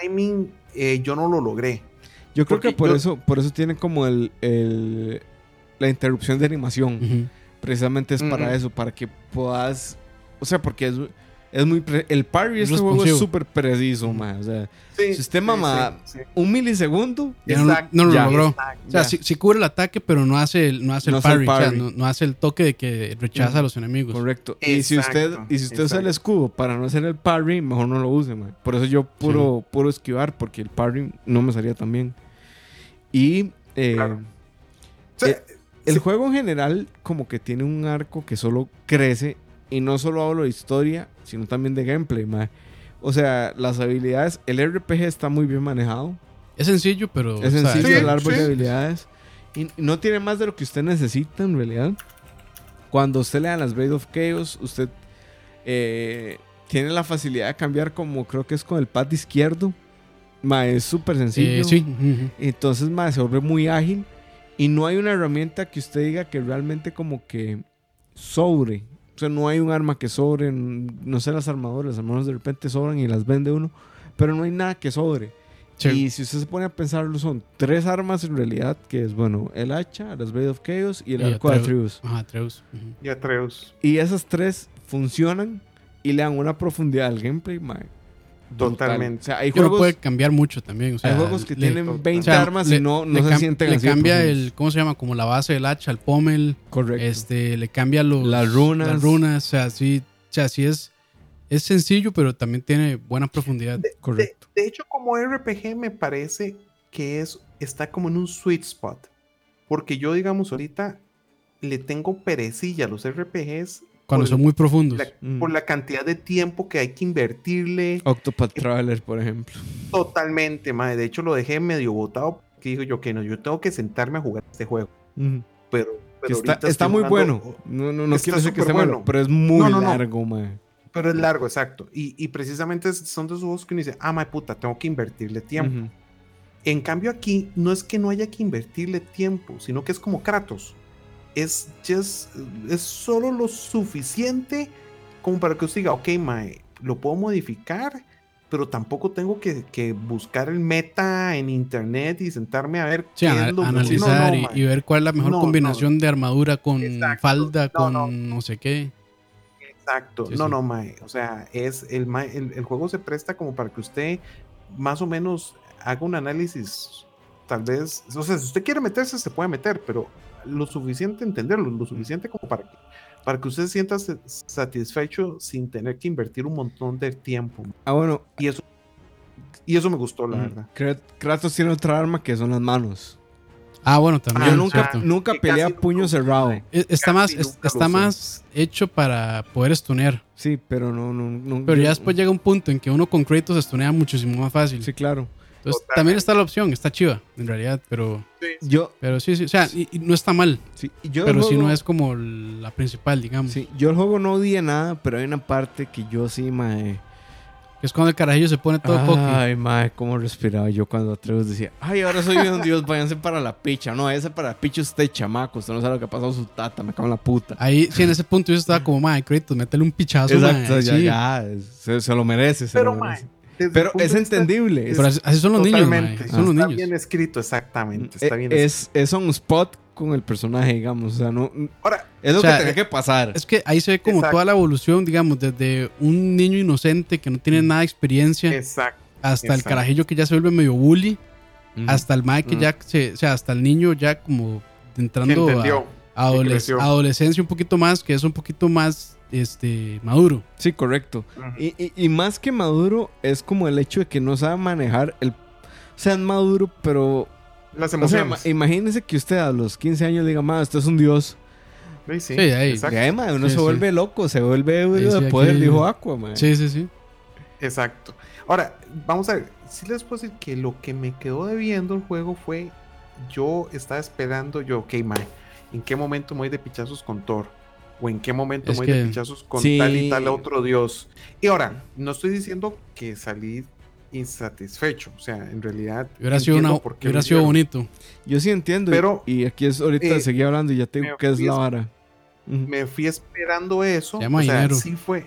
timing, eh, yo no lo logré. Yo creo Porque que por yo- eso, por eso tiene como el, el- la interrupción de animación. Precisamente es para eso, para que puedas. O sea, porque es, es muy. pre- el parry de Es este juego es súper preciso, ma. O sea, Sí, Si usted mama- sí, sí. un milisegundo. Ya no, lo ya. logró. Exacto. O sea, sí, cubre el ataque, pero no hace el, no hace No el hace el parry. o sea, parry. no, no hace el toque de que rechaza a los enemigos. Correcto. Y si usted, y si usted usa el escudo para no hacer el parry, mejor no lo use, ma. Por eso yo puro, puro esquivar, porque el parry no me salía tan bien. Y eh, Claro. O sea, Eh, el juego en general como que tiene un arco que solo crece y no solo hablo de historia, sino también de gameplay, ma. O sea, las habilidades, el RPG está muy bien manejado. Es sencillo, pero. Es o sea, sencillo Sí, el árbol sí. de habilidades. Y no tiene más de lo que usted necesita en realidad. Cuando usted le dan las Blade of Chaos, usted eh, tiene la facilidad de cambiar como creo que es con el pad izquierdo. Ma, es súper sencillo. eh, sí. Entonces, ma, se vuelve muy ágil. Y no hay una herramienta que usted diga que realmente como que sobre. O sea, no hay un arma que sobre. No sé las armaduras. Las armaduras de repente sobran y las vende uno. Pero no hay nada que sobre. Sí. Y si usted se pone a pensarlo, son tres armas en realidad, que es, bueno, el hacha, las Blade of Chaos y el Y arco de Atreus. Atreus. Ajá, Atreus. Y Atreus. Y esas tres funcionan y le dan una profundidad al gameplay, brutal. Totalmente. O sea, hay Pero juegos, puede cambiar mucho también. O sea, hay juegos que le- tienen total. 20 o sea, armas le- y no, no se sienten Le así cambia el. ¿Cómo se llama? Como la base del hacha, el pommel. Correcto. Este, le cambia los, Las runas. Las runas. O sea, sí, o sea, sí es. Es sencillo, pero también tiene buena profundidad. De, Correcto. de hecho, como RPG me parece que es, está como en un sweet spot. Porque yo, digamos, ahorita le tengo perecilla a los RPGs Cuando por son muy profundos. la- Mm. por la cantidad de tiempo que hay que invertirle. Octopath Traveler, por ejemplo. Totalmente, madre. De hecho, lo dejé medio botado. Que digo yo que no, yo tengo que sentarme a jugar este juego. Ujú. Pero, pero está está muy jugando- bueno. No, no, no quiero decir que esté bueno. pero es muy No, no, no. largo, mae. Pero es largo, exacto. Y, y precisamente son de esos juegos que uno dice, ah, my puta, tengo que invertirle tiempo. Ujú. En cambio aquí no es que no haya que invertirle tiempo, sino que es como Kratos. Es, just, es solo lo suficiente como para que usted diga, ok, mae, lo puedo modificar, pero tampoco tengo que, que buscar el meta en internet y sentarme a ver Sí, qué ana- es lo que- analizar No, no, y- ver cuál es la mejor No, combinación de armadura con Exacto. falda, No, con no. sé qué. Exacto. Sí, no, sí. no, Mae. O sea, es el, el, el juego se presta como para que usted más o menos haga un análisis. Tal vez, o sea, si usted quiere meterse, se puede meter, pero lo suficiente entenderlo, lo suficiente como para que, para que usted se sienta sa- satisfecho sin tener que invertir un montón de tiempo. Ah, bueno. Y eso, y eso me gustó, la mm, verdad. Krat- Kratos tiene otra arma que son las manos. Ah, bueno, también. Ah, Yo nunca, cierto. nunca Que pelea a puño cerrado. E- Está más, está más hecho para poder stunear. Sí, pero no, no, no. Pero yo- ya después llega un punto en que uno con Kratos stunea muchísimo más fácil. Sí, claro. Entonces Totalmente. también está la opción, está chiva, en realidad, pero, Yo, pero sí, sí, o sea, y, y no está mal, sí, yo pero sí juego- no es como la principal, digamos. Sí, yo el juego no odié nada, pero hay una parte que yo sí, mae. Que es cuando el carajillo se pone todo cocky. Ay, mae, cómo respiraba yo cuando Atreus decía, ay, ahora soy un dios, váyanse para la picha. No, ese para la picha usted, chamaco. Usted no sabe lo que ha pasado su tata, me cago en la puta. Ahí, sí, en ese punto yo estaba como, madre, Kratos, métele un pichazo, Exacto, mae, ya, sí. ya, se, se lo merece, se Pero, lo mae, merece. Desde Pero es vista- entendible. Pero así, son los niños, mae, los está niños. bien escrito, exactamente. Está bien escrito. Eh, es, es un spot con el personaje, digamos. O sea, no, Ahora, es lo O sea, que tenía que pasar. Es que ahí se ve como Exacto. toda la evolución, digamos, desde un niño inocente que no tiene nada de experiencia exacto. hasta el carajillo que ya se vuelve medio bully, hasta el mae que Mm. ya se, o sea, hasta el niño ya como entrando a, adoles- adolescencia un poquito más, que es un poquito más este maduro. Sí, correcto. Y, y- y más que maduro, es como el hecho de que no sabe manejar el. O sea, es maduro, pero. Las O sea, emociones. imagínese que usted a los 15 años diga, ma, usted es un dios. Sí, sí, Sí, ahí. exacto. Uno Sí, se sí. vuelve loco, se vuelve Sí, sí, de poder, aquí- dijo Aqua. Sí, sí, sí. Exacto. Ahora, vamos a ver. Sí les puedo decir que lo que me quedó debiendo el juego fue. Yo estaba esperando, yo, ok, mae, ¿en qué momento me voy de pichazos con Thor? ¿O en qué momento Es me voy de que- pichazos con Sí. tal y tal otro dios? Y ahora, no estoy diciendo que salí insatisfecho. O sea, en realidad. Hubiera sido, una, hubiera sido bonito. Yo sí entiendo. y- Pero, y, aquí es ahorita eh, seguí hablando y ya te digo me que es la vara. Me fui esperando eso. O sea, sí fue.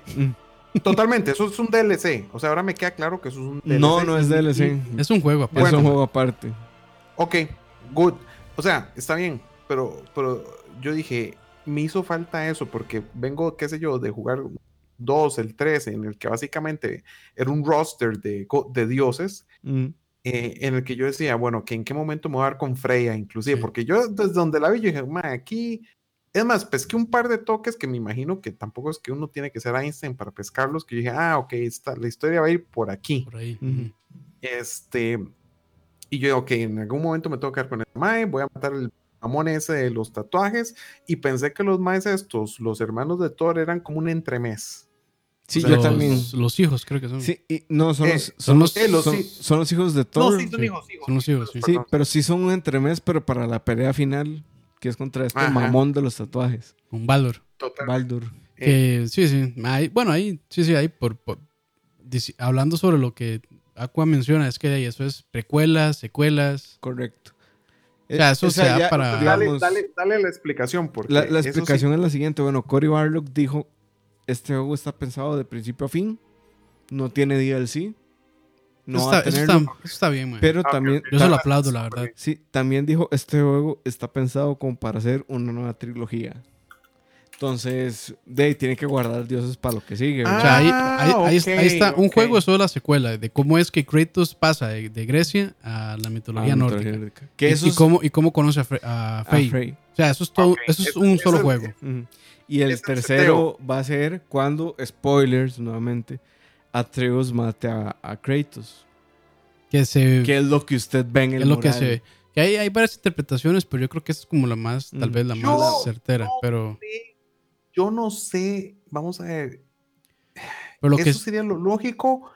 Totalmente, eso es un DLC. O sea, ahora me queda claro que eso es un DLC. No, no es DLC. y- Es un juego aparte. es un juego aparte. Ok, good. O sea, está bien, pero, pero yo dije, me hizo falta eso porque vengo, qué sé yo, de jugar 2, el 13, en el que básicamente era un roster de, de dioses, Mm. eh, en el que yo decía, bueno, que en qué momento me voy a dar con Freya, inclusive, Sí. porque yo desde donde la vi, yo dije, "Ma, aquí... Es más, pesqué un par de toques que me imagino que tampoco es que uno tiene que ser Einstein para pescarlos, que yo dije, ah, ok, esta, la historia va a ir por aquí. Por ahí. Este, y yo, ok, en algún momento me tengo que quedar con el Mae, voy a matar el mamón ese de los tatuajes. Y pensé que los Maes estos, los hermanos de Thor, eran como un entremés. Sí, O sea, yo los, también. Los hijos, creo que son. Sí, y no, son, Eh, los, son los- eh, los son, los hijos de Thor. no, sí, son sí, hijos, hijos, son los hijos, sí. Sí, pero sí son un entremés, pero para la pelea final, que es contra este Ajá. mamón de los tatuajes, Con Baldur. Total. Baldur. Eh, sí, sí. Ahí- bueno, ahí, sí, sí, ahí por, por- hablando sobre lo que Aqua menciona, es que ahí eso es precuelas, secuelas. Correcto. O sea, eso se da para- dale, digamos, dale, dale la explicación. Porque la, la eso sí- explicación es la siguiente. Bueno, Cory Barlock dijo, este juego está pensado de principio a fin, no tiene DLC, no eso, va está, a eso, está, eso está bien, man. pero Ah, también... ok. Yo se lo Ah, aplaudo, la verdad. Sí, también dijo, este juego está pensado como para hacer una nueva trilogía. Entonces, de ahí tiene que guardar dioses para lo que sigue. O ¿verdad? sea, ahí, Ah, ahí ahí está. Un juego es solo la secuela de cómo es que Kratos pasa de, de Grecia a la Ah, mitología mitología nórdica. nórdica. Que y, eso y cómo, y cómo conoce a, Fre- a a Frey. O sea, eso es todo, eso es un solo es- juego. Y el Es el tercero va a ser cuando, spoilers nuevamente, Atreus mate a, a Kratos. Que se Que es lo que usted ve en el es lo que se ve. Que hay, hay varias interpretaciones, pero yo creo que esa es como la más, tal Mm. vez la Yo más certera. no Pero, Yo no sé, vamos a ver. pero lo que Eso es, sería lo lógico,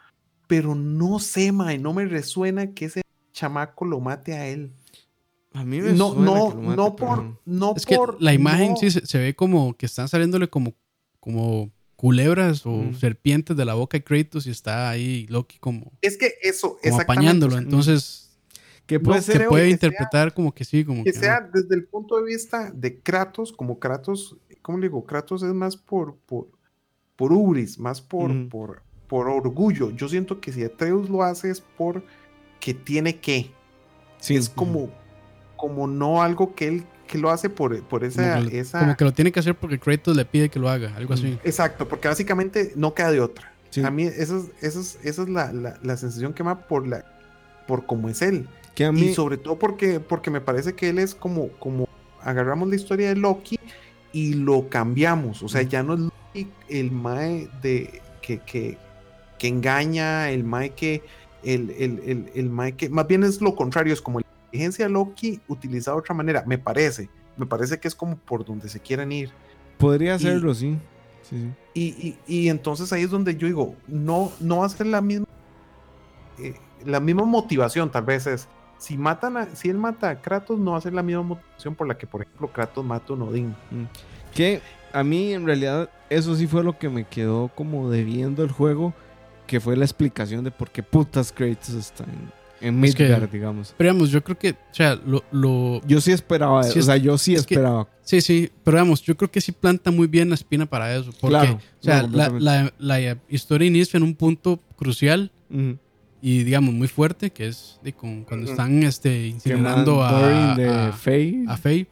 pero no sé, mae, no me resuena que ese chamaco lo mate a él. A mí me No, suena no, que lo mate, no pero por, no es que por, la imagen no- sí se, se ve como que están saliéndole como, como culebras o serpientes de la boca de Kratos y está ahí Loki como, Es que eso, como exactamente, apañándolo. Entonces Que puede No ser. se puede interpretar como que sí, como que que, sea no. desde el punto de vista de Kratos, como Kratos, ¿cómo le digo? Kratos es más por, por, por ubris, más por, por, por orgullo. Yo siento que si Atreus lo hace es por que tiene que. Sí, es como, como no algo que él que lo hace por, por como, esa, que, esa... como que lo tiene que hacer porque Kratos le pide que lo haga, algo así. Exacto, porque básicamente no queda de otra. Sí. A mí esa es, esa es, esa es la, la, la sensación que me da por, la, por cómo es él. Que a mí. Y sobre todo porque, porque me parece que él es como, como agarramos la historia de Loki y lo cambiamos. O sea, ya no es Loki el Mae de, que, que, que engaña, el Mae que. El, el, el, el Mae que. Más bien es lo contrario, es como la inteligencia de Loki utilizada de otra manera, me parece. Me parece que es como por donde se quieren ir. Podría hacerlo, sí. Sí, sí. Y, y- y entonces ahí es donde yo digo, no, no va a ser la misma, eh, la misma motivación, tal vez es, si matan a, si él mata a Kratos, no va a ser la misma motivación por la que, por ejemplo, Kratos mata a un Odín. Que a mí en realidad eso sí fue lo que me quedó como debiendo el juego, que fue la explicación de por qué putas Kratos está en, en Es que- Midgard, digamos. Pero digamos, yo creo que, o sea, lo, lo Yo sí esperaba, Sí, o sea, yo sí es que- esperaba. sí, sí, pero digamos, yo creo que sí planta muy bien la espina para eso. Porque, Claro, o sea, no, la, la, la historia inicia en un punto crucial Ujú. Y, digamos, muy fuerte, que es de con- cuando están este, incinerando a, a, Faye. a Faye.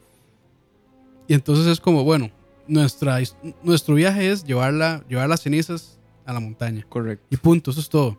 Y entonces es como, bueno, nuestra, nuestro viaje es llevarla, llevar las cenizas a la montaña. Correcto. Y punto, eso es todo.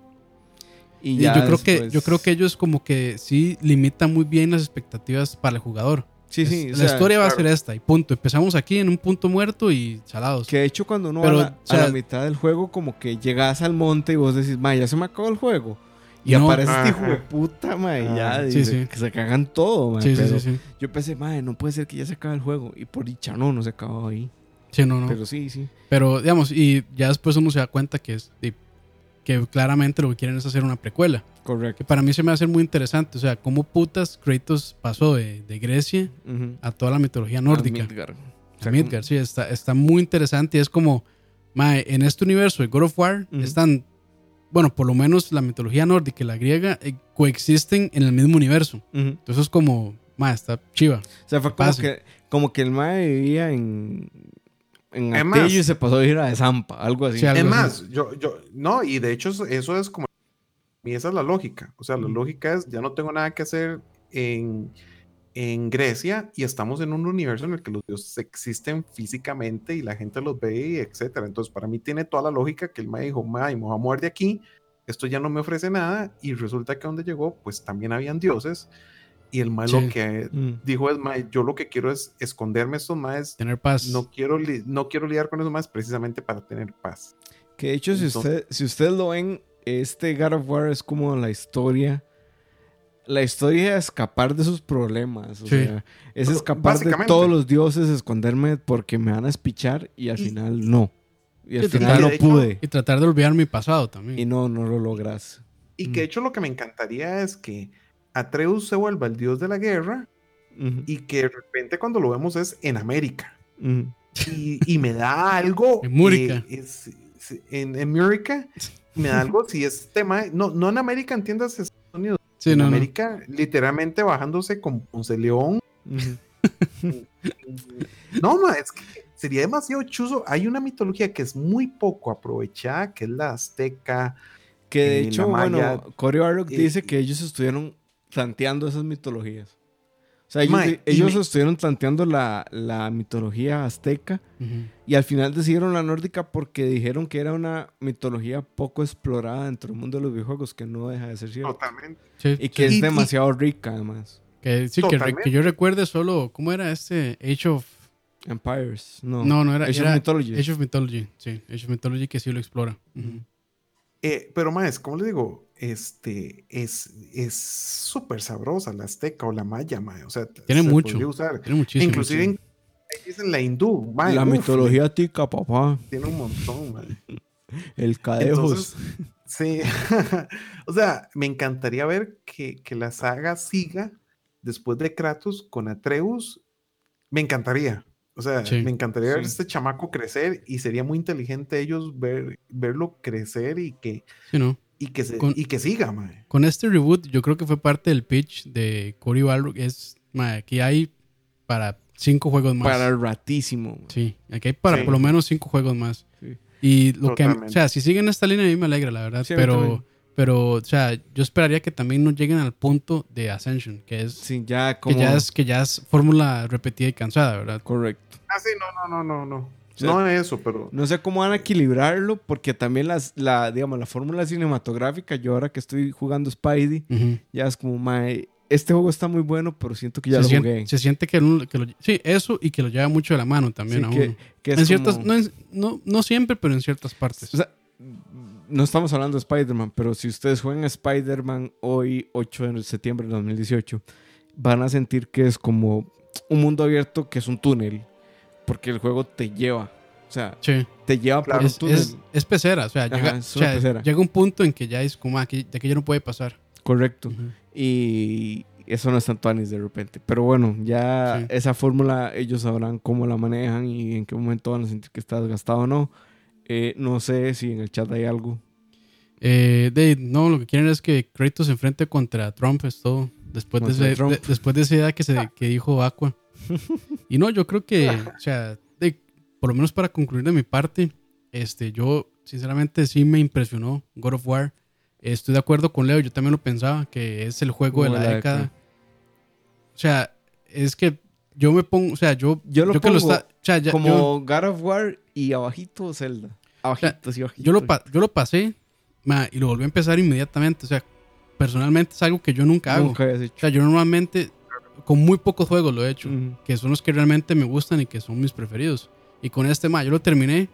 Y, Y ya yo creo que después- yo creo que ellos como que sí limitan muy bien las expectativas para el jugador. Sí, Es- sí. o la sea, historia va a claro. ser esta y punto. Empezamos aquí en un punto muerto y salados. Que de hecho cuando uno Pero, va a la, o sea- a la mitad del juego, como que llegas al monte y vos decís, ma, ya se me acabó el juego. Y No. aparece este hijo de puta, ma, y ya, Ah, y sí, se, sí. que se cagan todo, ma, sí, sí, pero sí, sí. Yo pensé, ma, no puede ser que ya se acabe el juego. Y por dicha, no, no se acabó ahí. Sí, no, no. Pero sí, sí. Pero, digamos, y ya después uno se da cuenta que es que claramente lo que quieren es hacer una precuela. Correcto. Que para mí se me hace muy interesante. O sea, cómo putas Kratos pasó de, de Grecia a toda la mitología nórdica. A Midgard. A Midgard, sí, está, está muy interesante. Y es como, mae, en este universo de God of War Ujú. están, bueno, por lo menos la mitología nórdica y la griega eh, coexisten en el mismo universo. Entonces es como, mae, está chiva. O sea, fue como que, como que el mae vivía en, en Es Atillo más- y se pasó a ir a Zampa, algo así. Sí, algo Es así. más, yo, yo, no, y de hecho eso, es como, y esa es la lógica. O sea, la lógica es, ya no tengo nada que hacer en, en Grecia y estamos en un universo en el que los dioses existen físicamente y la gente los ve y etcétera. Entonces, para mí tiene toda la lógica que el mae dijo, mae, me voy a mover de aquí, esto ya no me ofrece nada y resulta que donde llegó, pues también habían dioses y el mae Sí. lo que Mm. dijo es, mae, yo lo que quiero es esconderme estos maes, Tener paz. no quiero, no quiero lidiar con esos maes precisamente para tener paz. Que de hecho, si, usted, si ustedes lo ven, este God of War es como la historia. La historia de escapar de sus problemas. O Sí. sea, es escapar de todos los dioses, esconderme porque me van a espichar y al Y- final no. Y al Sí, final y no pude. Y tratar de olvidar mi pasado también. Y no, no lo logras. Y Mm. que de hecho lo que me encantaría es que Atreus se vuelva el dios de la guerra y que de repente cuando lo vemos es en América. Y, y me da algo. En Múrica. eh, es- es- en, en Múrica. Me da algo si es tema. No, no en América, entiendas. Sí, en no, no. América, literalmente bajándose con Ponce León. No, ma, es que sería demasiado chuzo. Hay una mitología que es muy poco aprovechada, que es la azteca. Que de hecho, maya, bueno, Cory Barlog eh, dice que ellos estuvieron planteando esas mitologías. O sea, ellos, me- estuvieron planteando la, la mitología azteca y al final decidieron la nórdica porque dijeron que era una mitología poco explorada dentro del mundo de los videojuegos, que no deja de ser cierto. Totalmente. Sí, Y que es y- demasiado rica, además. que, sí, que, re- Totalmente. que yo recuerde solo, ¿cómo era este? Age of... Empires, no. No, no era... Age of era Mythology. Age of Mythology, sí. Age of Mythology que sí lo explora. Eh, pero más, ¿cómo le digo? Este es es súper sabrosa la azteca o la maya, mae. O sea, Tiene se mucho. usar. Tiene muchísimo. Inclusive sí. en, la hindú, mae, la uf, mitología tica, papá. tiene un montón, mae. El cadejos. Entonces, sí. o sea, me encantaría ver que, que la saga siga después de Kratos con Atreus. Me encantaría. O sea, Sí. me encantaría ver a este chamaco crecer y sería muy inteligente ellos ver, verlo crecer y que, Sí, ¿no? Y que, se- Con- y que siga, mae. Con este reboot, yo creo que fue parte del pitch de Cory Balrog. Es, mae, aquí hay para cinco juegos más. Para ratísimo. man. Sí, aquí hay para Sí. por lo menos cinco juegos más. Sí. Y lo que, o Totalmente. sea, si siguen esta línea a mí me alegra, la verdad. Sí, pero, pero, o sea, yo esperaría que también no lleguen al punto de Ascension, que es, Sí, ya como... que ya es, que ya es fórmula repetida y cansada, ¿verdad? Correcto. Ah, sí, no, no, no, no, no. Sea, no eso, pero No sé cómo van a equilibrarlo, porque también las, la, digamos, la fórmula cinematográfica, yo ahora que estoy jugando Spidey, ya es como, mae, este juego está muy bueno, pero siento que ya se, lo siente, jugué. se siente que, uno- que lo, sí, eso y que lo lleva mucho de la mano también Sí, a que, uno. que es En ciertas, como- no, en- no, no siempre, pero en ciertas partes. O sea, no estamos hablando de Spider-Man, pero si ustedes juegan Spider-Man hoy, 8 de septiembre de 2018, van a sentir que es como un mundo abierto que es un túnel, porque el juego te lleva, o sea, sí. te lleva Claro. por un Es, túnel. es, es pecera, o sea, Ajá, llega, es o una sea, pecera. llega un punto en que ya es como aquí, de aquí ya no puede pasar. Correcto. Y eso no es tanto anis de repente. Pero bueno, ya Sí. esa fórmula ellos sabrán cómo la manejan y en qué momento van a sentir que está desgastado o no. Eh, no sé si en el chat hay algo. Eh, de, no, lo que quieren es que Kratos se enfrente contra Trump, es todo. Después de, ese- Trump. de- después de esa idea que, se, que dijo Aqua. Y no, yo creo que, o sea, de- por lo menos para concluir de mi parte, este, yo sinceramente sí me impresionó God of War. Estoy de acuerdo con Leo, yo también lo pensaba, que es el juego de la, la década. década. O sea, es que yo me pongo, o sea, yo, Yo lo que pongo está, o sea, ya- Como yo- God of War y abajito Zelda. Abajitos y abajitos. yo lo, pa- yo lo pasé ma, y lo volví a empezar inmediatamente. O sea, personalmente es algo que yo nunca hago. Nunca O sea, yo normalmente con muy pocos juegos lo he hecho, Ujú. que son los que realmente me gustan y que son mis preferidos. Y con este, ma, yo lo terminé.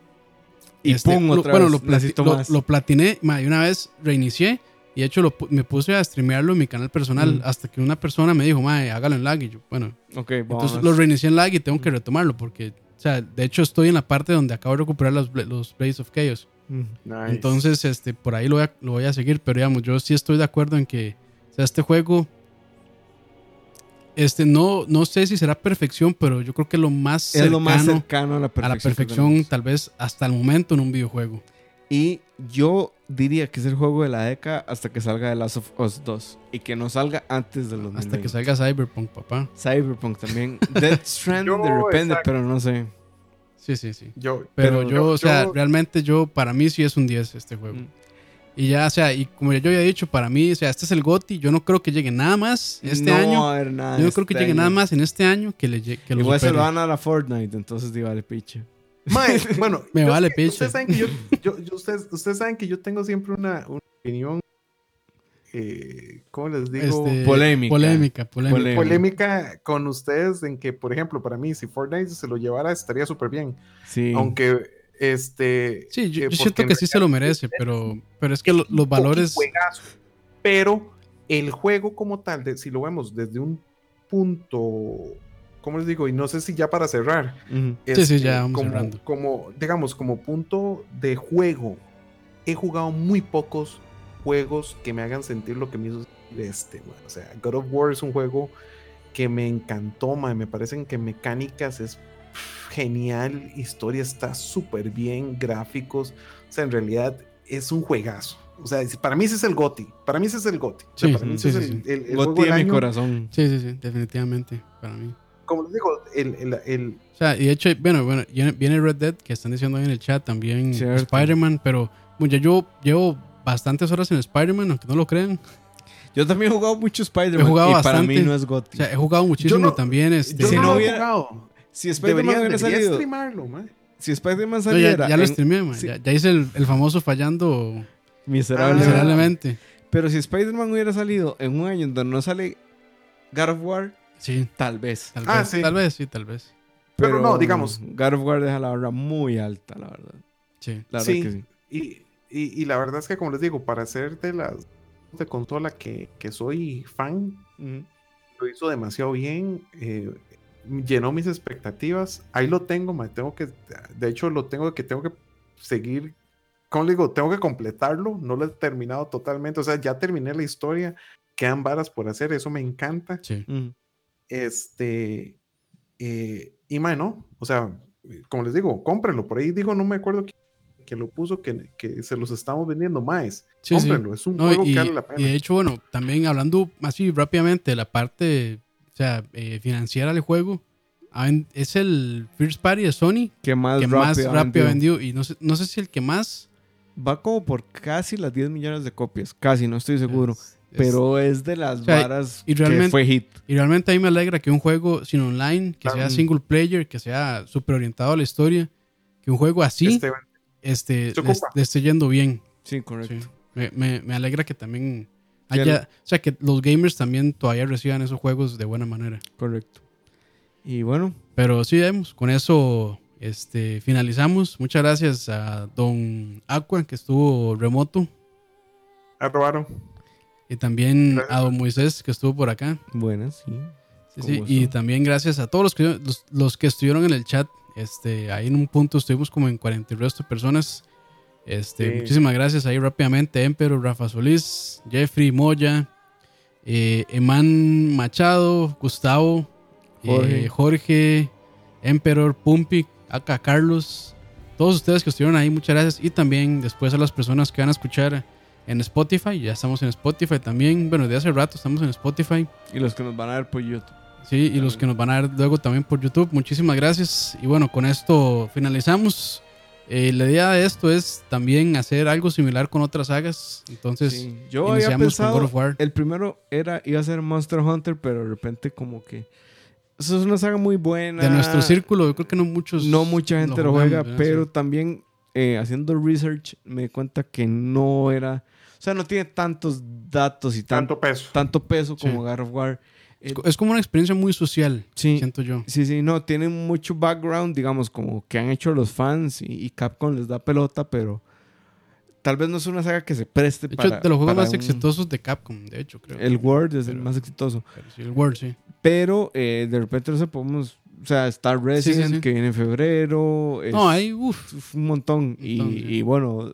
Y este, pum, lo- otra bueno, vez. lo, plati- lo- platiné, ma, y una vez reinicié. Y de hecho lo me puse a streamearlo en mi canal personal Mm. hasta que una persona me dijo, ma, hágalo en lag. Y yo, bueno, Ok, vamos. entonces lo reinicié en lag y tengo que retomarlo porque, o sea, de hecho estoy en la parte donde acabo de recuperar los, los Blades of Chaos. Nice. Entonces, este, por ahí lo voy, a, lo voy a seguir, pero digamos, yo sí estoy de acuerdo en que, o sea, este juego, este, no, no sé si será perfección, pero yo creo que lo más Es cercano lo más cercano a la a perfección. la tal vez hasta el momento en un videojuego. Y yo diría que es el juego de la década hasta que salga The Last of Us 2. Y que no salga antes de los Hasta que salga Cyberpunk, papá. Cyberpunk también. Death Stranding Yo, de repente, exacto. pero no sé. Sí, sí, sí. yo, Pero, Pero yo, yo- o sea, yo- realmente yo, para mí sí es un 10 este juego. Mm. Y ya, o sea, y como yo había dicho, para mí, o sea, este es el GOTY, yo no creo que llegue nada más este no año. a nada Yo no creo que este llegue año. nada más en este año que, le, que lo Igual se lo van a dar a Fortnite, entonces di vale piche. Mae, bueno, Me yo- vale piche. Ustedes saben que yo, yo- yo- ustedes, ustedes saben que yo tengo siempre una, una opinión, eh, ¿cómo les digo? Este, Polémica. Polémica, polémica. Polémica. Polémica con ustedes en que, por ejemplo, para mí, si Fortnite se lo llevara, estaría súper bien. Sí. Aunque, este... Sí, yo, eh, yo siento que sí se lo merece, pero, pero es que lo- los valores. juegazo. Pero el juego como tal, de- si lo vemos desde un punto, ¿cómo les digo? Y no sé si ya para cerrar. Ujú. Sí, sí, este, ya vamos como, cerrando. como, digamos, como punto de juego, he jugado muy pocos juegos que me hagan sentir lo que me hizo este, man. O sea, God of War es un juego que me encantó, man. Me parecen que mecánicas es genial, historia está súper bien, gráficos. O sea, en realidad es un juegazo. O sea, para mí ese es el GOTI. Para mí ese es el GOTI. O sea, Sí, para mí sí, ese es sí, el, el- el Goti de mi año. corazón. Sí, sí, sí, definitivamente, para mí. Como les digo, el, el- el- O sea, y de hecho, bueno, bueno, viene Red Dead, que están diciendo ahí en el chat también. Spider-Man, pero bueno, ya yo llevo bastantes horas en Spider-Man, aunque no lo crean. Yo también he jugado mucho Spider-Man. He jugado y para bastante. mí no es O Goti. sea, he jugado muchísimo no- también. Este, yo si no, no lo he hubiera- jugado. Si Spider-Man hubiera salido. streamarlo, man. Si Spider-Man saliera. ya, ya lo streamé, man, ya, ya hice el, el famoso fallando Miserable. Miserablemente. Pero si Spider-Man hubiera salido en un año donde no sale God of War, Sí, tal vez. tal Ah, vez, sí. tal vez, sí, tal vez. Pero no, digamos- God of War deja la barra muy alta, la verdad. Sí. La Sí. verdad que sí. Y, y- y la verdad es que, como les digo, para ser de las de consola que, que soy fan, lo hizo demasiado bien. eh, llenó mis expectativas. Ahí lo tengo, ma, tengo que, de hecho, lo tengo que tengo que seguir. ¿Cómo le digo? Tengo que completarlo. No lo he terminado totalmente. O sea, ya terminé la historia. Quedan varas por hacer. Eso me encanta. Sí. Ujú. Este. Eh, y mae, no. O sea, como les digo, cómprenlo. Por ahí digo, no me acuerdo que, que lo puso, que, que se los estamos vendiendo más. Sí, sí. cómprenlo. Es un No, juego y, que vale la y pena. de hecho, bueno, también hablando así rápidamente de la parte sea, eh, financiera del juego, es el First Party de Sony Que más que rápido, más rápido vendido. Y no sé, no sé si el que más. Va como por casi las 10 millones de copias. Casi, no estoy seguro. es- es- pero es de las O sea, varas y que realmente- fue hit. Y realmente a mí me alegra que un juego sin online, que sea single player, que sea súper orientado a la historia, que un juego así Este, este, le, esté yendo bien. Sí, correcto. Sí. Me, me- me alegra que también haya, o sea, que los gamers también todavía reciban esos juegos de buena manera. Correcto. Y bueno, Pero sí, vemos, con eso este, finalizamos. Muchas gracias a Don Aqua, que estuvo remoto, ah, robaron. y también Gracias. a Don Moisés, que estuvo por acá. buenas, sí. Y también gracias a todos los que, los, los que estuvieron en el chat. Este, ahí en un punto estuvimos como en 40 y resto de personas. Este, Sí. Muchísimas gracias ahí rápidamente. Emperor, Rafa Solís, Jeffrey, Moya, eh, Eman Machado, Gustavo, Jorge. Jorge Emperor, Pumpi, acá Carlos. Todos ustedes que estuvieron ahí, muchas gracias. Y también después a las personas que van a escuchar en Spotify. Ya estamos en Spotify también. Bueno, de hace rato estamos en Spotify. Y los que nos van a ver por YouTube. Sí, y los que nos van a ver luego también por YouTube, muchísimas gracias. Y bueno, con esto finalizamos. Eh, la idea de esto es también hacer algo similar con otras sagas. Entonces, Sí, Yo había iniciamos con God pensado, of War. el primero era, iba a ser Monster Hunter, pero de repente como que... Eso es una saga muy buena. de nuestro círculo, yo creo que no muchos. No mucha gente lo, jugamos, juega, ¿verdad? pero Sí. también eh, haciendo research me di cuenta que no era... O sea, no tiene tantos datos y tan- Tanto peso. tanto peso como Sí. God of War. Es co- Es como una experiencia muy social, Sí, siento yo. Sí, sí, no, tienen mucho background, digamos, como que han hecho los fans y, y Capcom les da pelota, pero tal vez no es una saga que se preste De hecho, para. de los juegos más un- exitosos de Capcom, de hecho, creo. El World es el Pero- más exitoso. Sí, el World, sí. Pero eh, de repente no sé, podemos. O sea, Star Resident, sí. que viene en febrero. es- No, hay, uff. es un montón. Y, sí. y bueno,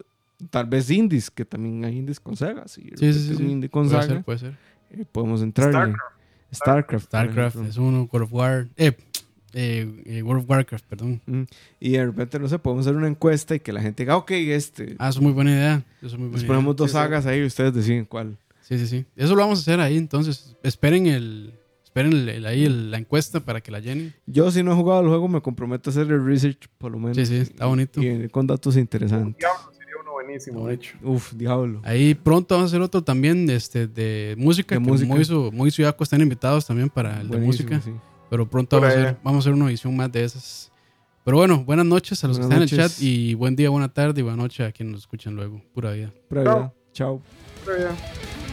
tal vez indies, que también hay indies con sagas. Sí, sí, sí, un sí. indie con Puede saga, ser, puede ser. eh, podemos entrar. Starcraft. Starcraft. es uno, God of War. Eh, eh, eh, World of Warcraft, perdón. Mm, Y de repente, no sé, podemos hacer una encuesta y que la gente diga, ok, este. Ah, eso es muy buena idea. Eso es muy buena Les idea. ponemos dos Sí, sí. sagas ahí y ustedes deciden cuál. Sí, sí, sí. Eso lo vamos a hacer ahí, entonces. Esperen el. Esperen el- el- ahí el- la encuesta para que la llenen. Yo, si no he jugado el juego, me comprometo a hacer el research, por lo menos. Sí, sí, está bonito. Y, con datos interesantes. Buenísimo, de hecho. Uf, diablo. Ahí pronto vamos a hacer otro también este, de música. De que música. Moiso, Moiso y Aco están invitados también para el de Buenísimo, música. sí. Pero pronto vamos a, hacer, vamos a hacer una edición más de esas. Pero bueno, buenas noches a los Buenas que están en el noches. chat. Y buen día, buena tarde y buena noche a quienes nos escuchan luego. Pura vida. Pura vida. Chao. Pero ya.